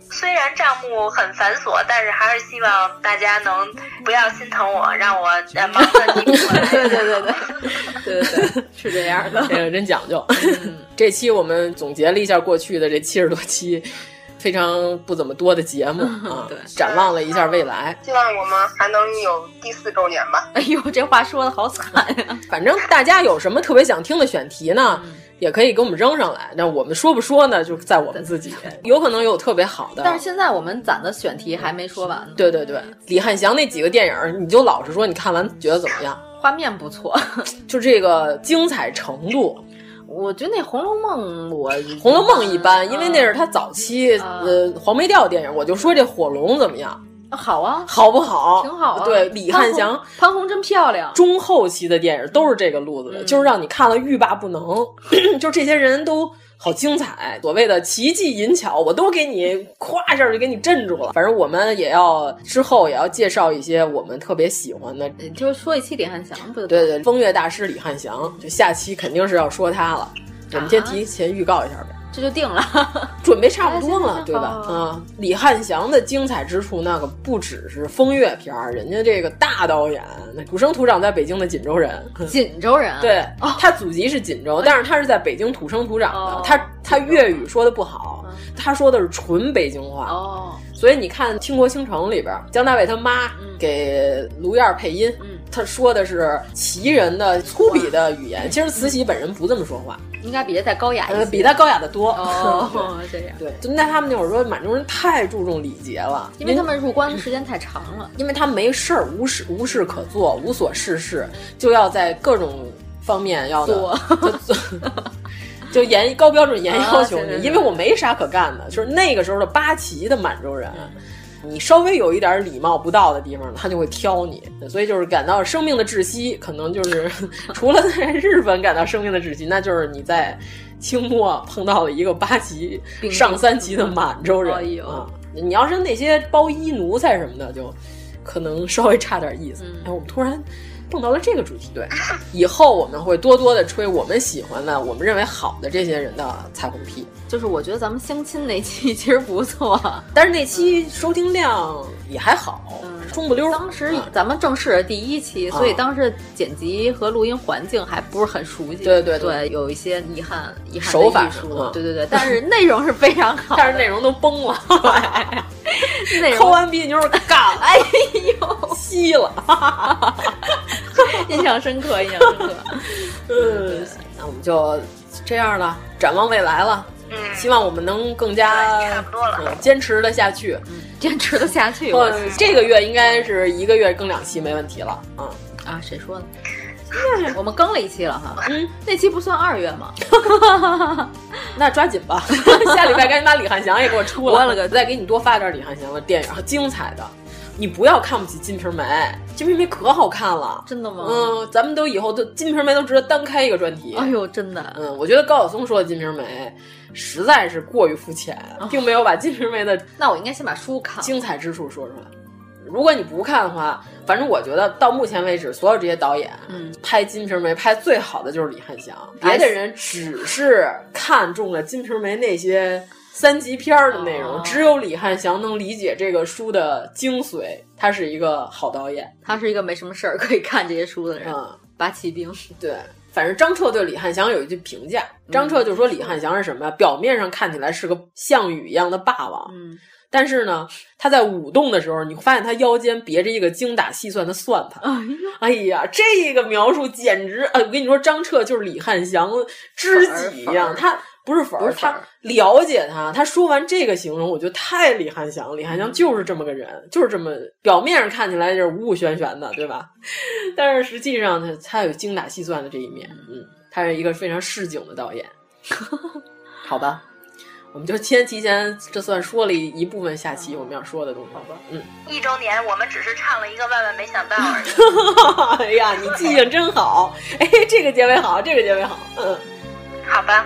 虽然账目很繁琐，但是还是希望大家能不要心疼我，让我呃忙得你不过来。对对对对对对对，是这样的。这个真讲究。这期我们总结了一下过去的这七十多期。非常不怎么多的节目 啊，对，展望了一下未来，希望我们还能有第四周年吧。哎呦，这话说的好惨呀！反正大家有什么特别想听的选题呢，嗯、也可以给我们扔上来。那我们说不说呢，就在我们自己。有可能有特别好的，但是现在我们攒的选题还没说完呢。对对对，李汉祥那几个电影，你就老实说，你看完觉得怎么样？画面不错，就这个精彩程度。我觉得那《红楼梦》，我《红楼梦》一般，因为那是他早期、啊、呃黄梅调电影。我就说这火龙怎么样？好啊，好不好？挺好啊。对，李汉祥、潘虹真漂亮。中后期的电影都是这个路子的，嗯、就是让你看了欲罢不能。就这些人都好精彩，所谓的奇技淫巧，我都给你夸一下就给你镇住了。反正我们也要之后也要介绍一些我们特别喜欢的，就是说一期李汉祥不？对对，风月大师李汉祥，就下期肯定是要说他了。我们先提前预告一下呗，这就定了，准备差不多了，对吧？啊，李汉祥的精彩之处，那个不只是风月片儿，人家这个大导演，那土生土长在北京的锦州人，锦州人，对，他祖籍是锦州，但是他是在北京土生土长的，他他粤语说的不好，他说的是纯北京话，哦，所以你看《倾国倾城》里边，姜大卫他妈给卢燕配音，他说的是旗人的粗鄙的语言。其实慈禧本人不这么说话，应该比他再高雅一些，呃，比他高雅的多。哦，这样。对，就在他们那会儿说，满洲人太注重礼节了，因为他们入关的时间太长了，因为他没事儿，无事无事可做，无所事事，就要在各种方面要做。就 严高标准严要求你，因为我没啥可干的。就是那个时候的八旗的满洲人，你稍微有一点礼貌不到的地方，他就会挑你。所以就是感到生命的窒息，可能就是 除了在日本感到生命的窒息，那就是你在清末碰到了一个八级上三级的满洲人啊。你要是那些包衣奴才什么的，就可能稍微差点意思。哎，我们突然。碰到了这个主题，对，以后我们会多多的吹我们喜欢的、我们认为好的这些人的彩虹屁。就是我觉得咱们相亲那期 其实不错，但是那期收听量也还好，中不溜。当时咱们正式第一期，所以当时剪辑和录音环境还不是很熟悉，对对对，有一些遗憾，遗憾手法术，对对对，但是内容是非常好，但是内容都崩了，内容抠完鼻妞干，哎呦，吸了。印象深刻，印象深刻。嗯，那我们就这样了，展望未来了。嗯，希望我们能更加差不多了，坚持的下去。嗯，坚持的下去。我，这个月应该是一个月更两期没问题了。嗯啊，谁说的？我们更了一期了哈。嗯，那期不算二月吗？那抓紧吧，下礼拜赶紧把李汉祥也给我出了。我了个，再给你多发点李汉祥的电影，精彩的。你不要看不起《金瓶梅》，《金瓶梅》可好看了，真的吗？嗯，咱们都以后都《金瓶梅》都值得单开一个专题。哎呦，真的，嗯，我觉得高晓松说的《金瓶梅》实在是过于肤浅，并没有把《金瓶梅》的那我应该先把书看精彩之处说出来。如果你不看的话，反正我觉得到目前为止，所有这些导演，嗯，拍《金瓶梅》拍最好的就是李翰祥，别的人只是看中了《金瓶梅》那些。三级片儿的内容，只有李汉祥能理解这个书的精髓。他是一个好导演，他是一个没什么事儿可以看这些书的人。嗯，八旗兵，对，反正张彻对李汉祥有一句评价，张彻就说李汉祥是什么呀？表面上看起来是个项羽一样的霸王，嗯，但是呢，他在舞动的时候，你会发现他腰间别着一个精打细算的算盘。哎呀，这个描述简直……哎，我跟你说，张彻就是李汉祥知己一样，他。不是粉儿，他了解他。他说完这个形容，我觉得太李汉祥。李汉祥就是这么个人，就是这么表面上看起来就是五五玄玄的，对吧？但是实际上他他有精打细算的这一面。嗯，他是一个非常市井的导演。好吧，我们就先提前，这算说了一部分下期我们要说的东西。好吧，嗯，一周年我们只是唱了一个万万没想到而已。哎呀，你记性真好！哎，这个结尾好，这个结尾好。嗯。好吧，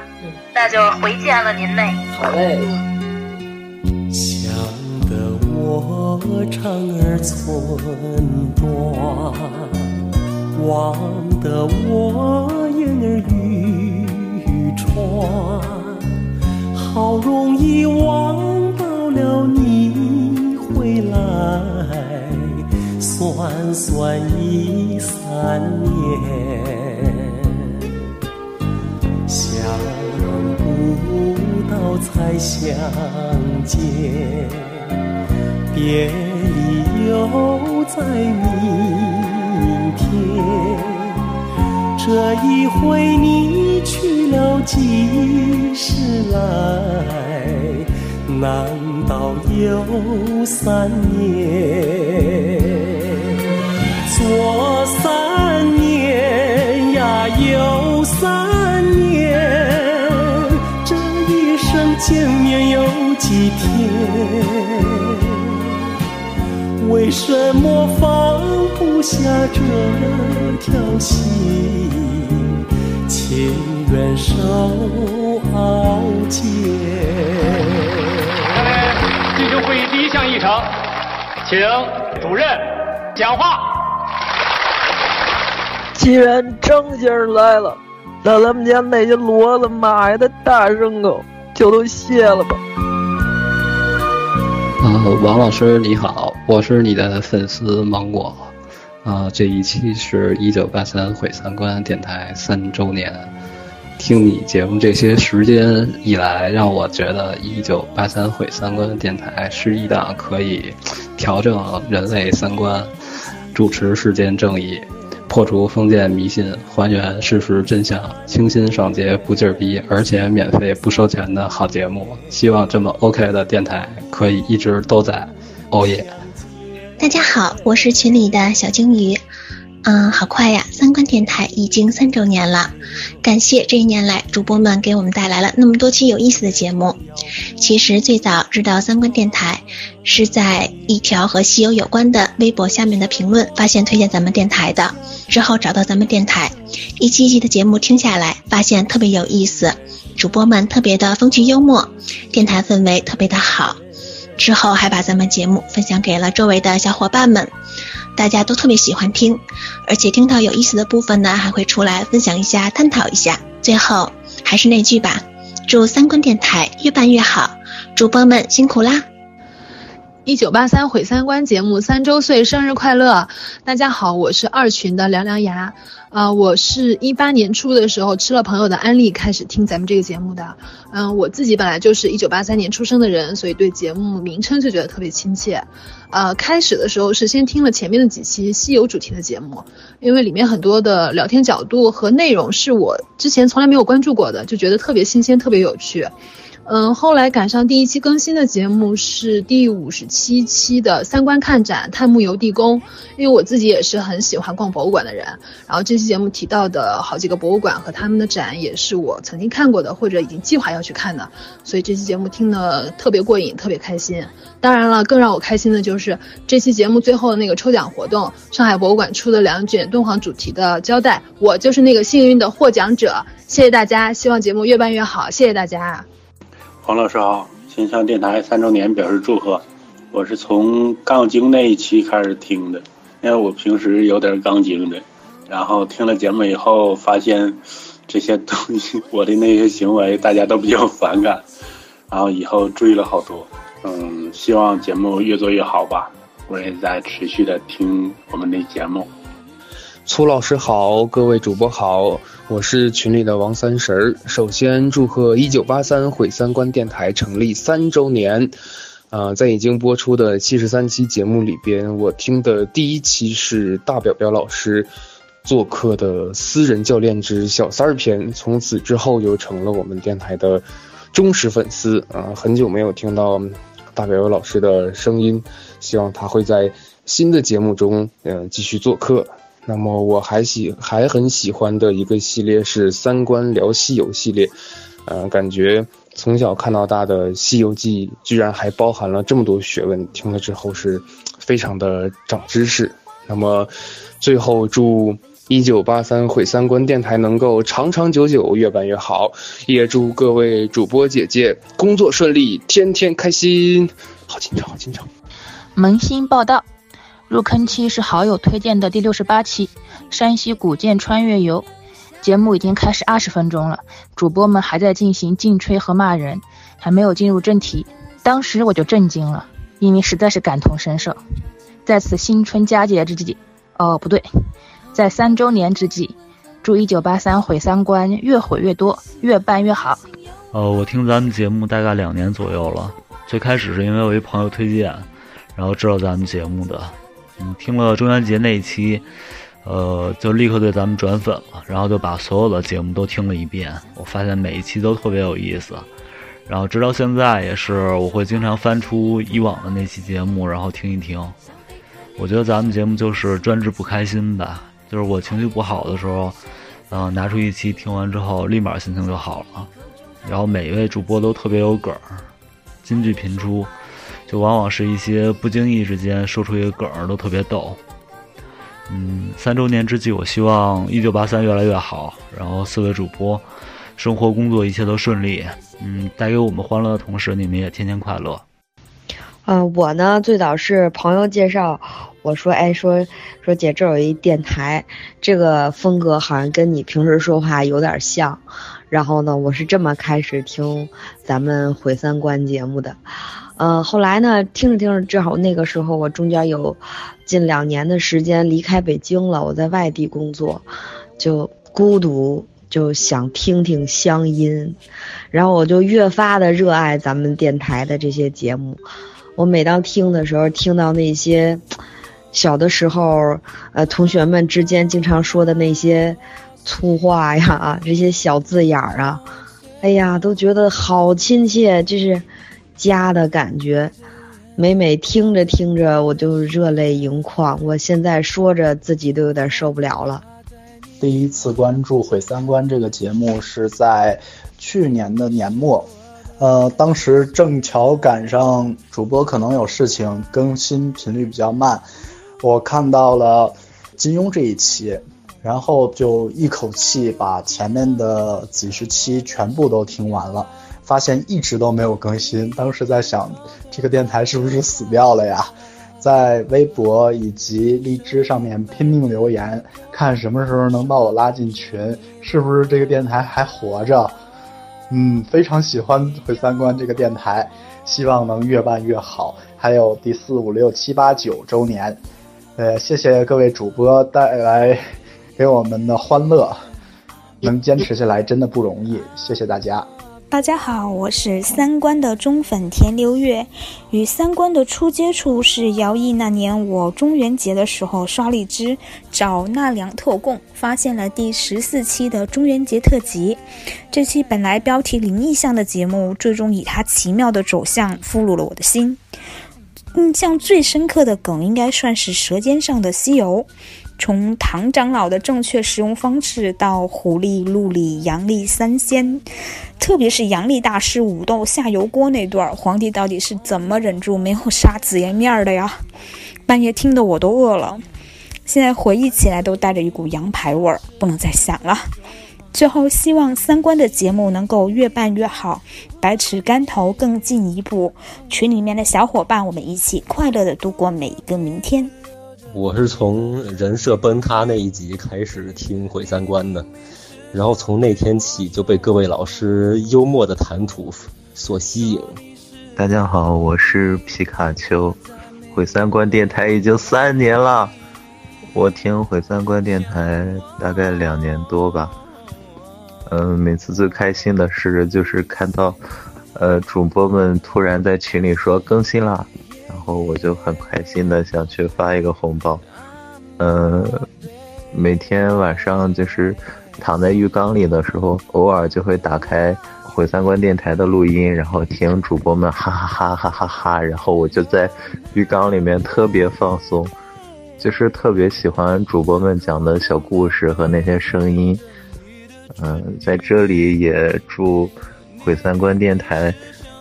那就回见了您嘞。好嘞。想得我肠儿寸断，望得我眼儿欲穿，好容易望到了你回来，算算已三年。想不到才相见，别离又在明天。这一回你去了几时来？难道又三年？左三年呀，右三见面有几天？为什么放不下这条心？情愿受熬煎。下面进行会议第一项议程，请主任讲话。既然张先生来了，那咱们家那些骡子、马呀的大牲口。就都卸了吧。呃，王老师你好，我是你的粉丝芒果。啊，这一期是一九八三毁三观电台三周年。听你节目这些时间以来，让我觉得一九八三毁三观电台是一档可以调整人类三观，主持世间正义，破除封建迷信，还原事实真相，清新爽洁不劲儿逼，而且免费不收钱的好节目。希望这么 OK 的电台可以一直都在。哦耶！大家好，我是群里的小鲸鱼。嗯，好快呀！三观电台已经三周年了，感谢这一年来主播们给我们带来了那么多期有意思的节目。其实最早知道三观电台，是在一条和西游有关的微博下面的评论发现推荐咱们电台的，之后找到咱们电台，一期一期的节目听下来，发现特别有意思，主播们特别的风趣幽默，电台氛围特别的好。之后还把咱们节目分享给了周围的小伙伴们。大家都特别喜欢听，而且听到有意思的部分呢，还会出来分享一下、探讨一下。最后还是那句吧，祝三观电台越办越好，主播们辛苦啦！一九八三毁三观节目三周岁生日快乐！大家好，我是二群的凉凉牙，呃，我是一八年初的时候吃了朋友的安利开始听咱们这个节目的。嗯，我自己本来就是一九八三年出生的人，所以对节目名称就觉得特别亲切。呃，开始的时候是先听了前面的几期西游主题的节目，因为里面很多的聊天角度和内容是我之前从来没有关注过的，就觉得特别新鲜，特别有趣。嗯，后来赶上第一期更新的节目是第五十七期的三观看展探墓游地宫，因为我自己也是很喜欢逛博物馆的人，然后这期节目提到的好几个博物馆和他们的展也是我曾经看过的或者已经计划要去看的，所以这期节目听得特别过瘾，特别开心。当然了，更让我开心的就是这期节目最后的那个抽奖活动，上海博物馆出的两卷敦煌主题的胶带，我就是那个幸运的获奖者。谢谢大家，希望节目越办越好，谢谢大家。黄老师好，先向电台三周年表示祝贺。我是从杠精那一期开始听的，因为我平时有点杠精的，然后听了节目以后发现这些东西，我的那些行为大家都比较反感，然后以后注意了好多。嗯，希望节目越做越好吧。我也在持续的听我们的节目。粗老师好，各位主播好。我是群里的王三神儿，首先祝贺一九八三毁三观电台成立三周年。啊，在已经播出的七十三期节目里边，我听的第一期是大表表老师做客的私人教练之小三儿篇，从此之后就成了我们电台的忠实粉丝啊。很久没有听到大表表老师的声音，希望他会在新的节目中嗯继续做客。那么我还喜还很喜欢的一个系列是三观聊西游系列，呃，感觉从小看到大的《西游记》居然还包含了这么多学问，听了之后是非常的长知识。那么最后祝一九八三毁三观电台能够长长久久，越办越好，也祝各位主播姐姐工作顺利，天天开心。好紧张，好紧张。萌新报道。入坑期是好友推荐的第六十八期《山西古建穿越游》，节目已经开始二十分钟了，主播们还在进行劲吹和骂人，还没有进入正题。当时我就震惊了，因为实在是感同身受。在此新春佳节之际，哦不对，在三周年之际，祝一九八三毁三观越毁越多，越办越好。呃，我听咱们节目大概两年左右了，最开始是因为我一朋友推荐，然后知道咱们节目的。嗯，听了中元节那一期，呃，就立刻对咱们转粉了，然后就把所有的节目都听了一遍。我发现每一期都特别有意思，然后直到现在也是，我会经常翻出以往的那期节目，然后听一听。我觉得咱们节目就是专治不开心的，就是我情绪不好的时候，嗯，拿出一期听完之后，立马心情就好了。然后每一位主播都特别有梗儿，金句频出。就往往是一些不经意之间说出一个梗儿，都特别逗。嗯，三周年之际，我希望一九八三越来越好，然后四位主播生活工作一切都顺利。嗯，带给我们欢乐的同时，你们也天天快乐。嗯，我呢最早是朋友介绍，我说，哎，说说姐这有一电台，这个风格好像跟你平时说话有点像。然后呢，我是这么开始听咱们毁三观节目的。呃，后来呢，听着听着，正好那个时候我中间有近两年的时间离开北京了，我在外地工作，就孤独，就想听听乡音，然后我就越发的热爱咱们电台的这些节目。我每当听的时候，听到那些小的时候，呃，同学们之间经常说的那些粗话呀，这些小字眼儿啊，哎呀，都觉得好亲切，就是家的感觉。每每听着听着，我就热泪盈眶。我现在说着，自己都有点受不了了。第一次关注《毁三观》这个节目是在去年的年末，呃，当时正巧赶上主播可能有事情，更新频率比较慢。我看到了金庸这一期，然后就一口气把前面的几十期全部都听完了。发现一直都没有更新，当时在想，这个电台是不是死掉了呀？在微博以及荔枝上面拼命留言，看什么时候能把我拉进群，是不是这个电台还活着？嗯，非常喜欢毁三观这个电台，希望能越办越好。还有第四五六七八九周年，呃，谢谢各位主播带来给我们的欢乐，能坚持下来真的不容易，谢谢大家。大家好，我是三观的忠粉田流月。与三观的初接触是姚毅那年我中元节的时候刷荔枝找纳凉特供，发现了第十四期的中元节特辑。这期本来标题灵异向的节目，最终以它奇妙的走向俘虏了我的心。印象最深刻的梗应该算是《舌尖上的西游》。从唐长老的正确使用方式到狐狸、陆离、杨丽三仙，特别是杨历大师武斗下油锅那段，皇帝到底是怎么忍住没有杀紫妍面的呀？半夜听得我都饿了，现在回忆起来都带着一股羊排味儿，不能再想了。最后，希望三观的节目能够越办越好，百尺竿头更进一步。群里面的小伙伴，我们一起快乐的度过每一个明天。我是从人设崩塌那一集开始听毁三观的，然后从那天起就被各位老师幽默的谈吐所吸引。大家好，我是皮卡丘，毁三观电台已经三年了，我听毁三观电台大概两年多吧。嗯，每次最开心的事就是看到，呃，主播们突然在群里说更新了。然后我就很开心的想去发一个红包，呃，每天晚上就是躺在浴缸里的时候，偶尔就会打开毁三观电台的录音，然后听主播们哈哈哈哈哈哈，然后我就在浴缸里面特别放松，就是特别喜欢主播们讲的小故事和那些声音，嗯，在这里也祝毁三观电台。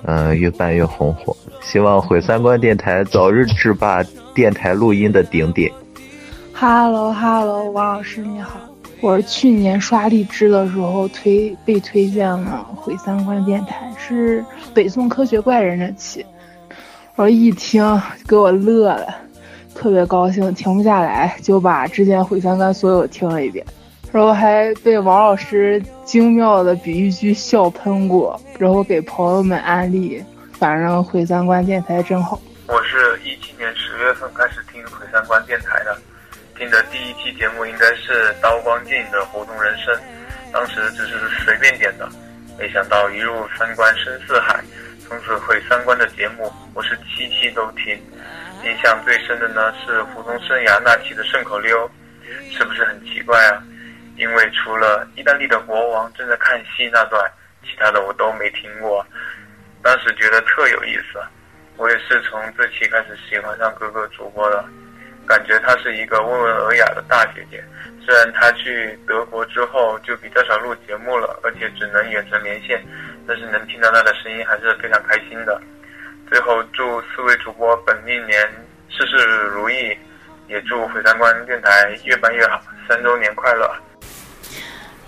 嗯，越办越红火，希望毁三观电台早日制霸电台录音的顶点。Hello Hello，王老师你好，我是去年刷荔枝的时候推被推荐了毁三观电台，是北宋科学怪人的期，我一听给我乐了，特别高兴，停不下来，就把之前毁三观所有听了一遍。然后还被王老师精妙的比喻句笑喷过，然后给朋友们安利，反正毁三观电台真好。我是一七年十月份开始听毁三观电台的，听的第一期节目应该是刀光剑影的《活动人生》，当时只是随便点的，没想到一入三观深似海，从此毁三观的节目我是期期都听。印象最深的呢是胡同生涯那期的顺口溜，是不是很奇怪啊？因为除了意大利的国王正在看戏那段，其他的我都没听过。当时觉得特有意思，我也是从这期开始喜欢上各个主播的，感觉她是一个温文尔雅的大姐姐。虽然她去德国之后就比较少录节目了，而且只能远程连线，但是能听到她的声音还是非常开心的。最后祝四位主播本命年事事如意，也祝毁三观电台越办越好，三周年快乐！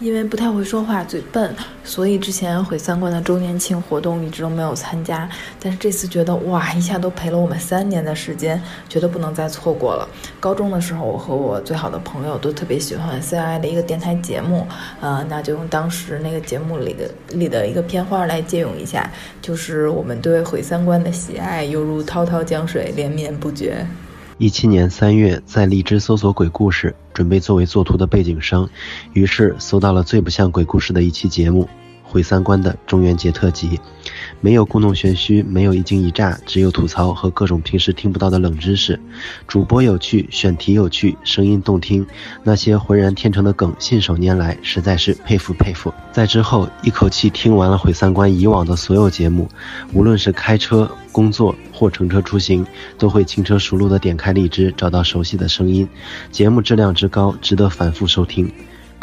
因为不太会说话，嘴笨，所以之前毁三观的周年庆活动一直都没有参加。但是这次觉得哇，一下都陪了我们三年的时间，觉得不能再错过了。高中的时候，我和我最好的朋友都特别喜欢 CI 的一个电台节目，呃，那就用当时那个节目里的里的一个片花来借用一下，就是我们对毁三观的喜爱犹如滔滔江水连绵不绝。一七年三月，在荔枝搜索鬼故事，准备作为作图的背景声，于是搜到了最不像鬼故事的一期节目《毁三观的中元节特辑，没有故弄玄虚，没有一惊一乍，只有吐槽和各种平时听不到的冷知识。主播有趣，选题有趣，声音动听，那些浑然天成的梗信手拈来，实在是佩服佩服。在之后一口气听完了毁三观以往的所有节目，无论是开车、工作或乘车出行，都会轻车熟路地点开荔枝，找到熟悉的声音，节目质量之高，值得反复收听。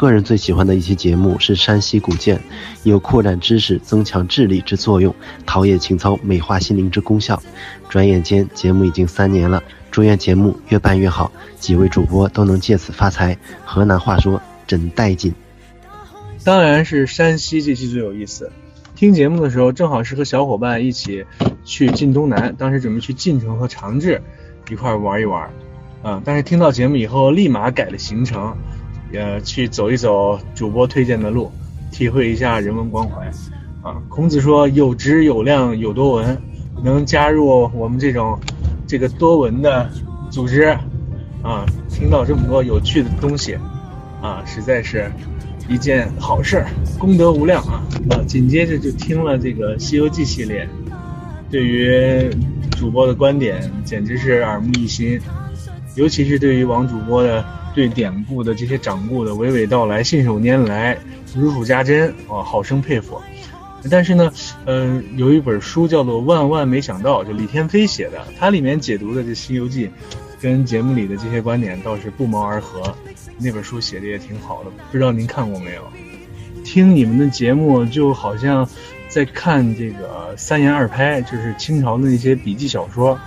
个人最喜欢的一期节目是山西古建，有扩展知识、增强智力之作用，陶冶情操、美化心灵之功效。转眼间，节目已经三年了，祝愿节目越办越好，几位主播都能借此发财。河南话说真带劲。当然是山西这期最有意思。听节目的时候，正好是和小伙伴一起去晋东南，当时准备去晋城和长治一块玩一玩，啊，但是听到节目以后，立马改了行程。呃，去走一走主播推荐的路，体会一下人文关怀。啊，孔子说有质有量有多闻，能加入我们这种这个多闻的组织，啊，听到这么多有趣的东西，啊，实在是一件好事，功德无量啊！啊，紧接着就听了这个《西游记》系列，对于主播的观点简直是耳目一新，尤其是对于王主播的。对典故的这些掌故的娓娓道来、信手拈来、如数家珍，啊，好生佩服。但是呢，嗯，有一本书叫做《万万没想到》，就李天飞写的，它里面解读的这《西游记》，跟节目里的这些观点倒是不谋而合。那本书写的也挺好的，不知道您看过没有？听你们的节目就好像在看这个三言二拍，就是清朝的那些笔记小说，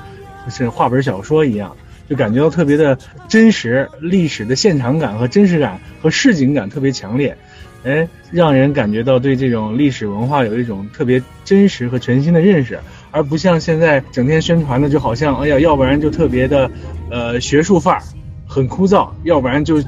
是画本小说一样。就感觉到特别的真实，历史的现场感和真实感和市井感特别强烈，哎，让人感觉到对这种历史文化有一种特别真实和全新的认识，而不像现在整天宣传的，就好像哎呀，要不然就特别的，呃，学术范儿，很枯燥，要不然就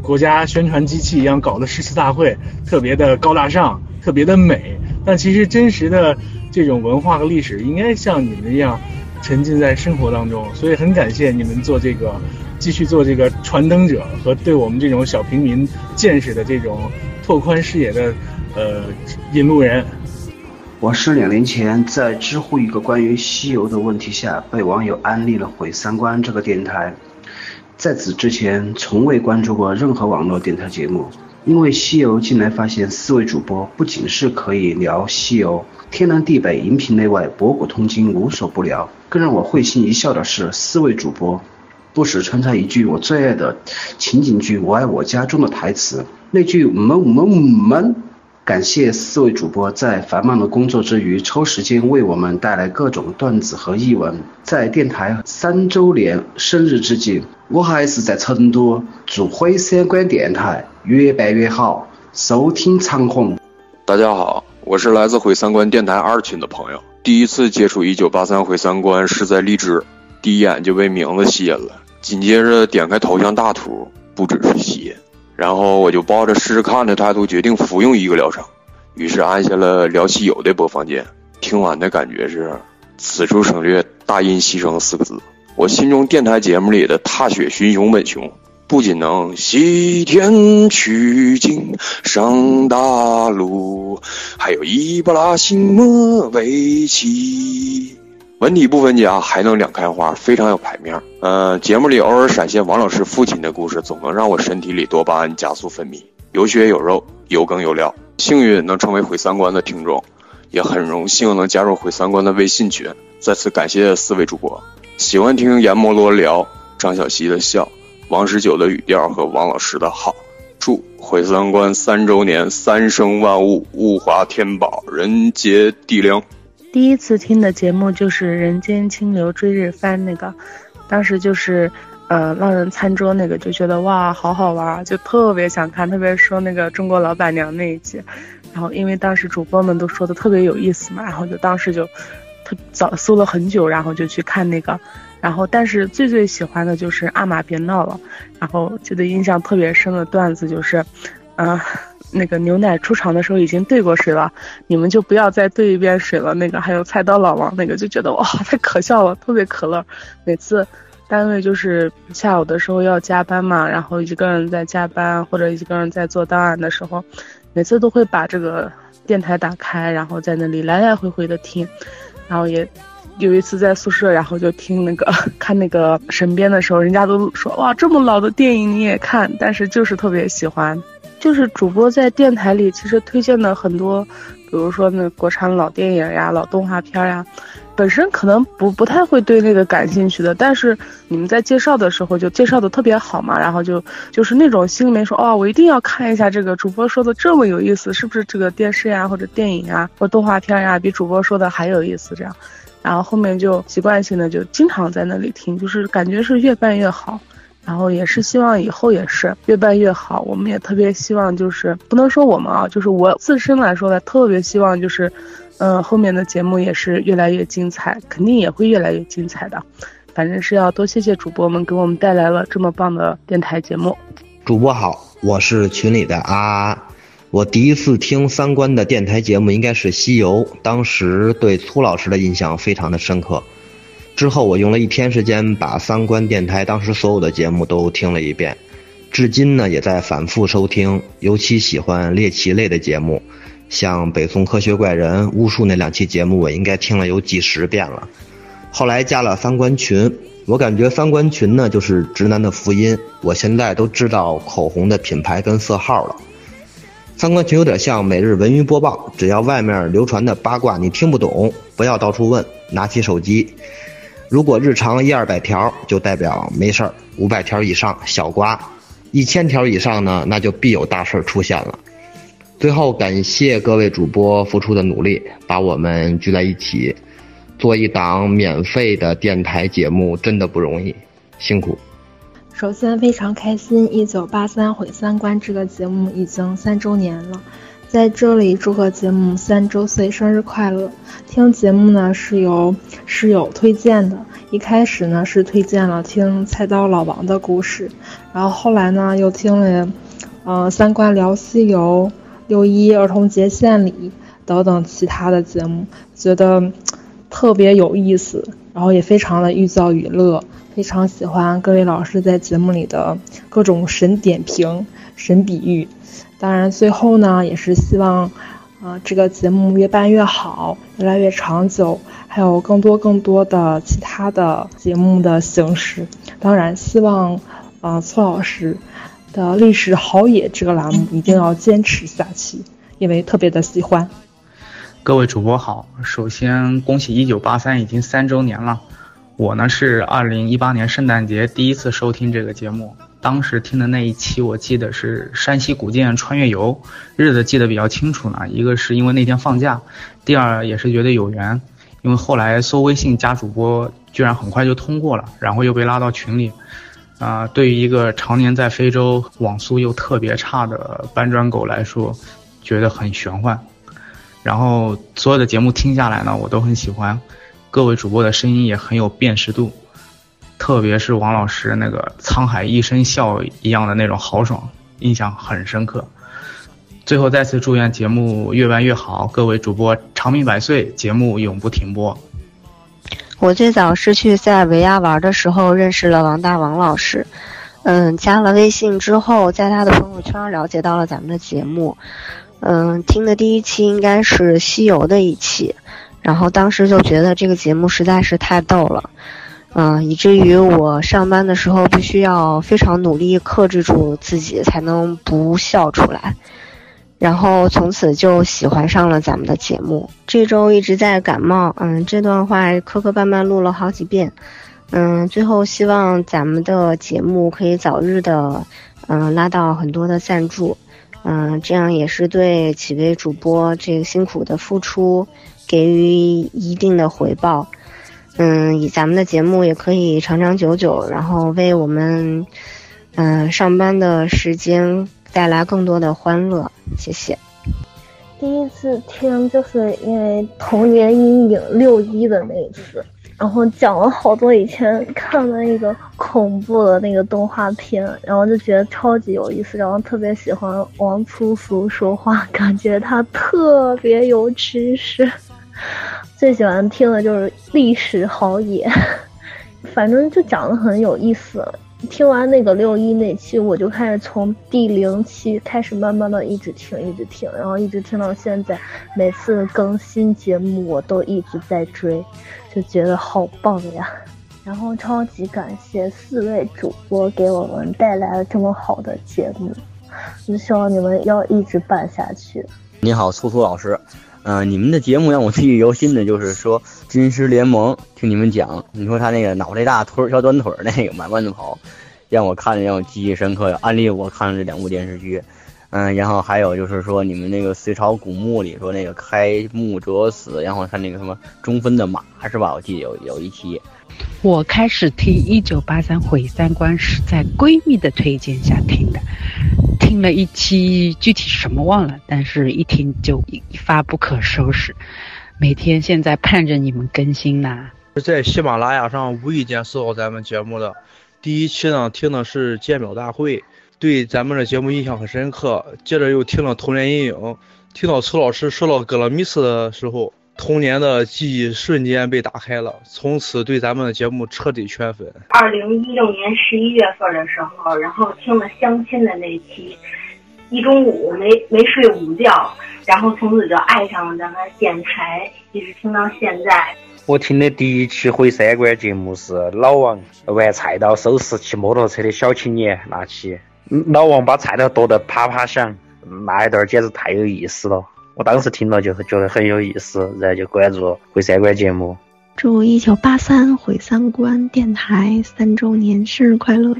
国家宣传机器一样搞的诗词大会，特别的高大上，特别的美。但其实真实的这种文化和历史，应该像你们一样。沉浸在生活当中，所以很感谢你们做这个，继续做这个传灯者和对我们这种小平民见识的这种拓宽视野的呃引路人。我是两年前在知乎一个关于西游的问题下被网友安利了毁三观这个电台，在此之前从未关注过任何网络电台节目，因为西游进来发现四位主播不仅是可以聊西游。天南地北，荧屏内外，博古通今，无所不聊。更让我会心一笑的是，四位主播不时穿插一句我最爱的情景剧《我爱我家》中的台词，那句“们们们”。感谢四位主播在繁忙的工作之余抽时间为我们带来各种段子和译文。在电台三周年生日之际，我还是在成都祝辉三观电台越办越好，收听长虹。大家好。我是来自毁三观电台二群的朋友，第一次接触一九八三毁三观是在荔枝，第一眼就被名字吸引了，紧接着点开头像大图，不只是吸引，然后我就抱着试试看的态度决定服用一个疗程，于是按下了聊西游的播放键，听完的感觉是此处省略大音牺牲四个字，我心中电台节目里的踏雪寻熊本熊。不仅能西天取经上大路，还有伊布拉辛莫维奇。文体不分家，还能两开花，非常有排面。呃，节目里偶尔闪现王老师父亲的故事，总能让我身体里多巴胺加速分泌，有血有肉，有梗有料。幸运能成为毁三观的听众，也很荣幸能加入毁三观的微信群。再次感谢四位主播，喜欢听阎摩罗聊张小希的笑。王十九的语调和王老师的好，祝毁三观三周年，三生万物，物华天宝，人杰地灵。第一次听的节目就是《人间清流追日番》那个，当时就是呃浪人餐桌那个，就觉得哇好好玩，就特别想看，特别说那个中国老板娘那一集，然后因为当时主播们都说的特别有意思嘛，然后就当时就特早搜了很久，然后就去看那个。然后，但是最最喜欢的就是阿玛别闹了。然后记得印象特别深的段子就是，嗯，那个牛奶出场的时候已经兑过水了，你们就不要再兑一遍水了。那个还有菜刀老王那个就觉得哇太可笑了，特别可乐。每次单位就是下午的时候要加班嘛，然后一个人在加班或者一个人在做档案的时候，每次都会把这个电台打开，然后在那里来来回回的听，然后也有一次在宿舍，然后就听那个 看那个神鞭的时候，人家都说哇这么老的电影你也看，但是就是特别喜欢。就是主播在电台里其实推荐的很多，比如说那国产老电影呀、老动画片呀，本身可能不不太会对那个感兴趣的，但是你们在介绍的时候就介绍的特别好嘛，然后就就是那种心里面说哦，我一定要看一下这个主播说的这么有意思，是不是这个电视呀或者电影呀或动画片呀比主播说的还有意思这样，然后后面就习惯性的就经常在那里听，就是感觉是越办越好。然后也是希望以后也是越办越好。我们也特别希望，就是不能说我们啊，就是我自身来说呢，特别希望就是，嗯，后面的节目也是越来越精彩，肯定也会越来越精彩的。反正是要多谢谢主播们给我们带来了这么棒的电台节目。主播好，我是群里的啊，我第一次听三观的电台节目应该是《西游》，当时对粗老师的印象非常的深刻。之后我用了一天时间把三观电台当时所有的节目都听了一遍，至今呢也在反复收听，尤其喜欢猎奇类的节目，像《北宋科学怪人》《巫术》那两期节目我应该听了有几十遍了。后来加了三观群，我感觉三观群呢就是直男的福音，我现在都知道口红的品牌跟色号了。三观群有点像每日文娱播报，只要外面流传的八卦你听不懂，不要到处问，拿起手机。如果日常一二百条，就代表没事儿；五百条以上小瓜，一千条以上呢，那就必有大事儿出现了。最后感谢各位主播付出的努力，把我们聚在一起，做一档免费的电台节目，真的不容易，辛苦。首先非常开心，《一九八三毁三观》这个节目已经三周年了。在这里祝贺节目三周岁生日快乐！听节目呢是由室友推荐的，一开始呢是推荐了听菜刀老王的故事，然后后来呢又听了，嗯三观聊西游、六一儿童节献礼等等其他的节目，觉得特别有意思，然后也非常的寓教于乐，非常喜欢各位老师在节目里的各种神点评、神比喻。当然，最后呢，也是希望，啊，这个节目越办越好，越来越长久，还有更多更多的其他的节目的形式。当然，希望，啊，崔老师的历史好野这个栏目一定要坚持下去，因为特别的喜欢。各位主播好，首先恭喜一九八三已经三周年了。我呢是二零一八年圣诞节第一次收听这个节目。当时听的那一期，我记得是山西古建穿越游，日子记得比较清楚呢。一个是因为那天放假，第二也是觉得有缘，因为后来搜微信加主播，居然很快就通过了，然后又被拉到群里。啊，对于一个常年在非洲网速又特别差的搬砖狗来说，觉得很玄幻。然后所有的节目听下来呢，我都很喜欢，各位主播的声音也很有辨识度。特别是王老师那个“沧海一声笑”一样的那种豪爽，印象很深刻。最后再次祝愿节目越办越好，各位主播长命百岁，节目永不停播。我最早是去塞尔维亚玩的时候认识了王大王老师，嗯，加了微信之后，在他的朋友圈了解到了咱们的节目，嗯，听的第一期应该是西游的一期，然后当时就觉得这个节目实在是太逗了。嗯，以至于我上班的时候必须要非常努力克制住自己，才能不笑出来。然后从此就喜欢上了咱们的节目。这周一直在感冒，嗯，这段话磕磕绊绊录了好几遍。嗯，最后希望咱们的节目可以早日的，嗯，拉到很多的赞助，嗯，这样也是对几位主播这个辛苦的付出给予一定的回报。嗯，以咱们的节目也可以长长久久，然后为我们，嗯，上班的时间带来更多的欢乐。谢谢。第一次听就是因为童年阴影六一的那一次，然后讲了好多以前看的那个恐怖的那个动画片，然后就觉得超级有意思，然后特别喜欢王粗俗说话，感觉他特别有知识。最喜欢听的就是历史好野，反正就讲的很有意思。听完那个六一那期，我就开始从第零期开始慢慢的一直听，一直听，然后一直听到现在。每次更新节目，我都一直在追，就觉得好棒呀！然后超级感谢四位主播给我们带来了这么好的节目，就希望你们要一直办下去。你好，粗粗老师，嗯，你们的节目让我记忆犹新的就是说《军师联盟》，听你们讲，你说他那个脑袋大腿小短腿那个满弯子跑。让我看着让我记忆深刻，安利我看了这两部电视剧，嗯，然后还有就是说你们那个隋朝古墓里说那个开墓者死，然后他那个什么中分的马是吧？我记得有有一期。我开始听一九八三毁三观是在闺蜜的推荐下听的，听了一期具体什么忘了，但是一听就一发不可收拾，每天现在盼着你们更新呢。在喜马拉雅上无意间搜到咱们节目的。第一期呢，听的是鉴表大会，对咱们的节目印象很深刻。接着又听了童年阴影，听到崔老师说到格勒米斯的时候，童年的记忆瞬间被打开了，从此对咱们的节目彻底圈粉。二零一六年十一月份的时候，然后听了相亲的那期，一中午没没睡午觉，然后从此就爱上了咱们电台，一直听到现在。我听的第一期毁三观节目是老王玩菜刀收拾骑摩托车的小青年那期，老王把菜刀剁得啪啪响，那一段简直太有意思了。我当时听了就觉得很有意思，然后就关注毁三观节目。祝一九八三毁三观电台三周年生日快乐！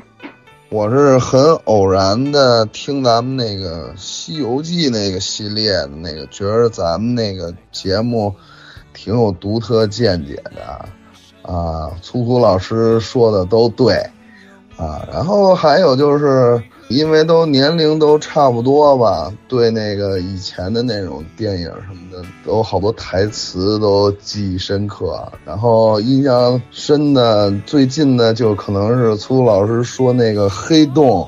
我是很偶然的听咱们那个《西游记》那个系列的那个，觉得咱们那个节目。挺有独特见解的，啊，粗粗老师说的都对，啊，然后还有就是，因为都年龄都差不多吧，对那个以前的那种电影什么的，都好多台词都记忆深刻。然后印象深的最近的就可能是粗老师说那个黑洞，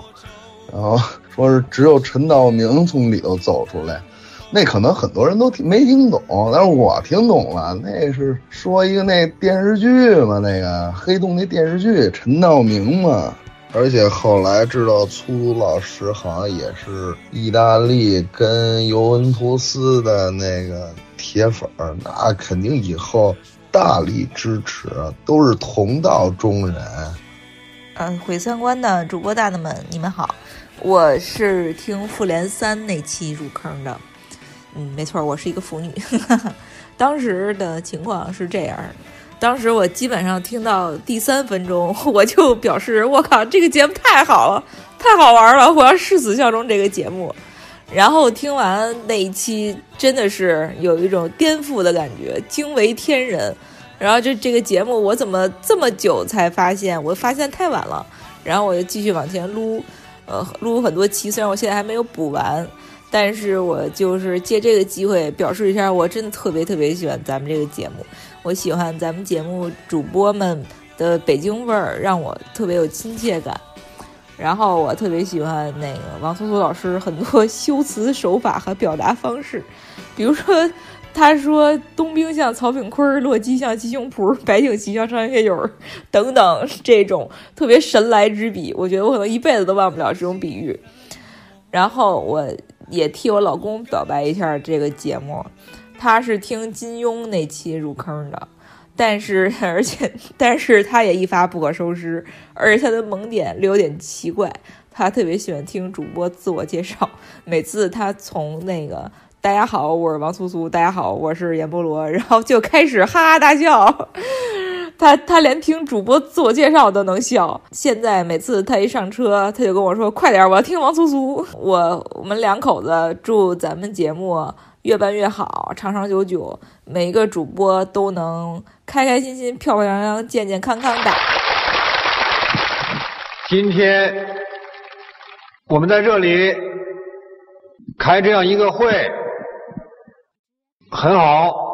然后说是只有陈道明从里头走出来。那可能很多人都听没听懂，但是我听懂了。那是说一个那电视剧嘛，那个黑洞那电视剧，陈道明嘛。而且后来知道粗鲁老师好像也是意大利跟尤文图斯的那个铁粉儿，那肯定以后大力支持，都是同道中人。嗯，毁三观的主播大大们，你们好，我是听复联三那期入坑的。嗯，没错，我是一个腐女。当时的情况是这样，当时我基本上听到第三分钟，我就表示我靠，这个节目太好了，太好玩了，我要誓死效忠这个节目。然后听完那一期，真的是有一种颠覆的感觉，惊为天人。然后就这个节目，我怎么这么久才发现？我发现太晚了。然后我就继续往前撸，呃，撸很多期，虽然我现在还没有补完。但是我就是借这个机会表示一下，我真的特别特别喜欢咱们这个节目。我喜欢咱们节目主播们的北京味儿，让我特别有亲切感。然后我特别喜欢那个王苏苏老师很多 修辞手法和表达方式，比如说他说冬兵像曹炳坤，洛基像鸡胸脯，白景琦像张学友等等这种特别神来之笔，我觉得我可能一辈子都忘不了这种比喻。然后我。也替我老公表白一下这个节目，他是听金庸那期入坑的，但是 而且但是他也一发不可收拾，而且他的萌点略有点奇怪，他特别喜欢听主播自我介绍，每次他从那个大家好，我是王苏苏，大家好，我是阎波罗，然后就开始哈哈大笑。他他连听主播自我介绍都能笑。现在每次他一上车，他就跟我说：“快点，我要听王苏苏。”我我们两口子祝咱们节目越办越好，长长久久，每一个主播都能开开心心、漂漂亮亮、健健康康的。今天我们在这里开这样一个会，很好。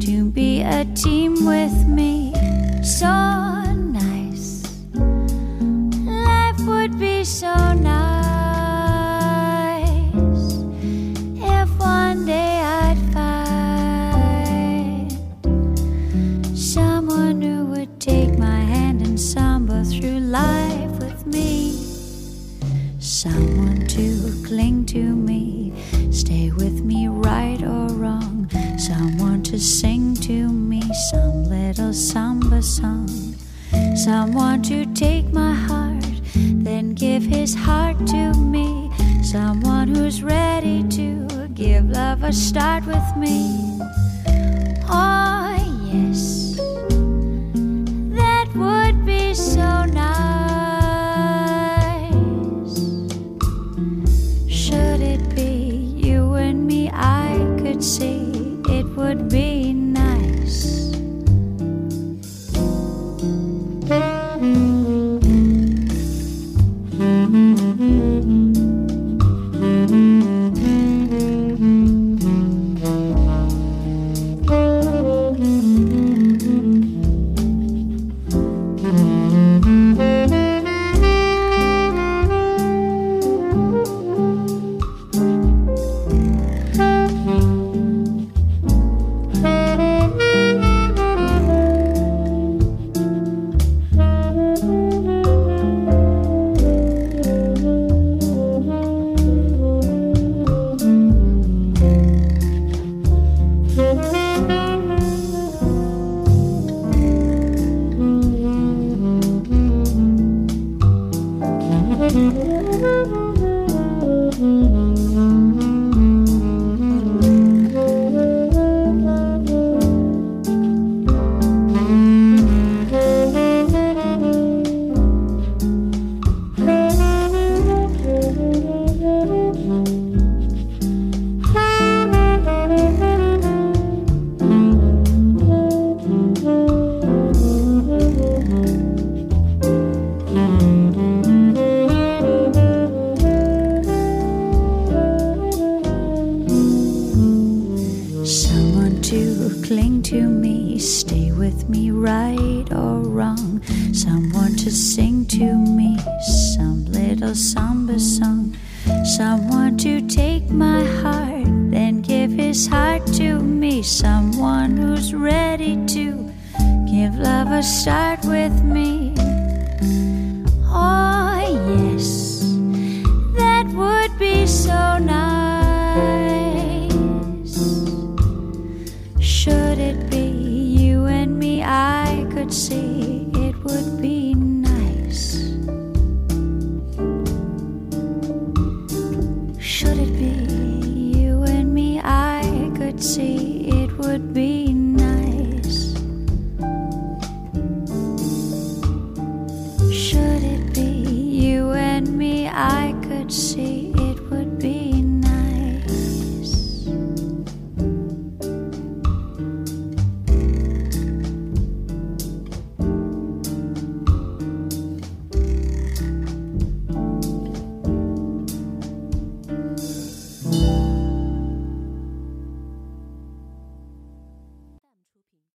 to be a team with me. So nice. Life would be so nice if one day I'd find someone who would take my hand and samba through life with me. Someone to cling to me, stay with me right or wrong. Someone to sing to me some little samba song. Someone to take my heart, then give his heart to me. Someone who's ready to give love a start with me. Oh, yes, that would be so nice. Should it be you and me, I could see it would be